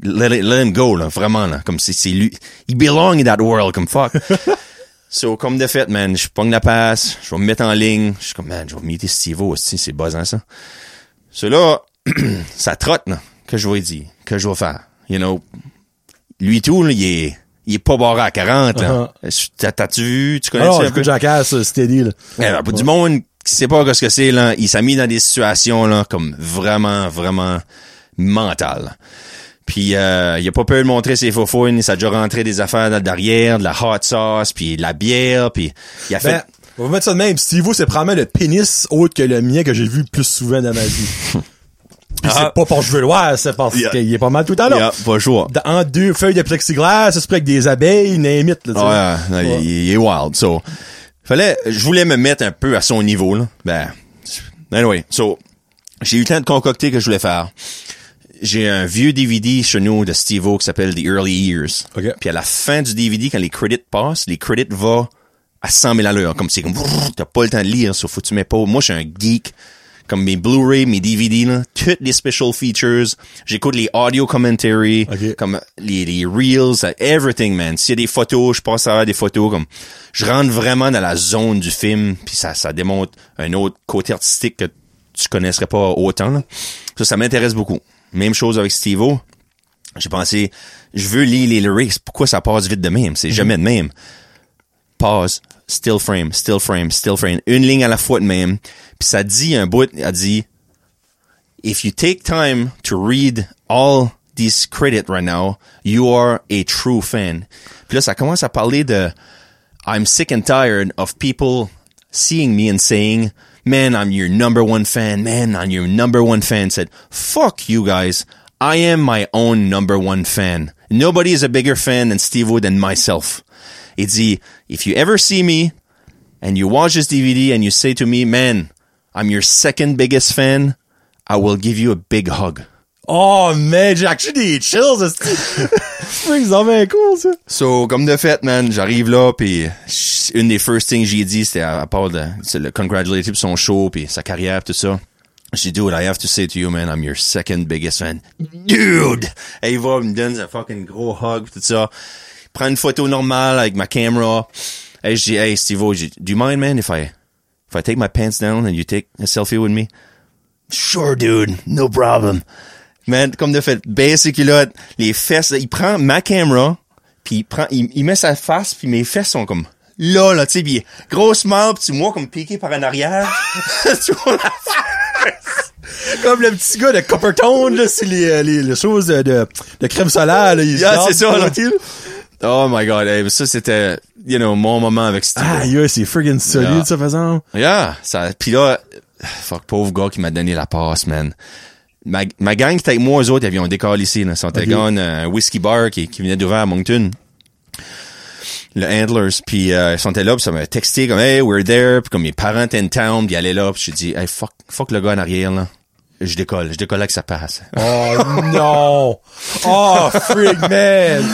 let, it- let him go, là, vraiment, là, comme c'est, c'est lui, he belong in that world, comme fuck. So, comme de fait, man, je pogne la passe, je vais me mettre en ligne, je suis comme, man, je vais meeter Steve aussi, c'est buzzant, ça. So là, ça trotte, là, que je vais dire, que je vais faire, you know. Lui tout, là, il est, il est pas barré à 40, là. T'as- T'as-tu vu, tu connais Alors, ça un peu? Jackass, euh, Steady, là. Eh ben, pour du monde qui sait pas ce que c'est, là, il s'est mis dans des situations, là, comme vraiment, vraiment mentales. Puis, euh, il a pas peur de montrer ses faux il s'est déjà rentré des affaires derrière, de la hot sauce, puis de la bière, puis il a fait... Ben, on va mettre ça de même. Steve c'est probablement le pénis autre que le mien que j'ai vu le plus souvent dans ma vie. Puis Ah. c'est pas pour je veux le voir, c'est parce Yeah. qu'il est pas mal tout pas choix. Dans- En deux feuilles de plexiglas, ça peut avec des abeilles, name it, là. Ouais, il- il, est wild. So, fallait, je voulais me mettre un peu à son niveau, là. Ben, anyway, so, j'ai eu le temps de concocter que je voulais faire. J'ai un vieux DVD chez nous de Steve-O qui s'appelle The Early Years. OK. Puis à la fin du DVD, quand les credits passent, les credits vont à 100 000 à l'heure. Comme c'est comme, t'as pas le temps de lire, sauf faut que tu mets pas. Moi, je suis un geek. Comme mes Blu-ray, mes DVD, là, toutes les special features. J'écoute les audio commentary, OK. comme les, les reels, everything, man. S'il y a des photos, je passe à des photos, comme, je rentre vraiment dans la zone du film, puis ça, ça démontre un autre côté artistique que tu connaisserais pas autant, là. Ça, ça m'intéresse beaucoup. Même chose avec Steve-O. J'ai pensé, je veux lire les lyrics. Pourquoi ça passe vite de même? C'est jamais de même. Pause, still frame, still frame, still frame. Une ligne à la fois de même. Puis ça dit un bout, a dit, if you take time to read all these credit right now, you are a true fan. Puis là, ça commence à parler de, I'm sick and tired of people seeing me and saying, man, I'm your number one fan. Man, I'm your number one fan. Said, fuck you guys. I am my own number one fan. Nobody is a bigger fan than Steve Wood than myself. Il dit, if you ever see me and you watch this DVD and you say to me, man, I'm your second biggest fan, I will give you a big hug. Oh, man, j'ai actually des chills, c'est cool, ça. So, comme de fait, man, j'arrive là, puis une des first things j'ai dit, c'était à, à part de le congratulater son show, puis sa carrière, tout ça. J'ai dit, dude, I have to say to you, man, I'm your second biggest fan. Dude! Et il va, me donne un fucking gros hug, tout ça. Il prend une photo normale avec ma caméra. Et je dis, hey, Steve-O, j'ai- do you mind, man, if I, if I take my pants down and you take a selfie with me? Sure, dude, no problem. Man, comme de fait, baisse ses culottes, les fesses, il prend ma caméra, puis il prend, il, il met sa face, puis mes fesses sont comme là, là, tu sais, puis gros smile, puis tu moi comme piqué par en arrière. Tu vois la Comme le petit gars de Coppertone, là, c'est les, les, les choses de, de, crème solaire, là. Il garde c'est ça, là. Oh my god, hey, ça c'était, you know, mon moment avec Steve. Ah, yeah, c'est friggin' solide, Yeah. ça, faisant. Yeah, ça, pis là, fuck, pauvre gars qui m'a donné la passe, man. Ma, ma gang qui était avec moi, eux autres, ils avaient un décor ici, là. Ils sont Ok. gone, un whisky bar qui, qui venait d'ouvrir à Moncton. Le Handlers, puis euh, ils sont là, puis ça m'a texté comme, hey, we're there, puis comme mes parents étaient in town, puis ils allaient là, puis j'ai dit, hey, fuck, fuck le gars en arrière, là. Je décolle, je décolle avec sa passe. Oh, non! Oh, frig, man!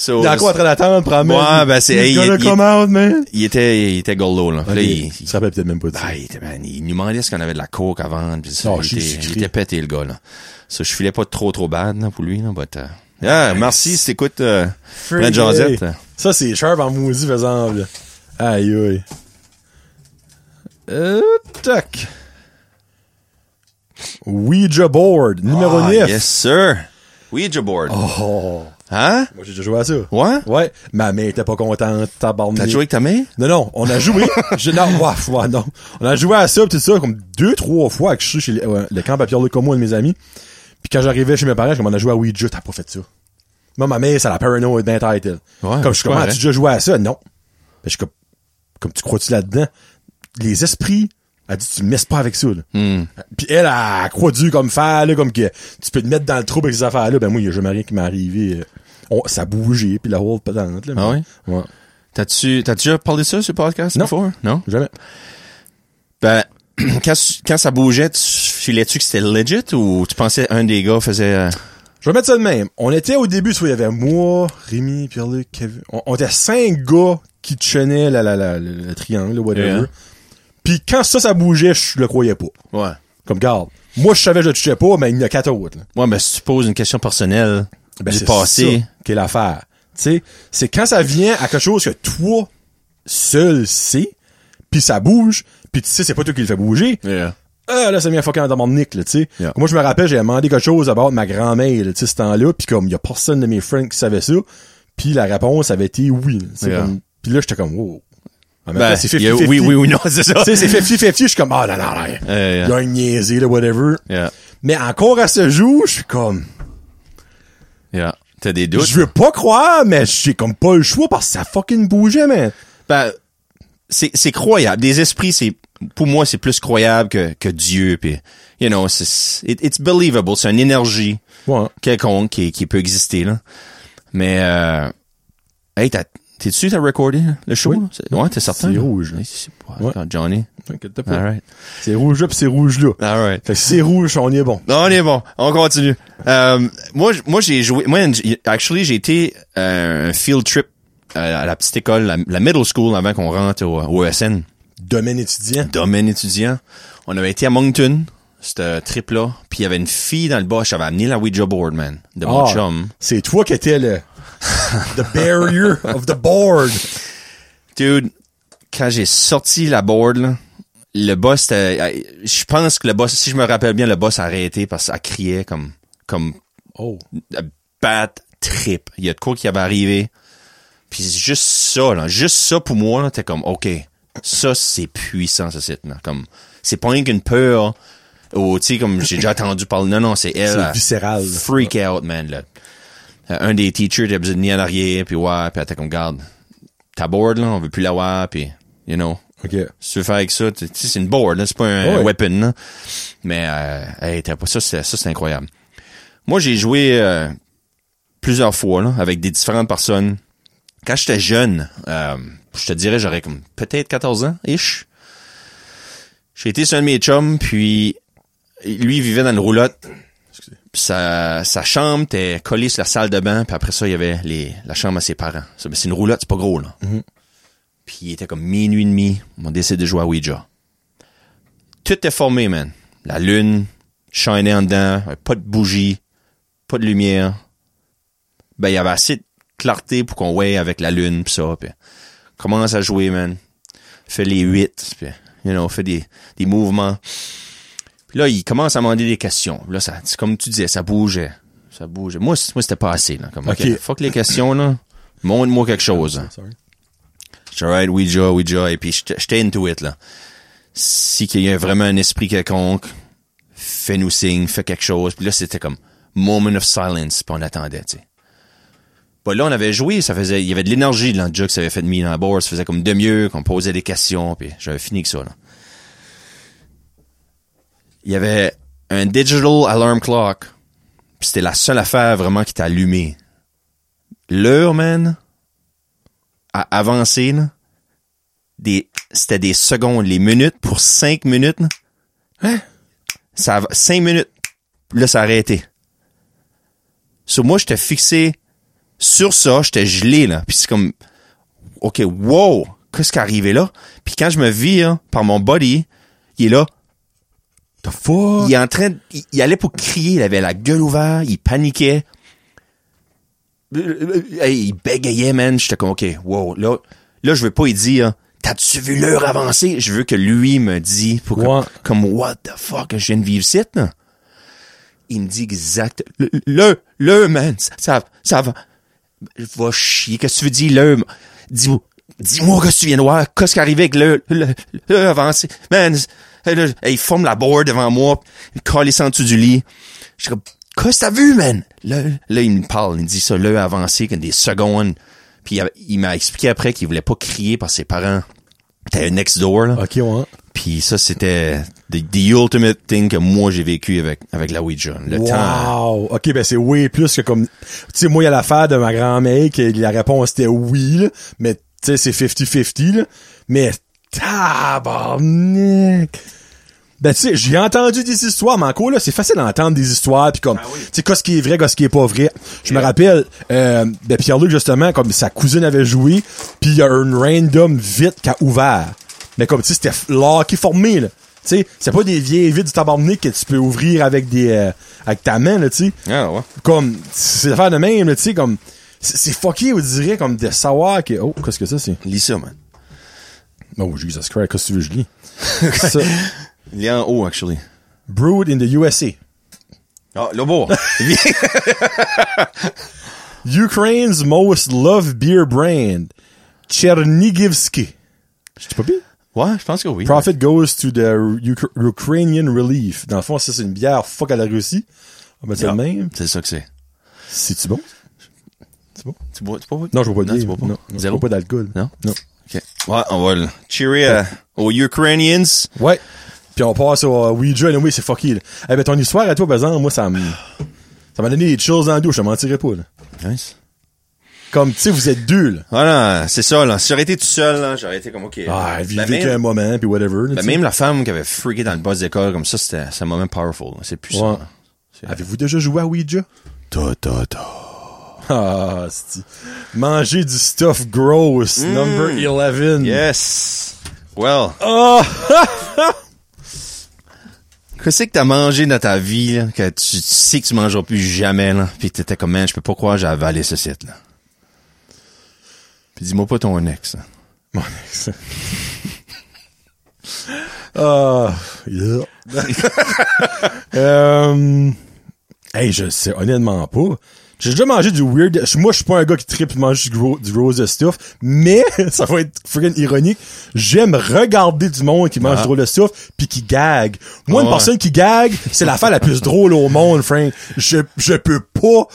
So, Il est encore en train d'attendre, probablement. Ouais, ben, c'est- He's il- il- come out, man! il était, il était goldo, là. Puis là, il- Tu te rappelles peut-être même pas de ça. Ah, il était, man, il nous demandait ce qu'on avait de la coke vendre, pis ça, Oh, il, était, il était pété, le gars, là. Ça, je filais pas trop, trop bad, là, pour lui, là, but, yeah, merci si t'écoutes, euh, Josette. hey. Ça, c'est sharp en maudit faisant, là. Aïe, aïe. Euh, tac. Ouija board, numéro Ah, 9. Yes, sir. Ouija board. Oh. Hein? Moi, j'ai déjà joué à ça. Ouais? Ouais. Ma mère était pas contente, tabarnak. T'as joué avec ta mère? Non, non, on a joué. je, non, ouais, ouais, non. On a joué à ça, pis tout ça, comme deux, trois fois que je suis chez les- ouais, le camp à Pierre-Luc comme moi, de mes amis. Puis quand j'arrivais chez mes parents, je comme on a joué à Ouija, t'as pas fait ça. Moi, ma mère, c'est la paranoïa d'un title. Ouais, comme je suis comme, ah, tu as déjà joué à ça? Non. Ben, je suis comme, comme tu crois-tu là-dedans? Les esprits, elle dit, tu me messes pas avec ça, là. Hmm. Puis elle, elle, elle croit dur comme fer, là, comme que tu peux te mettre dans le trouble avec ces affaires-là. Ben moi, il y a jamais rien qui m'est arrivé. euh, on- ça bougeait, puis la whole patente, là. Ah oui? Ouais. T'as-tu, t'as déjà parlé de ça sur le podcast? Non. before? Non? Jamais. Ben, quand, quand ça bougeait, tu filais-tu que c'était legit ou tu pensais un des gars faisait, euh, Je vais mettre ça de même. On était au début, soit il y avait moi, Rémi, Pierre-Luc, Kevin. On, on était cinq gars qui tenaient la, la, la, le, le triangle, le whatever. Yeah. Puis quand ça, ça bougeait, je le croyais pas. ouais. Comme, garde. Moi, je savais que je le touchais pas, mais il y en a quatre autres. là. Ouais, mais si tu poses une question personnelle Ben, du c'est passé, ça qui est l'affaire. Tu sais, c'est quand ça vient à quelque chose que toi, seul, sais, puis ça bouge, puis tu sais, c'est pas toi qui le fait bouger. Yeah. Ah, là, ça vient fucking dans mon nick, là, tu sais. Yeah. Moi, je me rappelle, j'ai demandé quelque chose à bord de ma grand-mère, tu sais, ce temps-là, puis comme, il y a personne de mes friends qui savait ça, puis la réponse avait été oui, Yeah. puis là, j'étais comme, wow. Ben, c'est il y a- 50-50. oui, oui, oui, non, c'est ça. Tu sais, c'est 50-50, je suis comme, ah, non, non, non. Euh, Il y a un niaisé, là, whatever. yeah. Mais encore à ce jour, je suis comme, Yeah. T'as des doutes? je veux pas croire, mais j'ai comme pas le choix parce que ça fucking bougeait, man. Ben, c'est, c'est croyable. Des esprits, c'est, pour moi, c'est plus croyable que, que Dieu, puis, you know, c'est, it- it's believable. C'est une énergie Ouais. quelconque qui, qui peut exister, là. Mais, euh, hey, t'as, t'es-tu, t'as recordé le show? Oui. Ouais, t'es certain? C'est rouge, là. Ouais. Johnny. T'inquiète pas. C'est rouge là pis c'est rouge là. Alright. Fait que si c'est rouge, on y est bon. Non, on est bon. On continue. Euh, moi, moi, j'ai joué. Moi, actually, j'ai été euh, un field trip euh, à la petite école, la, la middle school, avant qu'on rentre au, au ESN. Domaine étudiant. Domaine étudiant. On avait été à Moncton, ce trip-là. Puis il y avait une fille dans le bas. J'avais amené la Ouija board, man, de mon Ah, chum. C'est toi qui étais le the barrier of the board. Dude, quand j'ai sorti la board, là, le boss, était- euh, je pense que le boss, si je me rappelle bien, le boss a arrêté parce que ça criait comme, comme Oh. a bad trip. Il y a de quoi qui avait arrivé. Puis c'est juste ça, là. Juste ça pour moi, t'es comme, OK, ça, c'est puissant, ce site, là. Comme, c'est pas rien qu'une peur, ou, tu sais, comme j'ai déjà entendu parler. Non, non, c'est elle. C'est viscéral. Freak out, man, là. Euh, Un des teachers, a besoin de venir en arrière, puis ouais, puis elle était comme, garde, ta board, là, on veut plus l'avoir, puis, you know, OK. si tu veux faire avec ça, tu sais, c'est une board, là, c'est pas un, Ouais. un weapon, là. Mais, euh, hey, pas ça, c'est, ça, c'est incroyable. Moi, j'ai joué euh, plusieurs fois, là, avec des différentes personnes. Quand j'étais jeune, euh, je te dirais, j'aurais comme peut-être 14 ans, ish. J'ai été sur un de mes chums, puis lui, il vivait dans une roulotte. Sa, sa chambre était collée sur la salle de bain, puis après ça, il y avait les, la chambre à ses parents. C'est une roulotte, c'est pas gros, là. Puis il était comme minuit et demi. On décide de jouer à Ouija. Tout est formé, man. La lune, shinait en dedans, pas de bougie, pas de lumière. Ben, il y avait assez de clarté pour qu'on voie avec la lune pis ça. Puis commence à jouer, man. Fait les huit, puis, you know, fait des, des mouvements. Puis là, il commence à demander des questions. Là, ça, c'est comme tu disais, ça bougeait. Ça bougeait. Moi, moi c'était pas assez, là. Comme, OK, Ok. fuck les questions, là. Montre-moi quelque chose. Sorry. J'étais right, Ouija, Ouija, et puis j'étais into it, là. Si qu'il y a vraiment un esprit quelconque, fais-nous signe, fais quelque chose. Puis là, c'était comme moment of silence, puis on attendait, tu sais. Bah là, on avait joué, ça faisait, il y avait de l'énergie dans le jeu que ça avait fait de mis dans la board, ça faisait comme de mieux, qu'on posait des questions, puis j'avais fini que ça, là. Il y avait un digital alarm clock, puis c'était la seule affaire vraiment qui t'a allumé. L'heure, man, a avancé, là, des, c'était des secondes, les minutes pour cinq minutes, là. Hein? Ça, cinq minutes, là, ça a arrêté. Sur moi, j'étais fixé sur ça, j'étais gelé, là. Puis c'est comme, OK, wow, qu'est-ce qui est arrivé là? Puis quand je me vis, hein, par mon body, il est là, The fuck? il est en train, de- il, il allait pour crier, il avait la gueule ouverte, il paniquait. Il bégayait, man. J'étais comme, OK, wow, là, là, je veux pas y dire, t'as-tu vu l'heure avancer? Je veux que lui me dise, pour comme, what the fuck, je viens de vivre ici, là? Il me dit exact, le, le, le, man, ça, ça, ça va, va chier, qu'est-ce que tu veux dire, le, dis-moi, dis-moi que tu viens de voir, qu'est-ce qui est arrivé avec le, le, le avancé, man, là, il forme la board devant moi, il colle en dessous du lit, je suis comme, qu'est-ce que t'as vu, man? Là, là, il me parle, il me dit ça, le avancé, comme des secondes, puis il, m'a expliqué après qu'il voulait pas crier par ses parents, T'as un next door, là. Ok, ouais. Puis ça, c'était the, the ultimate thing que moi j'ai vécu avec, avec la Ouija. Le temps. Wow! Ok, ben c'est oui plus que comme... Tu sais, moi, il y a l'affaire de ma grand-mère que la réponse était oui, là, mais tu sais, c'est 50-50, là. Mais tabarnak! Ben tu sais, j'ai entendu des histoires, mais encore là, c'est facile d'entendre des histoires, puis comme, tu sais, qu'est-ce qui est vrai, qu'est-ce qui est pas vrai. Je me rappelle, euh, ben Pierre-Luc, justement, comme sa cousine avait joué, puis il y a un random vite qui a ouvert. Mais comme, tu sais, c'était locké formé, là. Tu sais, c'est pas des vieilles vitres du tabarnak que tu peux ouvrir avec des, euh, avec ta main, là, tu sais Ah ouais. comme c'est l'affaire de même là, tu sais comme c'est c'est fucké on dirait comme de savoir que oh qu'est-ce que ça c'est? Lis ça, man. Oh Jesus Christ qu'est-ce que tu veux je lis? Ça, Il est en haut, actually. brewed in the USA Ah, le beau. Ukraine's most loved beer brand Chernigivsky. Je pas bien? Ouais, je pense que oui. profit goes to the Uk- Ukrainian relief. Dans le fond ça c'est une bière fuck à la Russie. On va ça Ah, même. C'est ça que c'est. c'est-tu bon? C'est bon? Tu bois, tu bois non je vois pas de Non, tu bois pas? non, non, je bois pas d'alcool. Non? non Ouais, on va le cheerer euh, aux Ukrainians. Ouais. Puis on passe au euh, Ouija, oui, c'est fucky, là. Eh ben, ton histoire à toi, par exemple, moi, ça me, ça m'a donné des choses dans le dos, je te mentirais pas, là. Nice. Comme, tu sais, vous êtes deux, là. Voilà, c'est ça, là. Si j'aurais été tout seul, là, j'aurais été comme, OK. Ah, vivez même, qu'un moment, puis whatever, là, ben, même la femme qui avait freaké dans le boss d'école comme ça, c'était, un moment powerful. C'est Ouais. C'est- Avez-vous déjà joué à Ouija? Ta, ta, ta. Ah, c'est Manger du stuff gross, number 11. Yes. Well. Oh! Qu'est-ce que t'as mangé dans ta vie, là, que tu, tu sais que tu mangeras plus jamais, là, pis t'étais comme, man, je peux pas croire que j'ai avalé ce site, là. Puis dis-moi pas ton ex, là. Mon ex. Ah, yeah. euh, hey, je sais honnêtement pas. J'ai déjà mangé du weird. Moi, je suis pas un gars qui tripe manger du, gros, du rose de stuff, mais ça va être friggin' ironique. J'aime regarder du monde qui mange Ah. du rose de stuff puis qui gag. Moi, une ouais. personne qui gag, c'est l'affaire la plus drôle au monde, Frank. Je, je peux pas,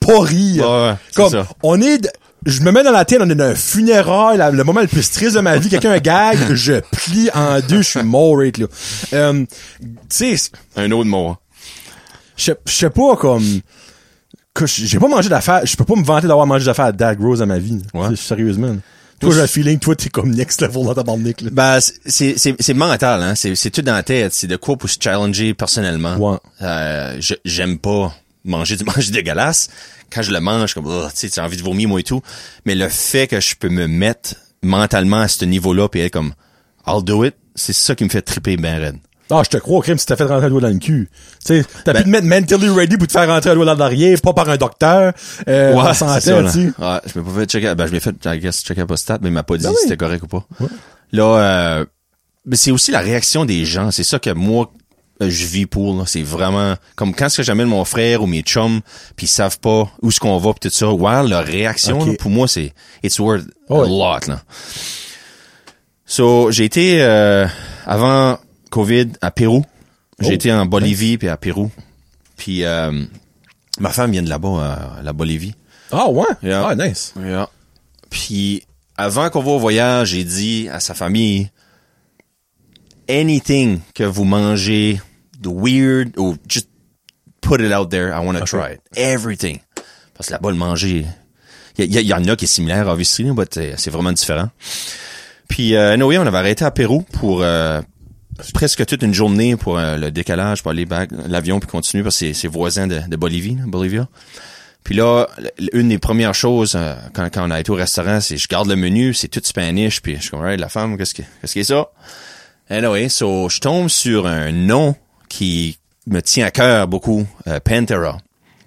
pas rire. Ouais, Comme, ça. on est, je me mets dans la tête, on est dans un funérail, le moment le plus triste de ma vie, quelqu'un gag, je plie en deux, je suis mort, là. Euh, tu sais, Un autre mot. hein. je je sais pas, comme, j'ai pas mangé d'affaires, je peux pas me vanter d'avoir mangé d'affaires à Dag Rose dans ma vie. Ouais. Sérieusement. Toi, j'ai le feeling, toi, t'es comme next level dans ta bande là. Ben, c'est, c'est, c'est mental, hein. C'est, c'est tout dans la tête. C'est de quoi pour se challenger personnellement. Ouais. Euh, je- j'aime pas manger du manger dégueulasse. Quand je le mange, comme, oh, tu sais, tu as envie de vomir, moi et tout. Mais le fait que je peux me mettre mentalement à ce niveau-là puis être comme, I'll do it, c'est ça qui me fait triper ben raide. Ah, je te crois, crime, si t'as fait rentrer un doigt dans le cul. Tu sais, t'as Ben- pu te mettre mentally ready pour te faire rentrer un doigt dans l'arrière, pas par un docteur, euh, en santé. Ouais, je m'ai pas fait checker. Ben, je l'ai fait, I guess, checker prostate, mais il m'a pas dit Ben si oui. c'était correct ou pas. Là, euh, mais c'est aussi la réaction des gens. C'est ça que moi, euh, je vis pour, là. C'est vraiment, comme quand est-ce que j'amène mon frère ou mes chums, puis ils savent pas où est-ce qu'on va pis tout ça. Ouais, leur réaction, là, pour moi, c'est, it's worth Ouais. a lot, là. So, j'ai été, euh, avant COVID à Pérou. J'ai Oh. été en Bolivie puis à Pérou. Puis, euh, ma femme vient de là-bas, euh, la Bolivie. Ah, ouais? Yeah. Ah, nice. Yeah. Puis, avant qu'on va au voyage, j'ai dit à sa famille, anything que vous mangez de weird, ou just put it out there, I want to try it. Everything. Parce que là-bas, le manger, il y, y- y en a qui est similaire, obviously, mais c'est vraiment différent. Puis, euh, anyway, on avait arrêté à Pérou pour euh, presque toute une journée pour euh, le décalage, pour aller back l'avion puis continuer parce que c'est- voisin de, de Bolivie, là, Bolivia. Puis là, une des premières choses euh, quand, quand on a été au restaurant, c'est je garde le menu, c'est tout Spanish, puis je suis comme Alright, la femme, qu'est-ce que qu'est-ce que c'est ça? Anyway, so je tombe sur un nom qui me tient à cœur beaucoup, euh, Pantera.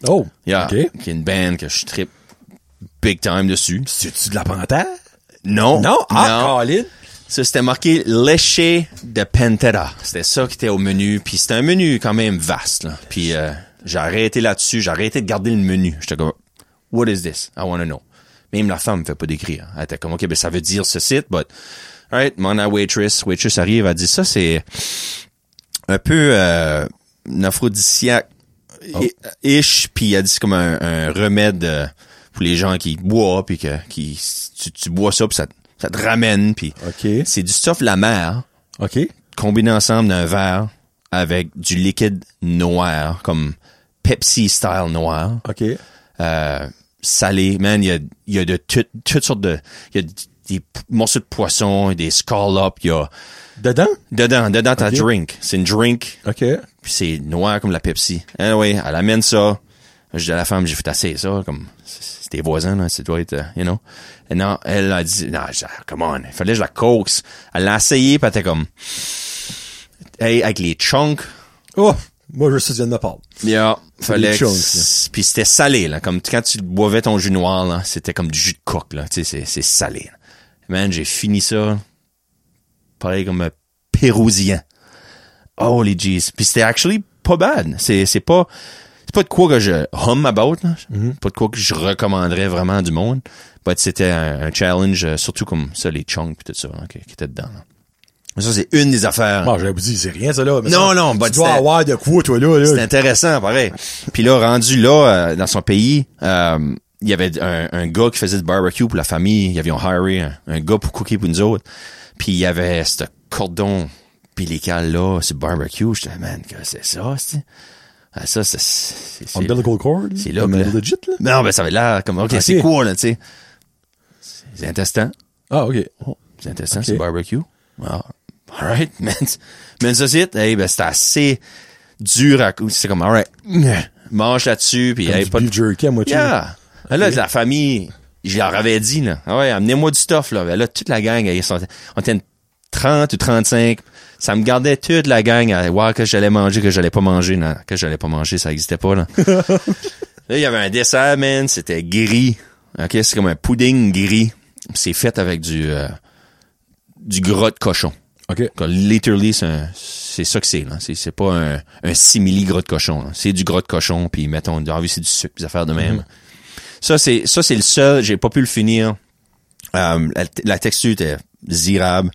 Oh. Yeah, OK. qui est une band que je trip big time dessus. C'est-tu de la panthère? Non, Non? Ah, non. Colin. Ça, c'était marqué léché de Pantera. C'était ça qui était au menu. Puis c'était un menu quand même vaste. Là. Puis euh, j'ai arrêté là-dessus. J'ai arrêté de garder le menu. J'étais comme, what is this? I want to know. Même la femme me fait pas d'écrire. Elle était comme, OK, ben ça veut dire ce site, but... Alright, mon waitress. Waitress arrive, elle dit, ça, c'est un peu euh, un aphrodisiaque ish, puis elle dit c'est comme un, un remède euh, pour les gens qui boivent, puis que qui, tu, tu bois ça, puis ça, ça te ramène, puis c'est du stuff la mer OK. combiné ensemble d'un verre avec du liquide noir, comme Pepsi style noir, OK. euh, salé. Man, il y a, y a de tout- toutes sortes de, il y a des morceaux de poisson, des scallops, il y a Dedans? dedans, dedans ta Ok. drink. C'est une drink, OK. puis c'est noir comme la Pepsi. Anyway, elle amène ça. Je dis à la femme, j'ai fait assez ça, comme, c'est tes voisins, là, ça doit être, euh, you know. Et non, elle a dit, non, je- come on, il fallait que je la coaxe. Elle l'a essayé, puis elle était comme, hey, avec les chunks, Oh! Moi, je suis du Nepal. yeah, fallait que- chunks, puis c'était salé, là, comme quand tu boivais ton jus noir, là, c'était comme du jus de coque, là, tu sais, c'est, salé. là. Man, j'ai fini ça, pareil comme un pérousien. Holy jeez. Puis c'était actually pas bad. C'est, c'est pas, c'est pas de quoi que je hum about, là. Pas de quoi que je recommanderais vraiment du monde. But c'était un, un challenge, euh, surtout comme ça, les chunks pis tout ça, là, qui, qui était dedans, là. Mais Ça, c'est une des affaires. Bon, j'avais dit, c'est rien, ça, là. mais Non, ça, non, tu bah, dois c'était- avoir de quoi, toi, là, C'est là. intéressant, pareil. Puis là, rendu là, euh, dans son pays, euh, il y avait un, un gars qui faisait du barbecue pour la famille. Il y avait hiré un, un gars pour cooker pour nous autres. Puis il y avait ce cordon ombilical là, ce barbecue. J'étais, man, que c'est ça, c'est ah, ça, c'est, c'est, Umbilical cord? c'est là Comme legit, là? Non, ben, ça avait l'air comme, ok, Ok. c'est quoi, là, tu sais? C'est intestin. Ah, OK. Oh, c'est intestins, Ok. c'est barbecue. Ah, alright, man. Mais ça, c'est, hey, ben, c'était assez dur à, c'est comme, alright, mange là-dessus, puis hey, pas de jerky à moitié. Yeah. Là, la famille, je leur avais dit, là. Ah ouais, amenez-moi du stuff, là. Ben là, toute la gang, ils sont, on était une 30 ou 35. Ça me gardait toute la gang à voir que j'allais manger, que j'allais pas manger. Non, que j'allais pas manger, ça existait pas, là. là, il y avait un dessert, man. C'était gris. OK, c'est comme un pudding gris. C'est fait avec du, euh, du gras de cochon. OK. Literally, c'est ça que c'est, là. C'est, c'est pas un, un simili gras de cochon. C'est du gras de cochon, puis mettons, ah c'est du sucre, des affaires de même. Ça, c'est, ça, c'est le seul, j'ai pas pu le finir. Euh, la, la texture était zirable,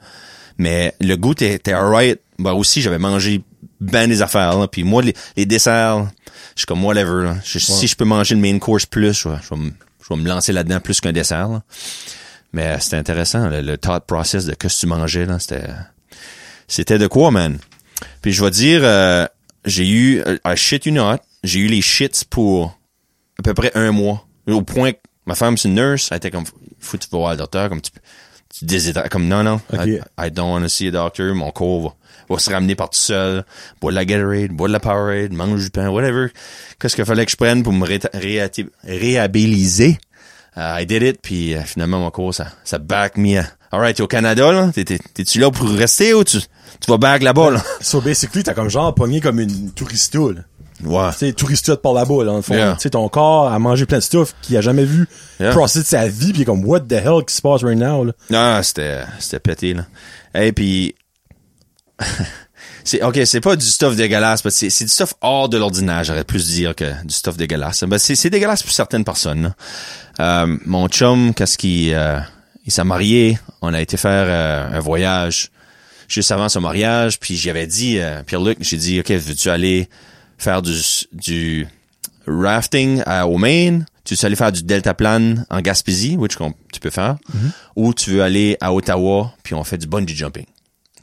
mais le goût était, alright. Bah aussi, j'avais mangé ben des affaires, là. Puis moi, les, les desserts, je suis comme whatever, là. Je- Si je peux manger le main course plus, je vais, je vais me, je vais me lancer là-dedans plus qu'un dessert, là. Mais c'était intéressant, le, le thought process de que tu mangeais, là. C'était, c'était de quoi, man? Puis je vais dire, euh, j'ai eu, euh, I shit you not, j'ai eu les shits pour à peu près un mois. Au point que ma femme, c'est une nurse, elle était comme, faut que tu vas voir le docteur, comme tu, tu déshydrates, comme non, non. I, I don't want to see a doctor, mon corps va, va se ramener par tout seul, bois de la Gatorade, bois de la Powerade, mange du pain, whatever. Qu'est-ce qu'il fallait que je prenne pour me ré- réati- réhabiliser? Uh, I did it, puis euh, finalement, mon corps, ça, ça back me. Alright, t'es au Canada, là? T'es- t'es- T'es-tu là pour rester ou tu, tu vas back là-bas, là? So, basically, t'as comme genre pogné comme une tourista, là. Ouais. Tu sais, tourista par là-bas, là, dans le fond. Yeah. Tu sais, ton corps a mangé plein de stuff qu'il a jamais vu Yeah. de sa vie, est comme, what the hell qui se passe right now, là? Non, c'était, c'était pété, là. Et puis, c'est, ok, c'est pas du stuff dégueulasse, mais c'est, c'est du stuff hors de l'ordinaire, j'aurais plus dire que du stuff dégueulasse. Ben, c'est, c'est dégueulasse pour certaines personnes, là. Euh, mon chum, qu'est-ce qu'il, euh, il s'est marié, on a été faire euh, un voyage juste avant son mariage, puis j'avais dit, euh, Pierre-Luc, j'ai dit, ok, veux-tu aller faire du, du rafting à, au Maine? tu veux aller faire du deltaplane en Gaspésie, which tu peux faire, ou tu veux aller à Ottawa, puis on fait du bungee jumping.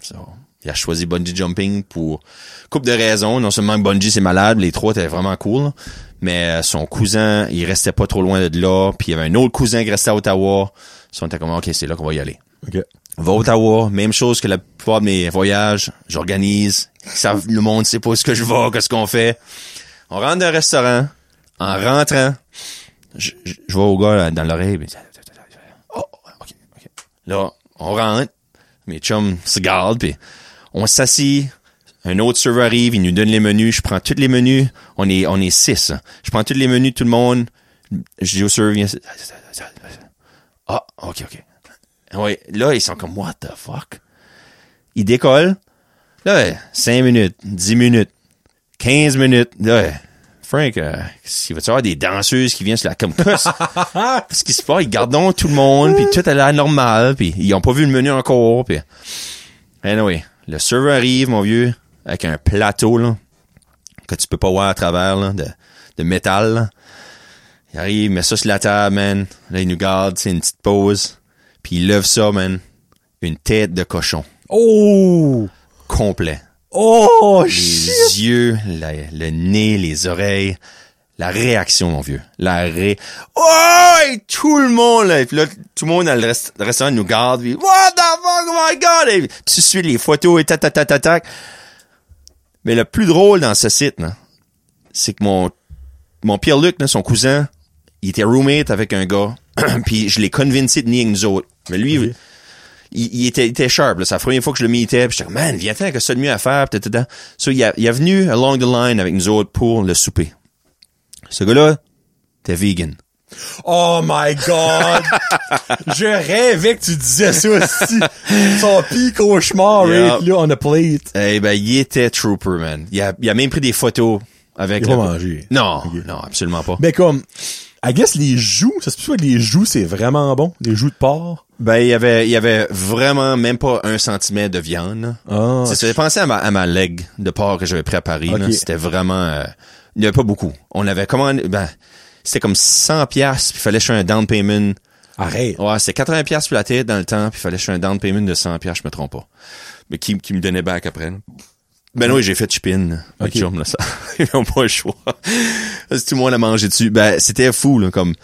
So, il a choisi bungee jumping pour couple de raisons. Non seulement que bungee c'est malade, les trois étaient vraiment cool, mais euh, son cousin, il restait pas trop loin de là, puis il y avait un autre cousin qui restait à Ottawa. So, on était comme, ok, c'est là qu'on va y aller. Va à Ottawa, même chose que la plupart de mes voyages, j'organise, le monde sait pas où est-ce que je vais, qu'est-ce qu'on fait. On rentre dans un restaurant, en rentrant, je, vais au gars dans l'oreille, puis, oh, ok, ok. Là, on rentre, mes chums se gardent, puis on s'assit, un autre serveur arrive, il nous donne les menus, je prends tous les menus, on est, on est six. hein. Je prends tous les menus, tout le monde, je dis au serveur, ah, ok, ok. Ouais, là, ils sont comme, what the fuck? Ils décollent. Là, 5 minutes, 10 minutes, 15 minutes. Là, Frank, euh, s'il va y avoir des danseuses qui viennent sur la comme Ce qui se passe, ils gardent tout le monde, puis tout a l'air normal, puis ils ont pas vu le menu encore, puis... Anyway, le serveur arrive, mon vieux, avec un plateau, là, que tu peux pas voir à travers, là, de, de métal, là. Il arrive, il met ça sur la table, man. Là, il nous garde, c'est une petite pause. Puis il lève ça, man. Une tête de cochon. Oh! Complet. Oh, Les shit! yeux, la- le nez, les oreilles. La réaction, mon vieux. La ré... Oh! Et tout le monde, là. Et puis là, tout le monde dans le, rest- le restaurant nous garde. Puis, What the fuck, oh my God! Et tu suis les photos et ta ta ta ta ta. Mais le plus drôle dans ce site, là, c'est que mon, mon Pierre-Luc, son cousin, il était roommate avec un gars. puis je l'ai convaincu de avec nous autres. Mais lui, il, il était, il était sharp. là. C'est la première fois que je le mettais. Puis j'étais comme, man, viens-t'en, que ça de mieux à faire. Pis tata. So, il, a, il est venu along the line avec nous autres pour le souper. Ce gars-là, t'es vegan. Oh my god! Je rêvais que tu disais ça aussi. Son pire cauchemar, Yeah. right, là, on a plate. Eh ben, il était trooper, man. Il a, il a même pris des photos avec Il a pas mangé. Non, non, absolument pas. Mais comme, I guess les joues, ça se peut que les joues, c'est vraiment bon? Les joues de porc? Ben, il y avait, il y avait vraiment même pas un centimètre de viande. Ah. Ça, j'ai pensé à ma, à ma leg de porc que j'avais préparé. là. Ok. C'était vraiment... euh, il n'y avait pas beaucoup. On avait commandé... Ben, c'était comme 100 piastres, puis il fallait acheter un down payment. Arrête. Ouais, c'était 80 piastres pour la tête dans le temps, puis il fallait acheter un down payment de 100 piastres, je me trompe pas. Mais qui, qui me donnait back après. là? Ben oui, j'ai fait chipin. Ok. Ok. Chum, là, ça. Ils n'ont pas le choix. Si tout le monde a mangé dessus. Ben, c'était fou, là, comme...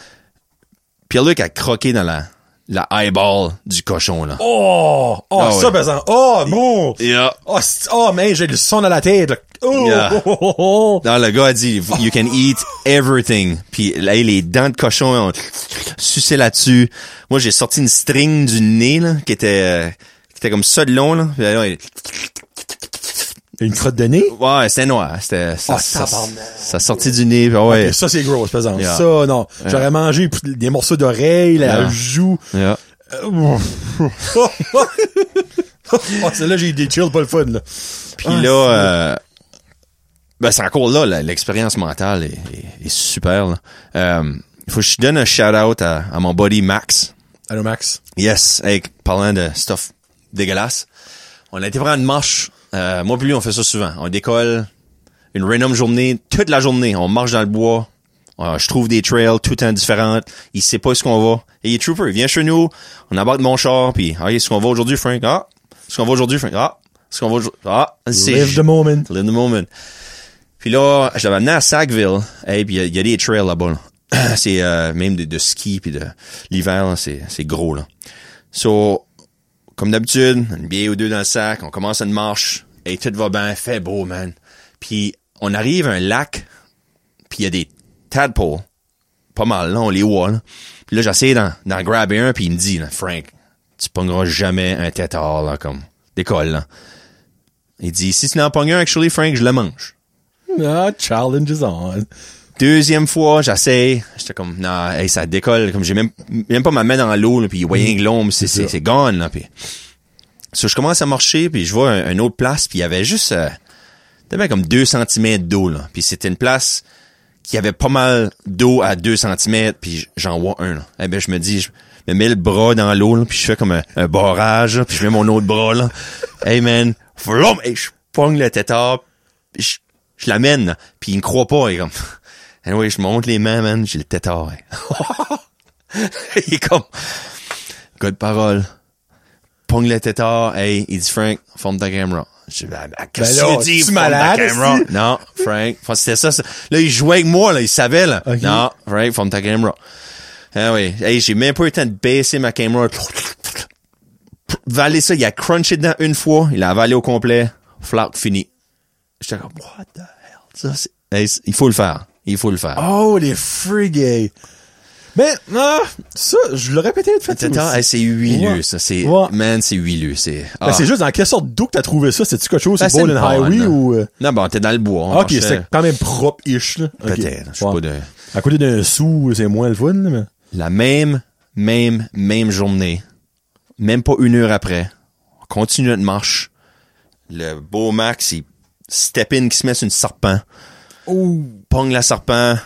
Pierre-Luc a croqué dans la, la eyeball du cochon, là. Oh! Oh, Ah ça, ouais. pesant. Oh, bon! Yeah. Oh, c'est- oh, man, j'ai le son dans la tête. là. Oh, Yeah. oh, oh, oh. Non, le gars a dit, you can eat everything. Puis là, les dents de cochon ont sucé là-dessus. Moi, j'ai sorti une string du nez, là, qui était, euh, qui était comme ça de long, là. Puis là, il- Une crotte de nez? ouais, c'était noir. C'était, ça, Ah, ça, sortit du nez, ouais. Ça, c'est gros, pesant. Yeah. Ça, non. J'aurais mangé des morceaux d'oreille, la Yeah. joue. Euh, oh, celle-là, j'ai des chills, pas le fun, là. Puis Ah, là, euh, ben c'est encore là, l'expérience mentale est, est- est super. là. Euh, faut que je donne un shout-out à, à mon buddy Max. Allô, Max? Yes, hey, parlant de stuff dégueulasse, on a été prendre une marche. Euh, moi puis lui, on fait ça souvent. On décolle une random journée, toute la journée. On marche dans le bois. Euh, je trouve des trails tout le temps différentes. Il sait pas où ce qu'on va. Et il est trooper. Il vient chez nous. On embarque mon char. Puis, ah, est-ce qu'on va aujourd'hui, Frank? Ah, est-ce qu'on va aujourd'hui, Frank? Ah, est-ce qu'on va aujourd'hui? Ah, c'est... Live the moment. Live the moment. Puis là, je l'avais amené à Sackville. Et puis il y a- il y, a des trails là-bas. là. c'est euh, même de, de ski puis de l'hiver, là, c'est c'est gros là. So, comme d'habitude, une bière ou deux dans le sac, on commence une marche et tout va bien, fait beau man. Puis on arrive à un lac, puis il y a des tadpoles, pas mal là, on les voit là. Puis là j'essaie d'en d'en grabber un, puis il me dit, Frank, tu pogneras jamais un tétard là comme décolle là. Il dit, si tu n'en pognes un actually Frank, je le mange. Ah, challenge is on. Deuxième fois, j'essaie. J'étais comme, non, hey, ça décolle. Comme j'ai même, même pas ma main dans l'eau, puis il voyait rien que l'ombre, c'est, c'est, c'est gone, là, puis. So, je commence à marcher, puis je vois un, une autre place, puis il y avait juste, euh, t'avais comme deux centimètres d'eau, là. Puis c'était une place qui avait pas mal d'eau à deux centimètres, puis j'en vois un, là. Eh ben, je me dis, je me mets le bras dans l'eau, là, puis je fais comme un, un barrage, puis je mets mon autre bras, là. Hey, man, flom, et je pogne le tétard, je, je l'amène, puis il me croit pas, il comme, Anyway, je monte les mains, man, j'ai le tétard. il est comme, gars de parole. Pogne le tétard, hey, il dit, Frank, forme ta caméra. Je dis, ben, ben, qu'est-ce Ben que tu dis, tu malade? Non, Frank, c'était ça, ça. Là, il jouait avec moi, là, il savait, là. Non, Frank, forme ta caméra. Ah oui, hey, j'ai même pas eu le temps de baisser ma caméra. Valé ça, il a crunché dedans une fois, il a avalé au complet, flat, fini. J'étais comme, what the hell? Ça, c'est- hey, il faut le faire. Il faut le faire. Oh, les frigay. Mais, ah, ça, je l'aurais peut-être fait Attends, hey, c'est huileux, Ouais. ça. C'est, Ouais. man, c'est huileux. C'est, Ben, ah. c'est juste dans quelle sorte d'eau que t'as trouvé ça? C'est-tu quelque chose, Ben, c'est c'est Bowling Highway ou... euh, Non, bon, t'es dans le bois. Ok, c'est quand même propre-ish, là. Peut-être, je Ouais. pas de... À côté d'un sou, c'est moins le fun, là, mais... La même, même, même journée, même pas une heure après, on continue notre marche. Le beau Max, il step in qui se met sur une serpent. Oh. Pogne la serpent.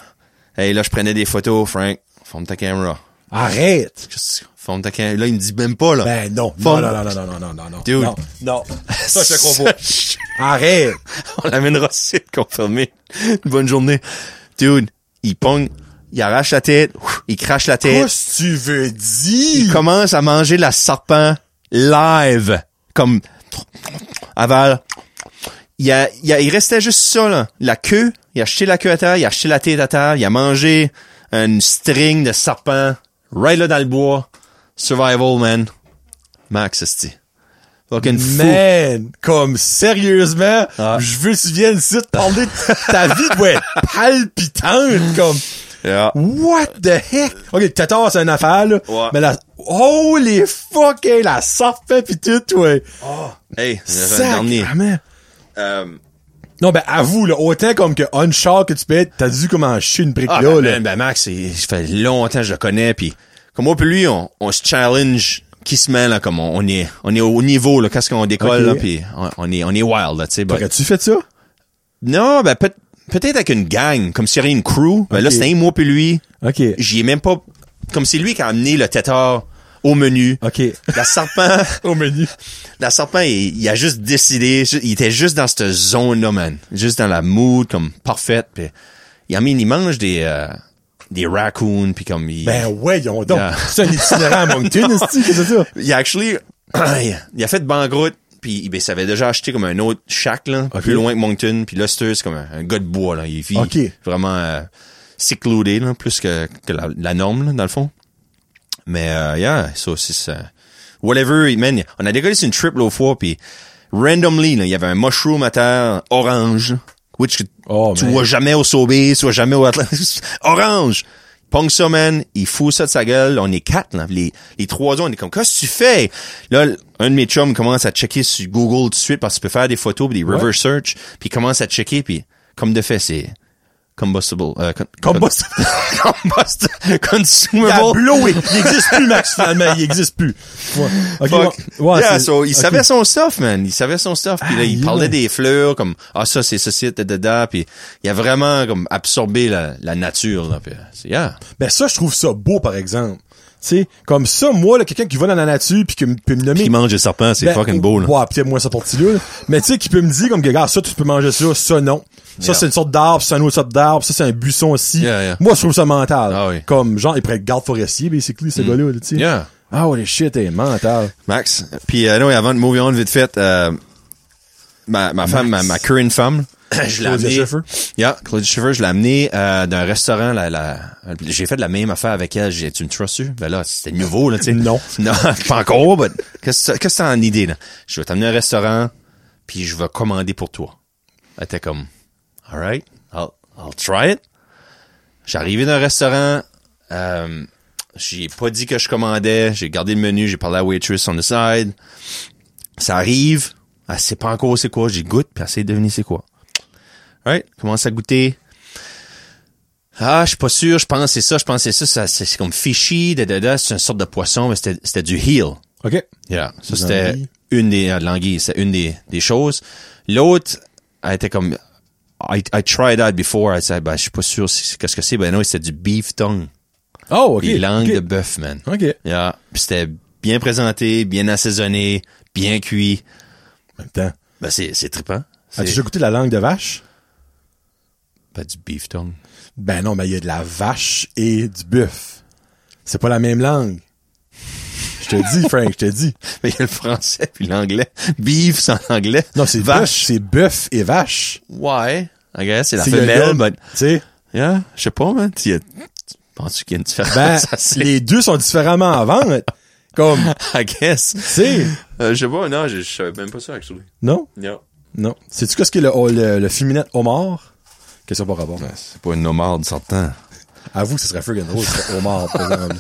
Hey, là, je prenais des photos, Frank. Forme ta caméra. Arrête! Forme ta caméra. Là, il me dit même pas, là. Ben non, non, non, non, non, non, non, non, non, non. Dude. Non, non. Ça, je te pas. Arrête! On l'amènera site confirmé. Une bonne journée. Dude, il pogne, il arrache la tête, il crache la tête, Qu'est-ce que tu veux il dire? commence à manger la serpent live. Comme, aval. Il, a, il, a- il restait juste ça, là. La queue, il a acheté la queue à terre, il a acheté la tête à terre, il a mangé une string de serpent, right là dans le bois. Survival, man. Max, c'est Fucking fou. Man, comme sérieusement, Ah. je veux que tu viennes ici te parler de ta vie être palpitante, comme Yeah. what the heck? Ok, le tétard, c'est une affaire, là. Ouais. Mais la, holy fuck, hey, la serpent pis tout, ouais. Hey, j'avais un dernier. Sacrement. Non, ben, avoue, là, autant comme que Unshark que tu peux être, t'as dû comment chier une brique Ah, là, ben, là. ben, ben, Max, ça fait longtemps que je le connais, puis comme moi puis lui, on, on se challenge qui se met là, comme on, on est, on est au niveau là, quand on décolle là, puis on, on est, on est wild là, tu sais. but- Aurais-tu fait ça? Non, ben peut- peut-être avec une gang, comme s'il y avait une crew. Ben là, c'était un moi puis lui. Ok. J'y ai même pas, comme c'est lui qui a amené le tétard au menu. Ok. La serpent, Au menu. la serpent, il, il a juste décidé, il était juste dans cette zone-là, man. Juste dans la mood, comme parfaite. Puis il a mis, il mange des, euh, des raccoons, puis comme il, Ben, ouais, ils ont donc. Yeah. C'est un itinérant à Moncton, c'est ça? il a actually, il a fait banqueroute, puis ben, il s'avait déjà acheté comme un autre shack, là, Ok. plus loin que Moncton, puis là, c'est comme un, un gars de bois, là. Il vit vraiment euh, secludé, là, plus que, que la, la norme, là, dans le fond. Mais, euh, yeah, ça aussi, ça... Whatever, man, on a décollé sur une trip l'autre fois, puis randomly, là, il y avait un mushroom à terre orange, which Oh, tu man. vois jamais au Sobeys, tu vois jamais au Atlas. orange! Pong ça, man, il fout ça de sa gueule. On est quatre, là. Les, les trois autres, on est comme, qu'est-ce que tu fais? Là, un de mes chums commence à checker sur Google tout de suite parce qu'il peut faire des photos pis des reverse search. Puis il commence à checker puis comme de fait, c'est combustible. Euh, con- Combustible. combustible. Il a Consumable. blowé. Il existe plus, Max, finalement. Il existe plus. Ouais. Ok, Fuck. ouais. Ouais, yeah, so, il savait son stuff, man. Il savait son stuff. Puis là, il Aïe, parlait des fleurs, comme, ah, ça, c'est ceci, da, Puis il a vraiment, comme, absorbé la, la nature, là. Puis, c'est, yeah. Ben ça, je trouve ça beau, par exemple. Tu sais, comme ça, moi, là, quelqu'un qui va dans la nature puis qui me- peut me nommer... Qui mange des serpents, c'est Ben, fucking beau, là. Ouais, pis moi, ça parti là. là. Mais tu sais, qui peut me dire, comme, que, regarde, ça, tu peux manger ça, ça, non. Ça, Yeah. c'est une sorte d'arbre, c'est une autre sorte d'arbre, ça, c'est un buisson aussi. Yeah, yeah. Moi, je trouve ça mental. Ah oui. Comme, genre, il pourrait être garde forestier, basically, ce gars-là, là, tu sais. Yeah. Ah, ouais, les shit, est mental. Max. Puis, euh, avant de move on vite fait, euh, ma, ma femme, ma, ma current femme, je l'ai amenée. Schiffer. Yeah, Claudia Schiffer, je l'ai amenée euh, d'un restaurant. La, la, j'ai fait la même affaire avec elle. J'ai, tu me trustes Ben là, c'était nouveau, là, tu sais. Non. Non, pas encore, mais qu'est-ce que qu'est-ce que t'as en idée, là? Je vais t'amener à un restaurant, puis je vais commander pour toi. Elle était comme, alright, I'll, I'll try it. J'arrivais dans un restaurant, euh, j'ai pas dit que je commandais, j'ai gardé le menu, j'ai parlé à la waitress on the side. Ça arrive, elle sait pas encore c'est quoi, j'y goûte, puis elle sait deviner c'est quoi. Right? Commence à goûter. Ah, je suis pas sûr, je pense que c'est ça, je pense que c'est ça, ça c'est comme fishy, da, da, da, c'est une sorte de poisson, mais c'était, c'était du heel. OK. Yeah. Ça, c'était une des, euh, c'est une des, des choses. L'autre, elle était comme, I, I tried that before, elle disait, ben, je suis pas sûr qu'est-ce que c'est, ben non, c'était du beef tongue. Oh, OK. Des langues de bœuf, man. OK. Yeah. C'était bien présenté, bien assaisonné, bien cuit. En même temps. Ben, c'est, c'est trippant. As-tu déjà goûté la langue de vache? Pas du beef tongue. Ben non, mais il y a de la vache et du bœuf. C'est pas la même langue. Je te dis, Frank, je te dis. Mais il y a le français puis l'anglais. Beef, c'est en anglais. Non, c'est vache, c'est bœuf et vache. Ouais. I guess, c'est la femelle, but, Tu sais, yeah, je sais pas, man. Tu penses-tu qu'il y a une différence? ben, les deux sont différemment à vendre. Comme, I guess. tu sais, Euh, je sais pas, non, je, je savais même pas ça, actually. non? Yeah. Non. Sais-tu qu'est-ce que le, oh, le, le féminin homard? Qu'est-ce que ça pas rapport? C'est pas une nomade, certain. Avoue, ce serait friggin' drôle, ce homard, par exemple.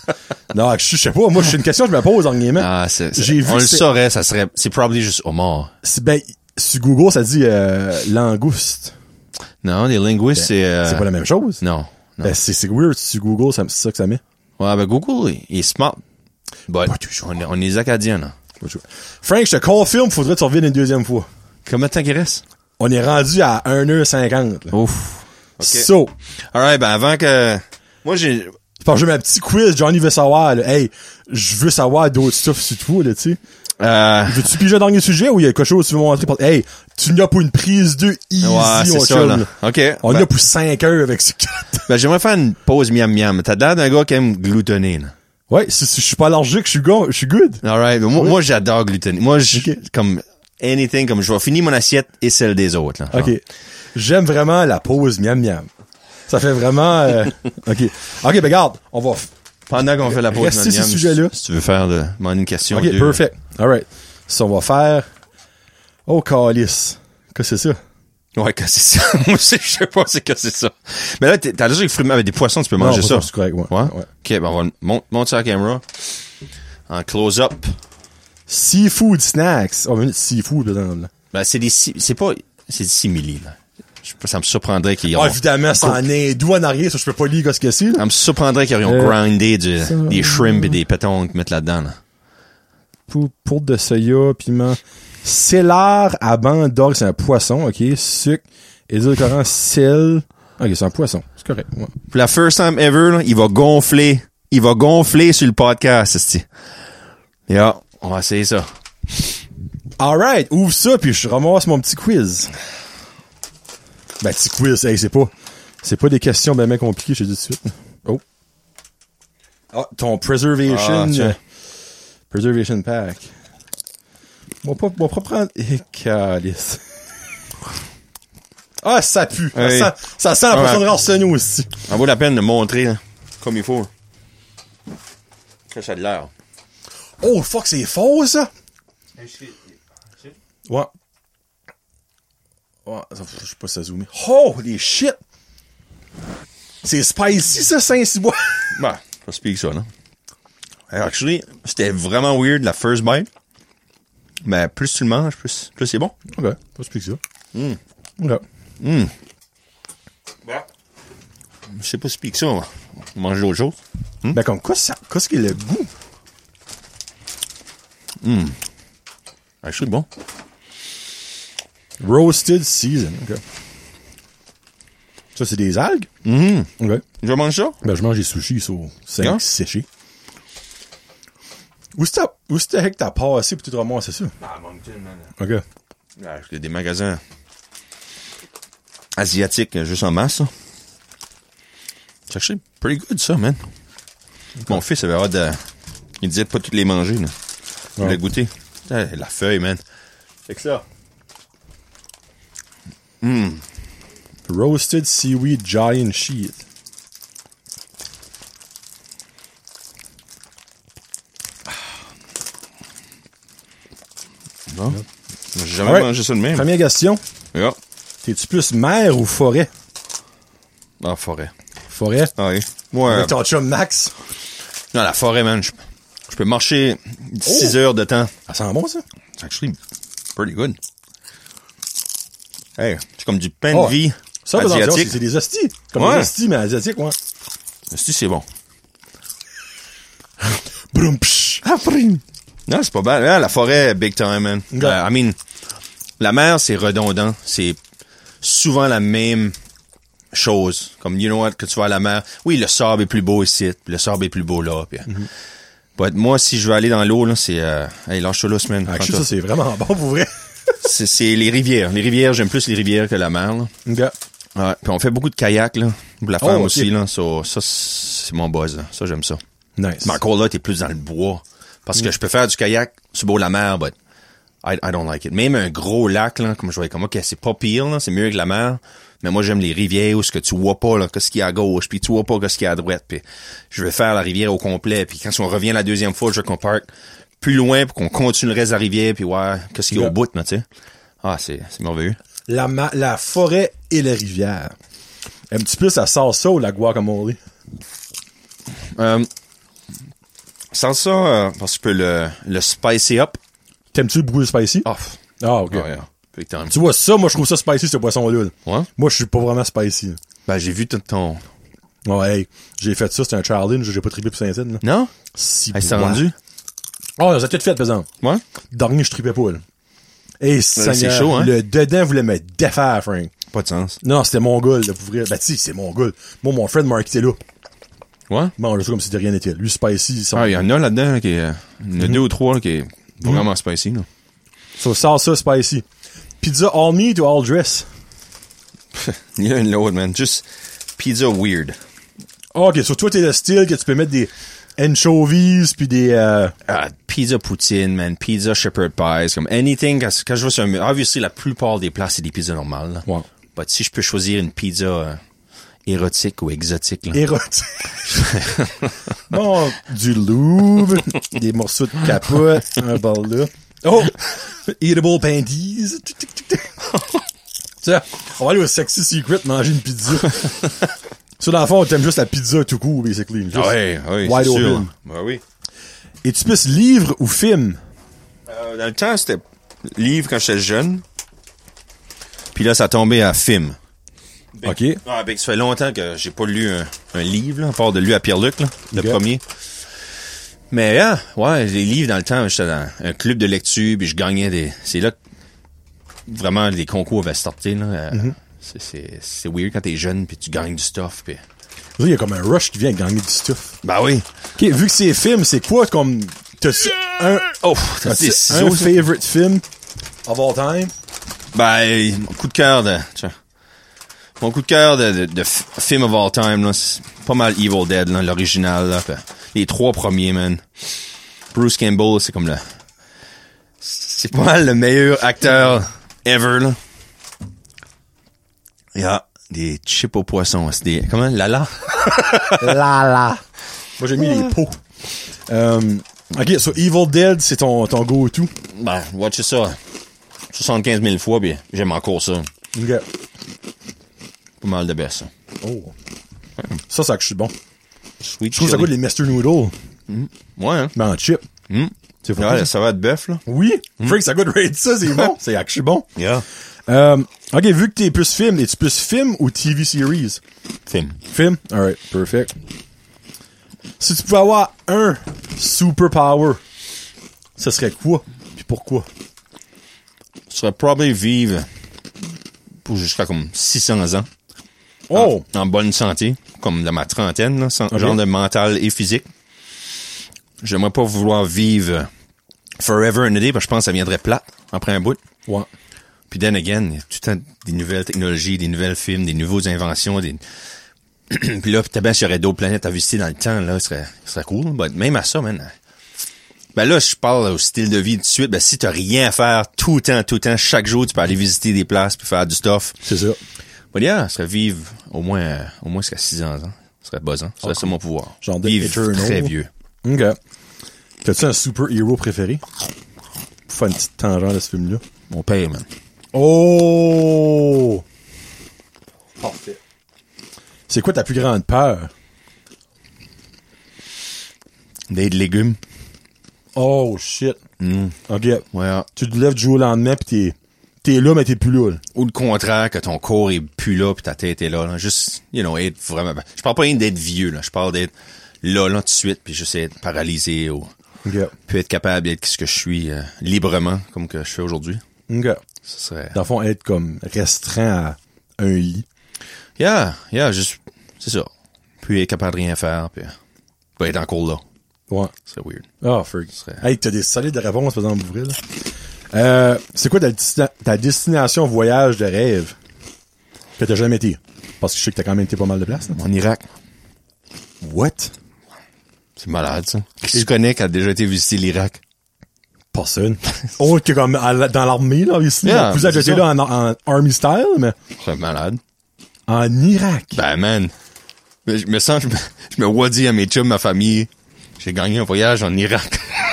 Non, je, je sais pas, moi, c'est une question que je me pose, en guillemets. Ah, c'est, c'est- J'ai vu on que le saurait, ça serait, c'est probably juste homard. C'est- Ben, sur Google, ça dit, euh, langouste. Non, les linguistes, c'est, euh, C'est pas la même chose? non. non. Ben, c'est, c'est weird, sur Google, c'est ça que ça met. Ouais, ben, Google, il- est smart. But, Pas toujours. on est, on est des Acadiens, là. Frank, je te confirme, faudrait que tu reviennes une deuxième fois. Combien de temps qu'il reste? On est rendu à 1h50, là. Ouf. So, Alright, ben, avant que, moi, j'ai, parce que j'ai ma petit quiz, Johnny veut savoir, là. Hey, je veux savoir d'autres stuff sur toi, là, tu sais. euh, Veux-tu piger un dernier sujet ou il y a quelque chose que tu veux montrer? Pour... Tu n'as pour une prise de easy, ouais, mon ça, là. OK. On ben, a pour 5 heures avec ce ben, j'aimerais faire une pause miam miam. T'as l'air d'un gars qui aime gloutonner, là. Ouais, si, si je suis pas allergique, je suis go, je suis good. Alright, moi, j'adore gloutonner. Moi, je, comme, anything, comme je vais finir mon assiette et celle des autres, là. Genre. OK. J'aime vraiment la pause miam miam. Ça fait vraiment... euh, OK. OK, ben regarde, on va... Pendant qu'on fait la pause miam miam, sujet-là. Si tu veux faire de, une question. OK, deux. perfect. All right. Ça, on va faire... Oh, calice. Qu'est-ce que c'est ça? Ouais, que c'est ça. Moi aussi, je sais pas c'est que c'est ça. Mais là, t'as déjà les fruits avec des poissons, tu peux manger Non, ça. C'est correct, ouais. Ouais? ouais. Ok, ben on va monter monte sur la caméra. En close-up. Seafood snacks. Oh, minute, seafood, là. Ben, c'est des, si- c'est pas, c'est des simili, là. Je sais pas, ça me surprendrait qu'ils Ah, ont, évidemment, c'est en hindou en arrière, ça, je peux pas lire ce que c'est, là. ça me surprendrait qu'ils auraient Euh, grindé du, des shrimp et des pétons qu'ils mettent là-dedans, là. Pou- Poudre de soya, piment. Célard à bande d'orgue, c'est un poisson, ok? Sucre, édulcorant, sel. Ok, c'est un poisson. C'est correct. Ouais. Pour la first time ever, là, il va gonfler. Il va gonfler sur le podcast, c'est Yeah, on va essayer ça. Alright, ouvre ça, puis je ramasse mon petit quiz. Ben, petit quiz, hey, c'est pas, c'est pas des questions ben, ben compliquées, je te dis tout de suite. Oh. Ah, ton preservation, Ah, euh, preservation pack. Moi, pas, moi, pas prendre, eh, calice. Ah, ça pue. Ça Hey. sent, ça sent la Ouais. poisson de Arsenault aussi. Ça vaut la peine de montrer, là, comme il faut. Que ça a de l'air. Oh, fuck, c'est faux, ça? Ouais. Ouais, ça- je sais pas si ça zoomer. Holy shit! C'est spicy, ça, Saint-Cybois. Bah, pas speak ça, là. Actually, c'était vraiment weird la first bite. Mais plus tu le manges, plus, plus c'est bon. Ok, pas spicy ça. Mm. Ok. Mm. Je sais pas speak ça, moi. Manger d'autres choses. Ben, comme quoi, ça, qu'est-ce qu'il a le goût? Actually, bon. Roasted season. Ok. Ça, c'est des algues? Mhm. Ok. Je mange ça? Ben, je mange des sushis, 5 Yeah. séchés. Où c'était, que t'as passé pour te ramasser ça? Ah, Moncton, man. Ok. Ah, Il y a des magasins asiatiques euh, juste en masse. ça. C'est actually pretty good, ça, man. Mon fils avait hâte de... Il disait de pas toutes les manger, là. Il Ouais. goûter. Ah, La feuille, man. Fait que ça. Roasted seaweed giant sheet. Non? J'ai jamais Alright. mangé ça de même. Première question. Yeah. T'es-tu plus mer ou forêt? Ah, forêt. Forêt? Ah oui. Moi, Avec ton chum Max? non, la forêt, man, je, je peux marcher 6 Oh. heures de temps. Ça sent bon, ça? C'est actually pretty good. Hey, c'est comme du pain Oh, de vie Ça, asiatique. c'est des hosties. Comme Ouais. des hosties, mais asiatiques, ouais. Si c'est bon. Brum, psh. Non, c'est pas bad. Ah, la forêt, big time, man. Ok. Euh, I mean, la mer, c'est redondant. C'est souvent la même chose. Comme, you know what, que tu vas à la mer. Oui, le sable est plus beau ici, le sable est plus beau là. Mhm. But moi, si je veux aller dans l'eau, là, c'est... Euh, hey, lâche-toi là, semaine. Ah, ça, c'est vraiment bon pour vrai. c'est, les rivières. Les rivières, j'aime plus les rivières que la mer. Là. Ouais, puis on fait beaucoup de kayak, là. Pour la Oh, femme ok. aussi, là. So, ça, c'est mon buzz, là. Ça, j'aime ça. Nice. Mais encore là, t'es plus dans le bois. Parce Mm. que je peux faire du kayak sur de la mer, but I, I don't like it. Même un gros lac, là, comme je vois, comme, ok, c'est pas pire, c'est mieux que la mer. Mais moi, j'aime les rivières où ce que tu vois pas, là, qu'est-ce qu'il y a à gauche, puis tu vois pas qu'est-ce qu'il y a à droite, puis je vais faire la rivière au complet, puis quand on revient la deuxième fois, je veux qu'on parte plus loin pour qu'on continue le reste de la rivière, puis ouais, qu'est-ce qu'il y a au bout, tu sais. Ah, c'est, c'est merveilleux. La, ma- la forêt et la rivière. Un petit peu ça sort ça ou la guacamole? Euh, sans ça, euh, parce que je peux le, le spicy up. T'aimes-tu beaucoup le spicy? Ah, Ah, ok. ouais, time. Tu vois ça, moi je trouve ça spicy ce poisson-là. là. Ouais? Moi je suis pas vraiment spicy. Ben, j'ai vu tout ton... Ouais, hey, j'ai fait ça, c'était un challenge, j'ai pas trippé pour Saint-Saëns. là. Non? Si s'est bois. rendue? Oh, ça a peut-être fait, par exemple. Ouais? Dernier, je trippais pas, là. Et c'est chaud, hein? Le dedans voulait me défaire, Frank. Pas de sens. Non, c'était mon gars, là, pour vrai. Ben, si, c'est mon gars. Moi, mon friend Mark était là. Ouais? Bon, je fais comme si de rien n'était. Lui, Spicy, Ah, il y en a là-dedans, là, qui est, euh, il y en a deux ou trois, là, qui est vraiment spicy, là. So, salsa, Spicy. Pizza all meat ou all dress? Il y a une man. Juste pizza weird. Ah, ok, sur toi, t'es le style que tu peux mettre des anchovies puis des, euh, Ah, pizza poutine, man. Pizza shepherd pies. Comme anything. Quand, quand je vois sur un, obviously, la plupart des plats, c'est des pizzas normales, là. Ouais. But si je peux choisir une pizza euh, érotique ou exotique, là. érotiques. bon, du loup, des morceaux de capote, un bol là. Oh! Eatable panties. Tiens, on va aller au Sexy Secret manger une pizza. Ça, dans le fond, t'aimes juste la pizza tout court, basically. Juste Ah ouais, ouais, wide c'est sûr. open. Ben oui. Et tu plus livre ou film? Euh, dans le temps, c'était livre quand j'étais jeune. Puis là, ça a tombé à film. OK. Ah, ben, ça fait longtemps que j'ai pas lu un, un livre, là, à part de lui à Pierre-Luc, là, le premier. Mais, ah, ouais, les livres, dans le temps, j'étais dans un club de lecture, puis je gagnais des... C'est là que vraiment les concours avaient starté, là. Euh, Mm-hmm. c'est- C'est c'est weird quand t'es jeune, puis tu gagnes du stuff, puis... Il y a comme un rush qui vient gagner du stuff. Bah oui. OK, vu que c'est film, c'est quoi comme... T'as un, Oh, t'as un favorite film of all time? Ben, coup de cœur de... tiens. Mon coup de cœur de, de, de film of all time, là, c'est pas mal Evil Dead, là, l'original, là. Les trois premiers, man. Bruce Campbell, c'est comme le... C'est pas mal le meilleur acteur ever, là. Il y a des chips au poisson, c'est des... Comment? Lala? La la. Moi, j'ai mis les pots. Euh, ok, so Evil Dead, c'est ton, ton go-to? Ben, watch ça 75 000 fois, puis j'aime encore ça. Ok. Pas mal de ça. Oh. Ça, ça que je suis bon. Sweet Je trouve ça goûte les Mr. Noodles, Ouais, hein? mais en chip. C'est. Ouais, ça va de bœuf, là. Oui. Frank, ça goûte raid ça, c'est bon. c'est actually bon. Yeah. Euh, ok, vu que t'es plus film, es-tu plus film ou TV series? Film. Film? Alright, perfect. Si tu pouvais avoir un superpower, ce serait quoi? Puis pourquoi? Je serais probablement vivre pour jusqu'à comme 600 ans. Oh! En, en bonne santé, comme dans ma trentaine, là, sans- genre de mental et physique. J'aimerais pas vouloir vivre forever and a day, parce que je pense que ça viendrait plat après un bout. Ouais. Puis then again, il y a tout le temps des nouvelles technologies, des nouvelles films, des nouvelles inventions, des... Puis là, peut-être bien s'il y aurait d'autres planètes à visiter dans le temps, là, ce serait, ce serait cool. But même à ça, man. Ben là, je parle au style de vie tout de suite. Ben si t'as rien à faire tout le temps, tout le temps, chaque jour, tu peux aller visiter des places puis faire du stuff. C'est ça. Ce serait vivre au moins, euh, au moins jusqu'à 6 ans. hein. Ce serait buzzant. Ce serait ça mon pouvoir. Genre de vivre Eternal. très vieux. Ok. T'as-tu un super-héros préféré? Pour faire une petite tangente de ce film-là. Mon père, man. Oh! Parfait. C'est quoi ta plus grande peur? Des légumes. Oh, shit. Mm. Ok. Ouais. Tu te lèves du jour au lendemain pis t'es, t'es là, mais t'es plus là. là. Ou le contraire, que ton corps est plus là puis ta tête est là, là. Juste, you know, être vraiment... ben, Je parle pas rien d'être vieux, là. Je parle d'être là, là, tout de suite, puis juste être paralysé ou... Ok. Puis être capable d'être ce que je suis euh, librement, comme que je fais aujourd'hui. Ok. Ce serait... Dans le fond, être comme restreint à un lit. Yeah, yeah, juste... C'est ça. Puis être capable de rien faire, puis... Puis être encore là. Ouais. Ce serait weird. Ah, freak. serait- Hey, t'as des solides réponses, par exemple, vrai, là. Euh, c'est quoi ta, destina- ta destination voyage de rêve? Que t'as jamais été? Parce que je sais que t'as quand même été pas mal de places, là. En Irak. What? C'est malade, ça. Qui tu connais qui a déjà été visiter l'Irak? Personne. oh, que comme à dans l'armée, là, ici. Yeah, vous êtes c'est été là en, en army style, mais C'est malade. en Irak. Ben, man. Je me sens, je me, je me vois dire à mes chums, ma famille, j'ai gagné un voyage en Irak.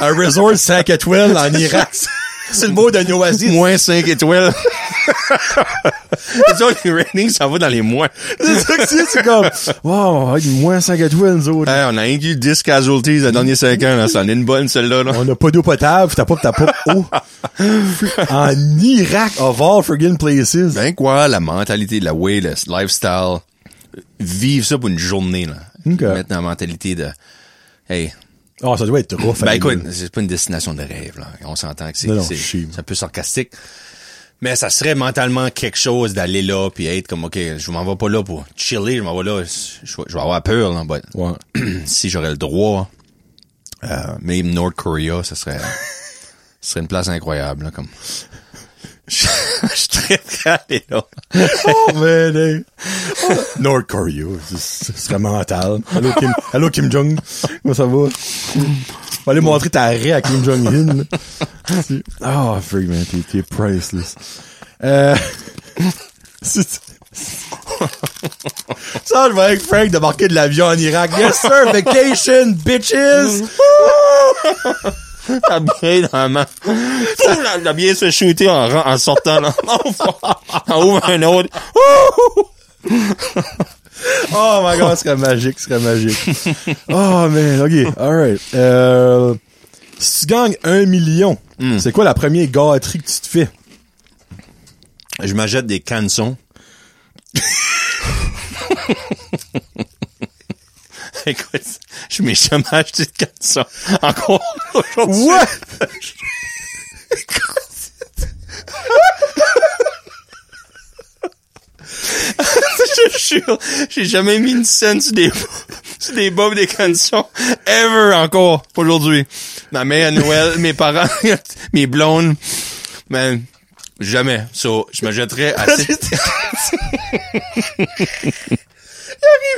Un resort 5 étoiles en Irak. C'est le mot d'un oasis. Moins 5 étoiles. c'est ça, les ratings, ça va dans les moins. C'est ça que c'est, c'est comme, wow, moins 5 étoiles, nous autres. Hey, on a inclus 10 casualties les derniers 5 ans, là. Ça en est une bonne, celle-là, là. On n'a pas d'eau potable, t'as pas, t'as pas eau. en Irak, of all friggin' places. Ben quoi, la mentalité, la way, le lifestyle, vivre ça pour une journée, là. Ok. Mettre dans la mentalité de, hey, Oh, ça doit être rough. ben écoute, c'est pas une destination de rêve, là. On s'entend que c'est, un peu sarcastique. Mais ça serait mentalement quelque chose d'aller là puis être comme, OK, je m'en vais pas là pour chiller, je m'en vais là, je, vais- je vais avoir peur, là, but Ouais. si j'aurais le droit, euh, même North Korea, ça serait, ce serait une place incroyable, là, comme. Je très prêt à aller là. Oh, man, hey. Oh, North Korea, c'est- ce serait mental. Allô, Kim, allô, Kim Jong. Comment ça va? Va aller montrer ta raie à Kim Jong-un. Oh, freak, man, t'es, priceless. Euh, c'est- ça, je vais avec Frank débarquer de l'avion en Irak. Yes, sir, vacation, bitches! Bien dans la main. T'as t'as bien se shooter en, en sortant, là. en ouvre un autre. Oh my god, ce serait magique, ce serait magique. Oh man, ok, alright. Euh, si tu gagnes un million, c'est quoi la première gâterie que tu te fais? Je m'achète des cançons. Écoute, je m'ai jamais acheté de. Encore aujourd'hui. What? je te jure, j'ai jamais mis une scène sur des, sur des bobs des cançons. Ever encore, aujourd'hui. Ma mère à Noël, mes parents, mes blondes. Man, jamais. So, je me jetterais assez.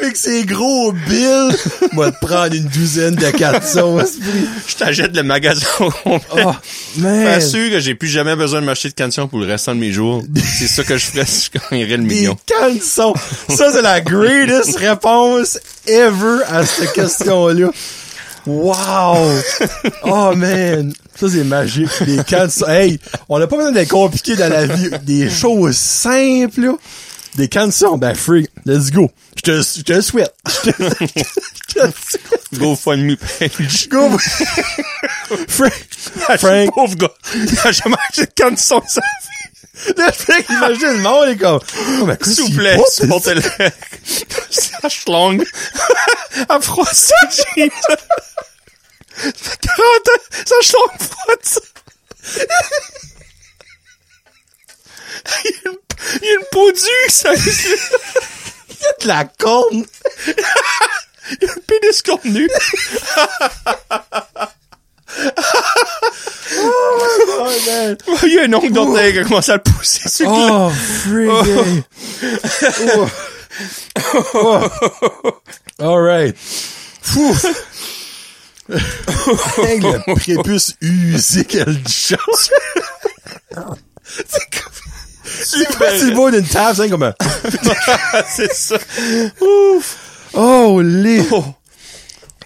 Avec ses gros billes, moi te prendre une douzaine de 400 esprit. je t'achète le magasin. Oh, man. Pas sûr que j'ai plus jamais besoin de m'acheter de cançons pour le restant de mes jours. C'est ça que je ferais si je gagnerais le Des million. cançons. Ça, c'est la greatest réponse ever à cette question-là. Wow! Oh man! Ça, c'est magique. Des cançons. Hey, on n'a pas besoin d'être compliqué dans la vie. Des choses simples, là. Des cançons. Ben, freak. Let's go. Je te, je te souhaite. Le souhaite. GoFundMe page. Go. Frank. Frank. Pauvre gars. Il a jamais acheté de cançons de sa vie. Le Frank, imagine, le monde est comme, oh, ben, S'il vous plaît, supportez-le. Sache longue. À froid, ça, jeans. Ça fait 40 ans, sache longue froide, ça. Il il y a une peau dure, ça. de la corne. Il y a un pénis cornu. Oh, man. Il y a un ongle d'orteil qui a commencé à le pousser sur Oh, freaking. Oh. Oh. All right. Fou. Hey, le prépuce usé, quelle chance. C'est comme... C'est pas si beau d'une table, c'est comme un... C'est ça. Ouf. Oh, les...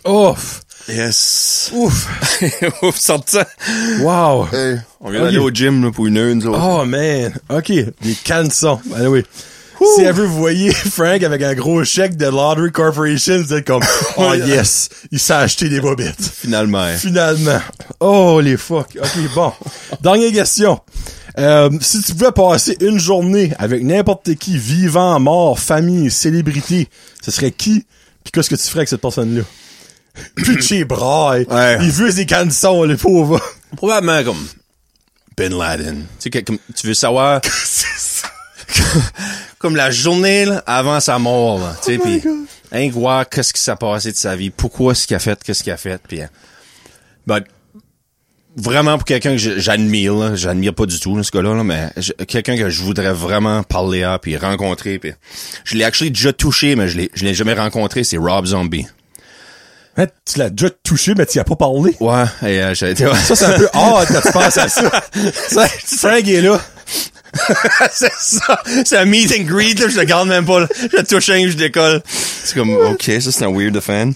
Ouf. Yes. Ouf. Ouf, sortant. Wow. On vient d'aller au gym là, pour une heure, nous autres. Oh, man. OK. Des cançons. Anyway. Si ever vous voyez Frank avec un gros chèque de Lottery Corporation, vous êtes comme, oh yes, il s'est acheté des bobettes. Finalement. Finalement. Oh, les fuck. OK, bon. Dernière question. Euh, si tu pouvais passer une journée avec n'importe qui, vivant, mort, famille, célébrité, ce serait qui? Puis qu'est-ce que tu ferais avec cette personne-là? Pitché braille. Ouais. Il veut ses cançons, les pauvres. Probablement comme Bin Laden. Tu sais, comme, tu veux savoir? Comme la journée là, avant sa mort, là, tu sais, Oh puis hein, qu'est-ce qui s'est passé de sa vie, pourquoi ce qu'il a fait, qu'est-ce qu'il a fait, puis hein. but vraiment pour quelqu'un que j'admire, là. j'admire pas du tout là, ce gars-là, là, mais quelqu'un que je voudrais vraiment parler à puis rencontrer. Puis je l'ai actually déjà touché, mais je l'ai je l'ai jamais rencontré. C'est Rob Zombie. Hein, tu l'as déjà touché, mais tu y as pas parlé? Ouais, et euh, j'ai été. Ça, c'est un peu hard quand tu penses à ça. Ça, Frank est là. c'est ça. C'est un meet and greet, là. Je le garde même pas, là. Je le touche un, je décolle. C'est comme, OK, ça, c'est un weird fan.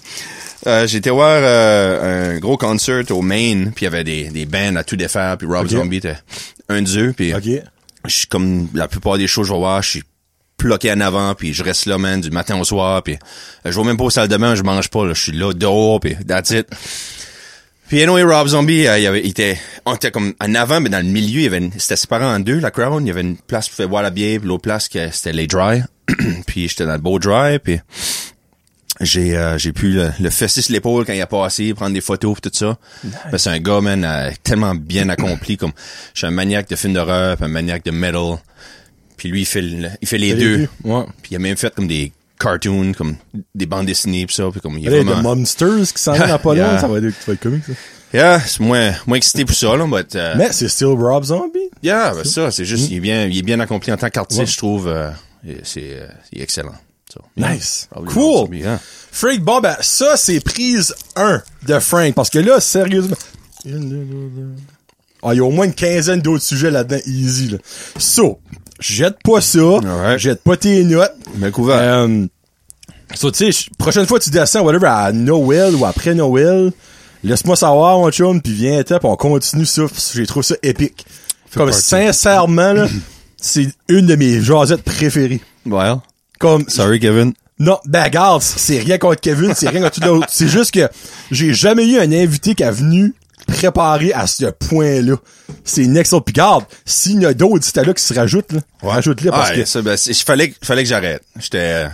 Euh, été voir euh, un gros concert au Maine, puis il y avait des, des bands à tout défaire, puis Rob. Zombie était un d'eux, puis OK. je suis comme la plupart des shows que je vais voir, je suis bloqué en avant, puis je reste là, man, du matin au soir, puis euh, je vais même pas au salle de bain, je mange pas, là, je suis là dehors, puis that's it. Puis anyway, Rob Zombie, euh, il, y avait, il était, on était comme en avant, mais dans le milieu, il y avait une, c'était séparé en deux, la crowd. Il y avait une place pour faire boire la bière, puis l'autre place, que c'était les dry. puis j'étais dans le beau dry, puis j'ai euh, j'ai pu le, le fesser sur l'épaule quand il a passé, prendre des photos pis tout ça. Ben, c'est un gars, man, euh, tellement bien accompli. comme Je suis un maniaque de films d'horreur, un maniaque de metal. Puis lui, il fait, le- il fait les deux. Ouais. Puis il a même fait comme des cartoons, comme des bandes dessinées pis ça. Puis comme il est Là, il y a vraiment... des Monsters qui s'en dans pas. Yeah. Ça va être, ça va être comique, ça. Yeah, c'est moins, moins excité pour ça, là, but, euh, Mais c'est still Rob Zombie. yeah, ben ça, c'est Mm. juste, il est bien, il est bien accompli en tant qu'artiste, Ouais. je trouve, euh, c'est, euh, il est excellent. So, Nice. probably Cool. Yeah. Frank, bon, ben, ça, c'est prise 1 de Frank. Parce que là, sérieusement. Ah, il y a au moins une quinzaine d'autres sujets là-dedans, easy, là. So, jette pas ça. Jette pas tes notes. Mais couvert. Euh, so, tu sais, prochaine fois que tu descends, whatever, à Noël ou après Noël, laisse-moi savoir, mon chum, puis viens pis on continue ça, parce que j'ai trouvé ça épique. Comme, partie. sincèrement, là, c'est une de mes jasettes préférées. Well, Comme, sorry, Kevin. non, ben regarde, c'est rien contre Kevin, c'est rien contre tout l'autre. C'est juste que j'ai jamais eu un invité qui a venu préparer à ce point-là. C'est next up. Puis garde, s'il y en a d'autres, là qui se rajoutent, là. Rajoute-les parce Ah, que. ça, ben, il fallait, fallait que j'arrête. J'étais,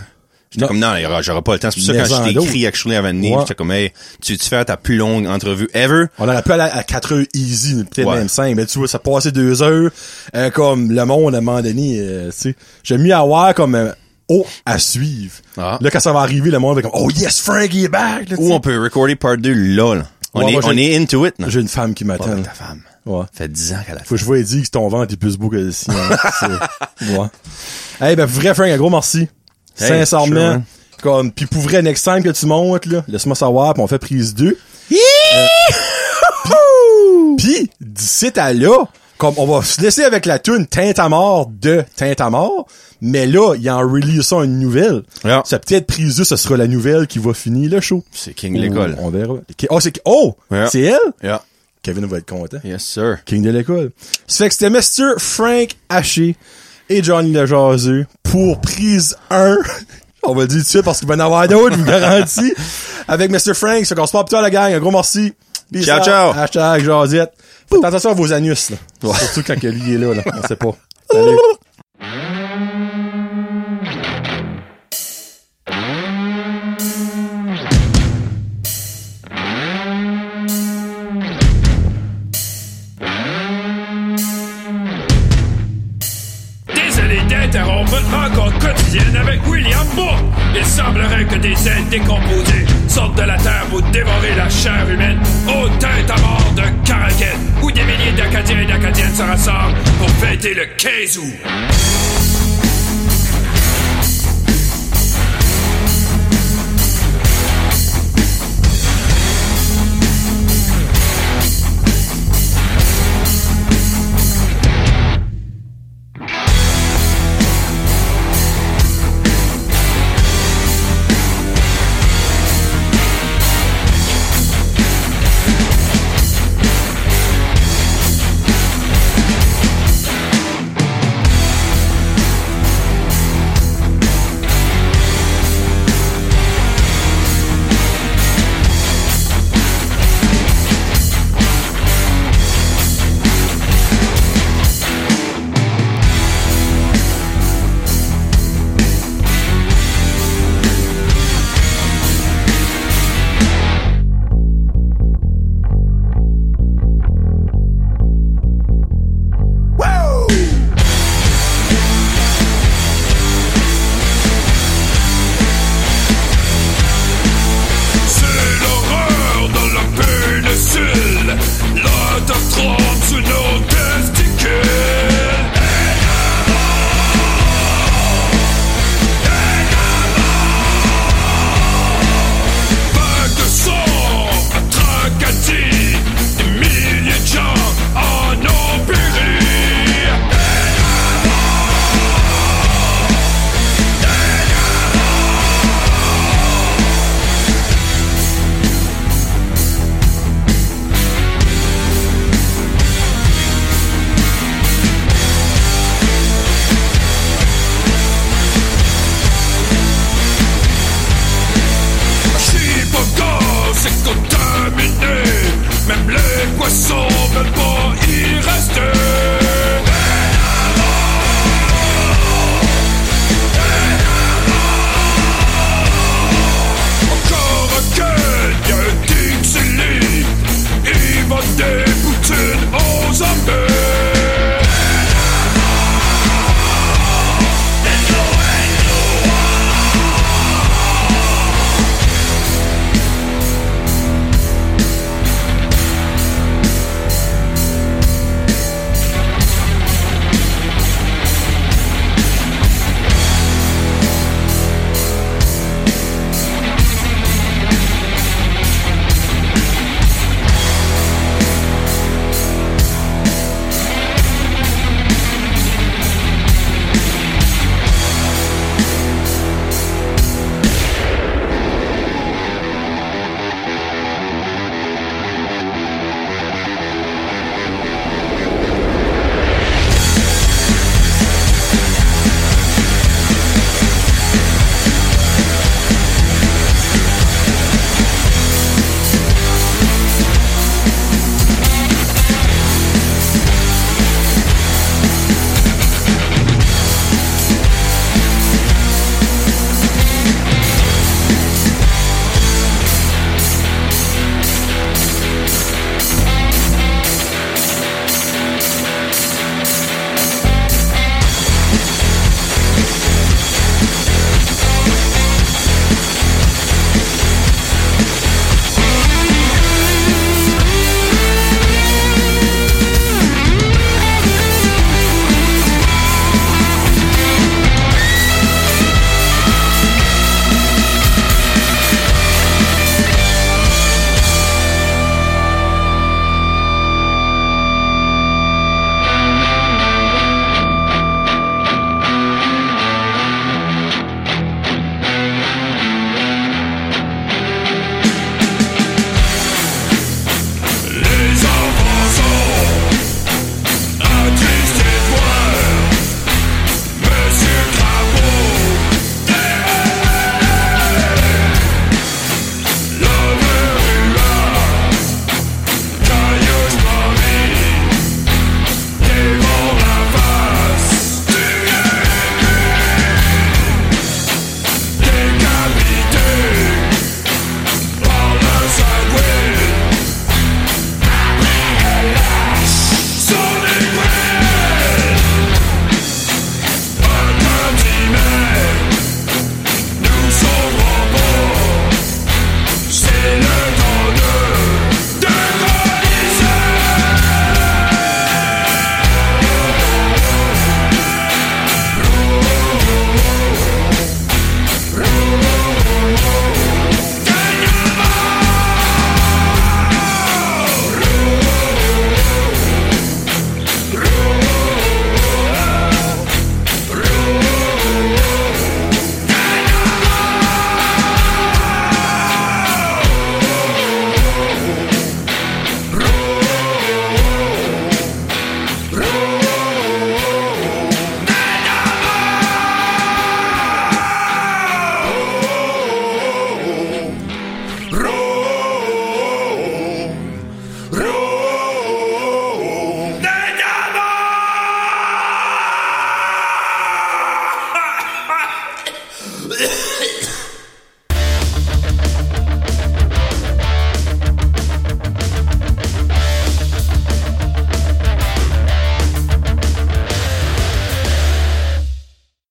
j'étais comme, non, il y aura- j'aurai pas le temps. C'est pour ça, Mais quand je t'ai écrit actually avant de venir, j'étais comme, hey, tu veux-tu faire ta plus longue entrevue ever? On aurait pu aller à 4 heures easy, peut-être Ouais. même 5, mais tu vois, ça passait 2 heures, euh, comme le monde à un moment donné, euh, tu sais. J'aime mieux avoir comme euh, oh à suivre. Ah. Là, quand ça va arriver, le monde va comme Oh yes, Frankie est back! Là, Ou on peut recorder part 2 là, là. On, Ouais, est, moi, on est into it. J'ai une femme qui m'attend. ta femme. Ouais. Ça fait 10 ans qu'elle a. Faut que je vois dire que ton ventre est plus beau que le sien. Ouais. Hey, ben, pour vrai, Frank, un gros merci. Hey, Sincèrement. sure, man. comme, pis pour vrai, next time que tu montes, là, laisse-moi savoir, pis on fait prise 2. Pis, d'ici à là, comme, on va se laisser avec la tune Teinte à mort de Teinte à mort, mais là, il en release une nouvelle. Yeah. Ça peut-être prise 2, ce sera la nouvelle qui va finir le show. C'est King de l'école. On verra. Oh, c'est, oh! Yeah. C'est elle? Yeah. Kevin va être content. Yes, sir. King de l'école. Ça fait que c'était Mr. Frank Haché et Johnny le Jaseux pour prise 1. On va le dire tout de suite parce qu'il va y en avoir d'autres, je vous garantis. Avec Mr. Frank, ça commence pas plus tard la gang. Un gros merci. Peace Ciao, out. ciao. Hashtag Jazette. Faites attention à vos anus, là. Surtout quand que lui est là, là. On sait pas. Salut. milliers d'Acadiennes se rassemblent pour fêter le 15.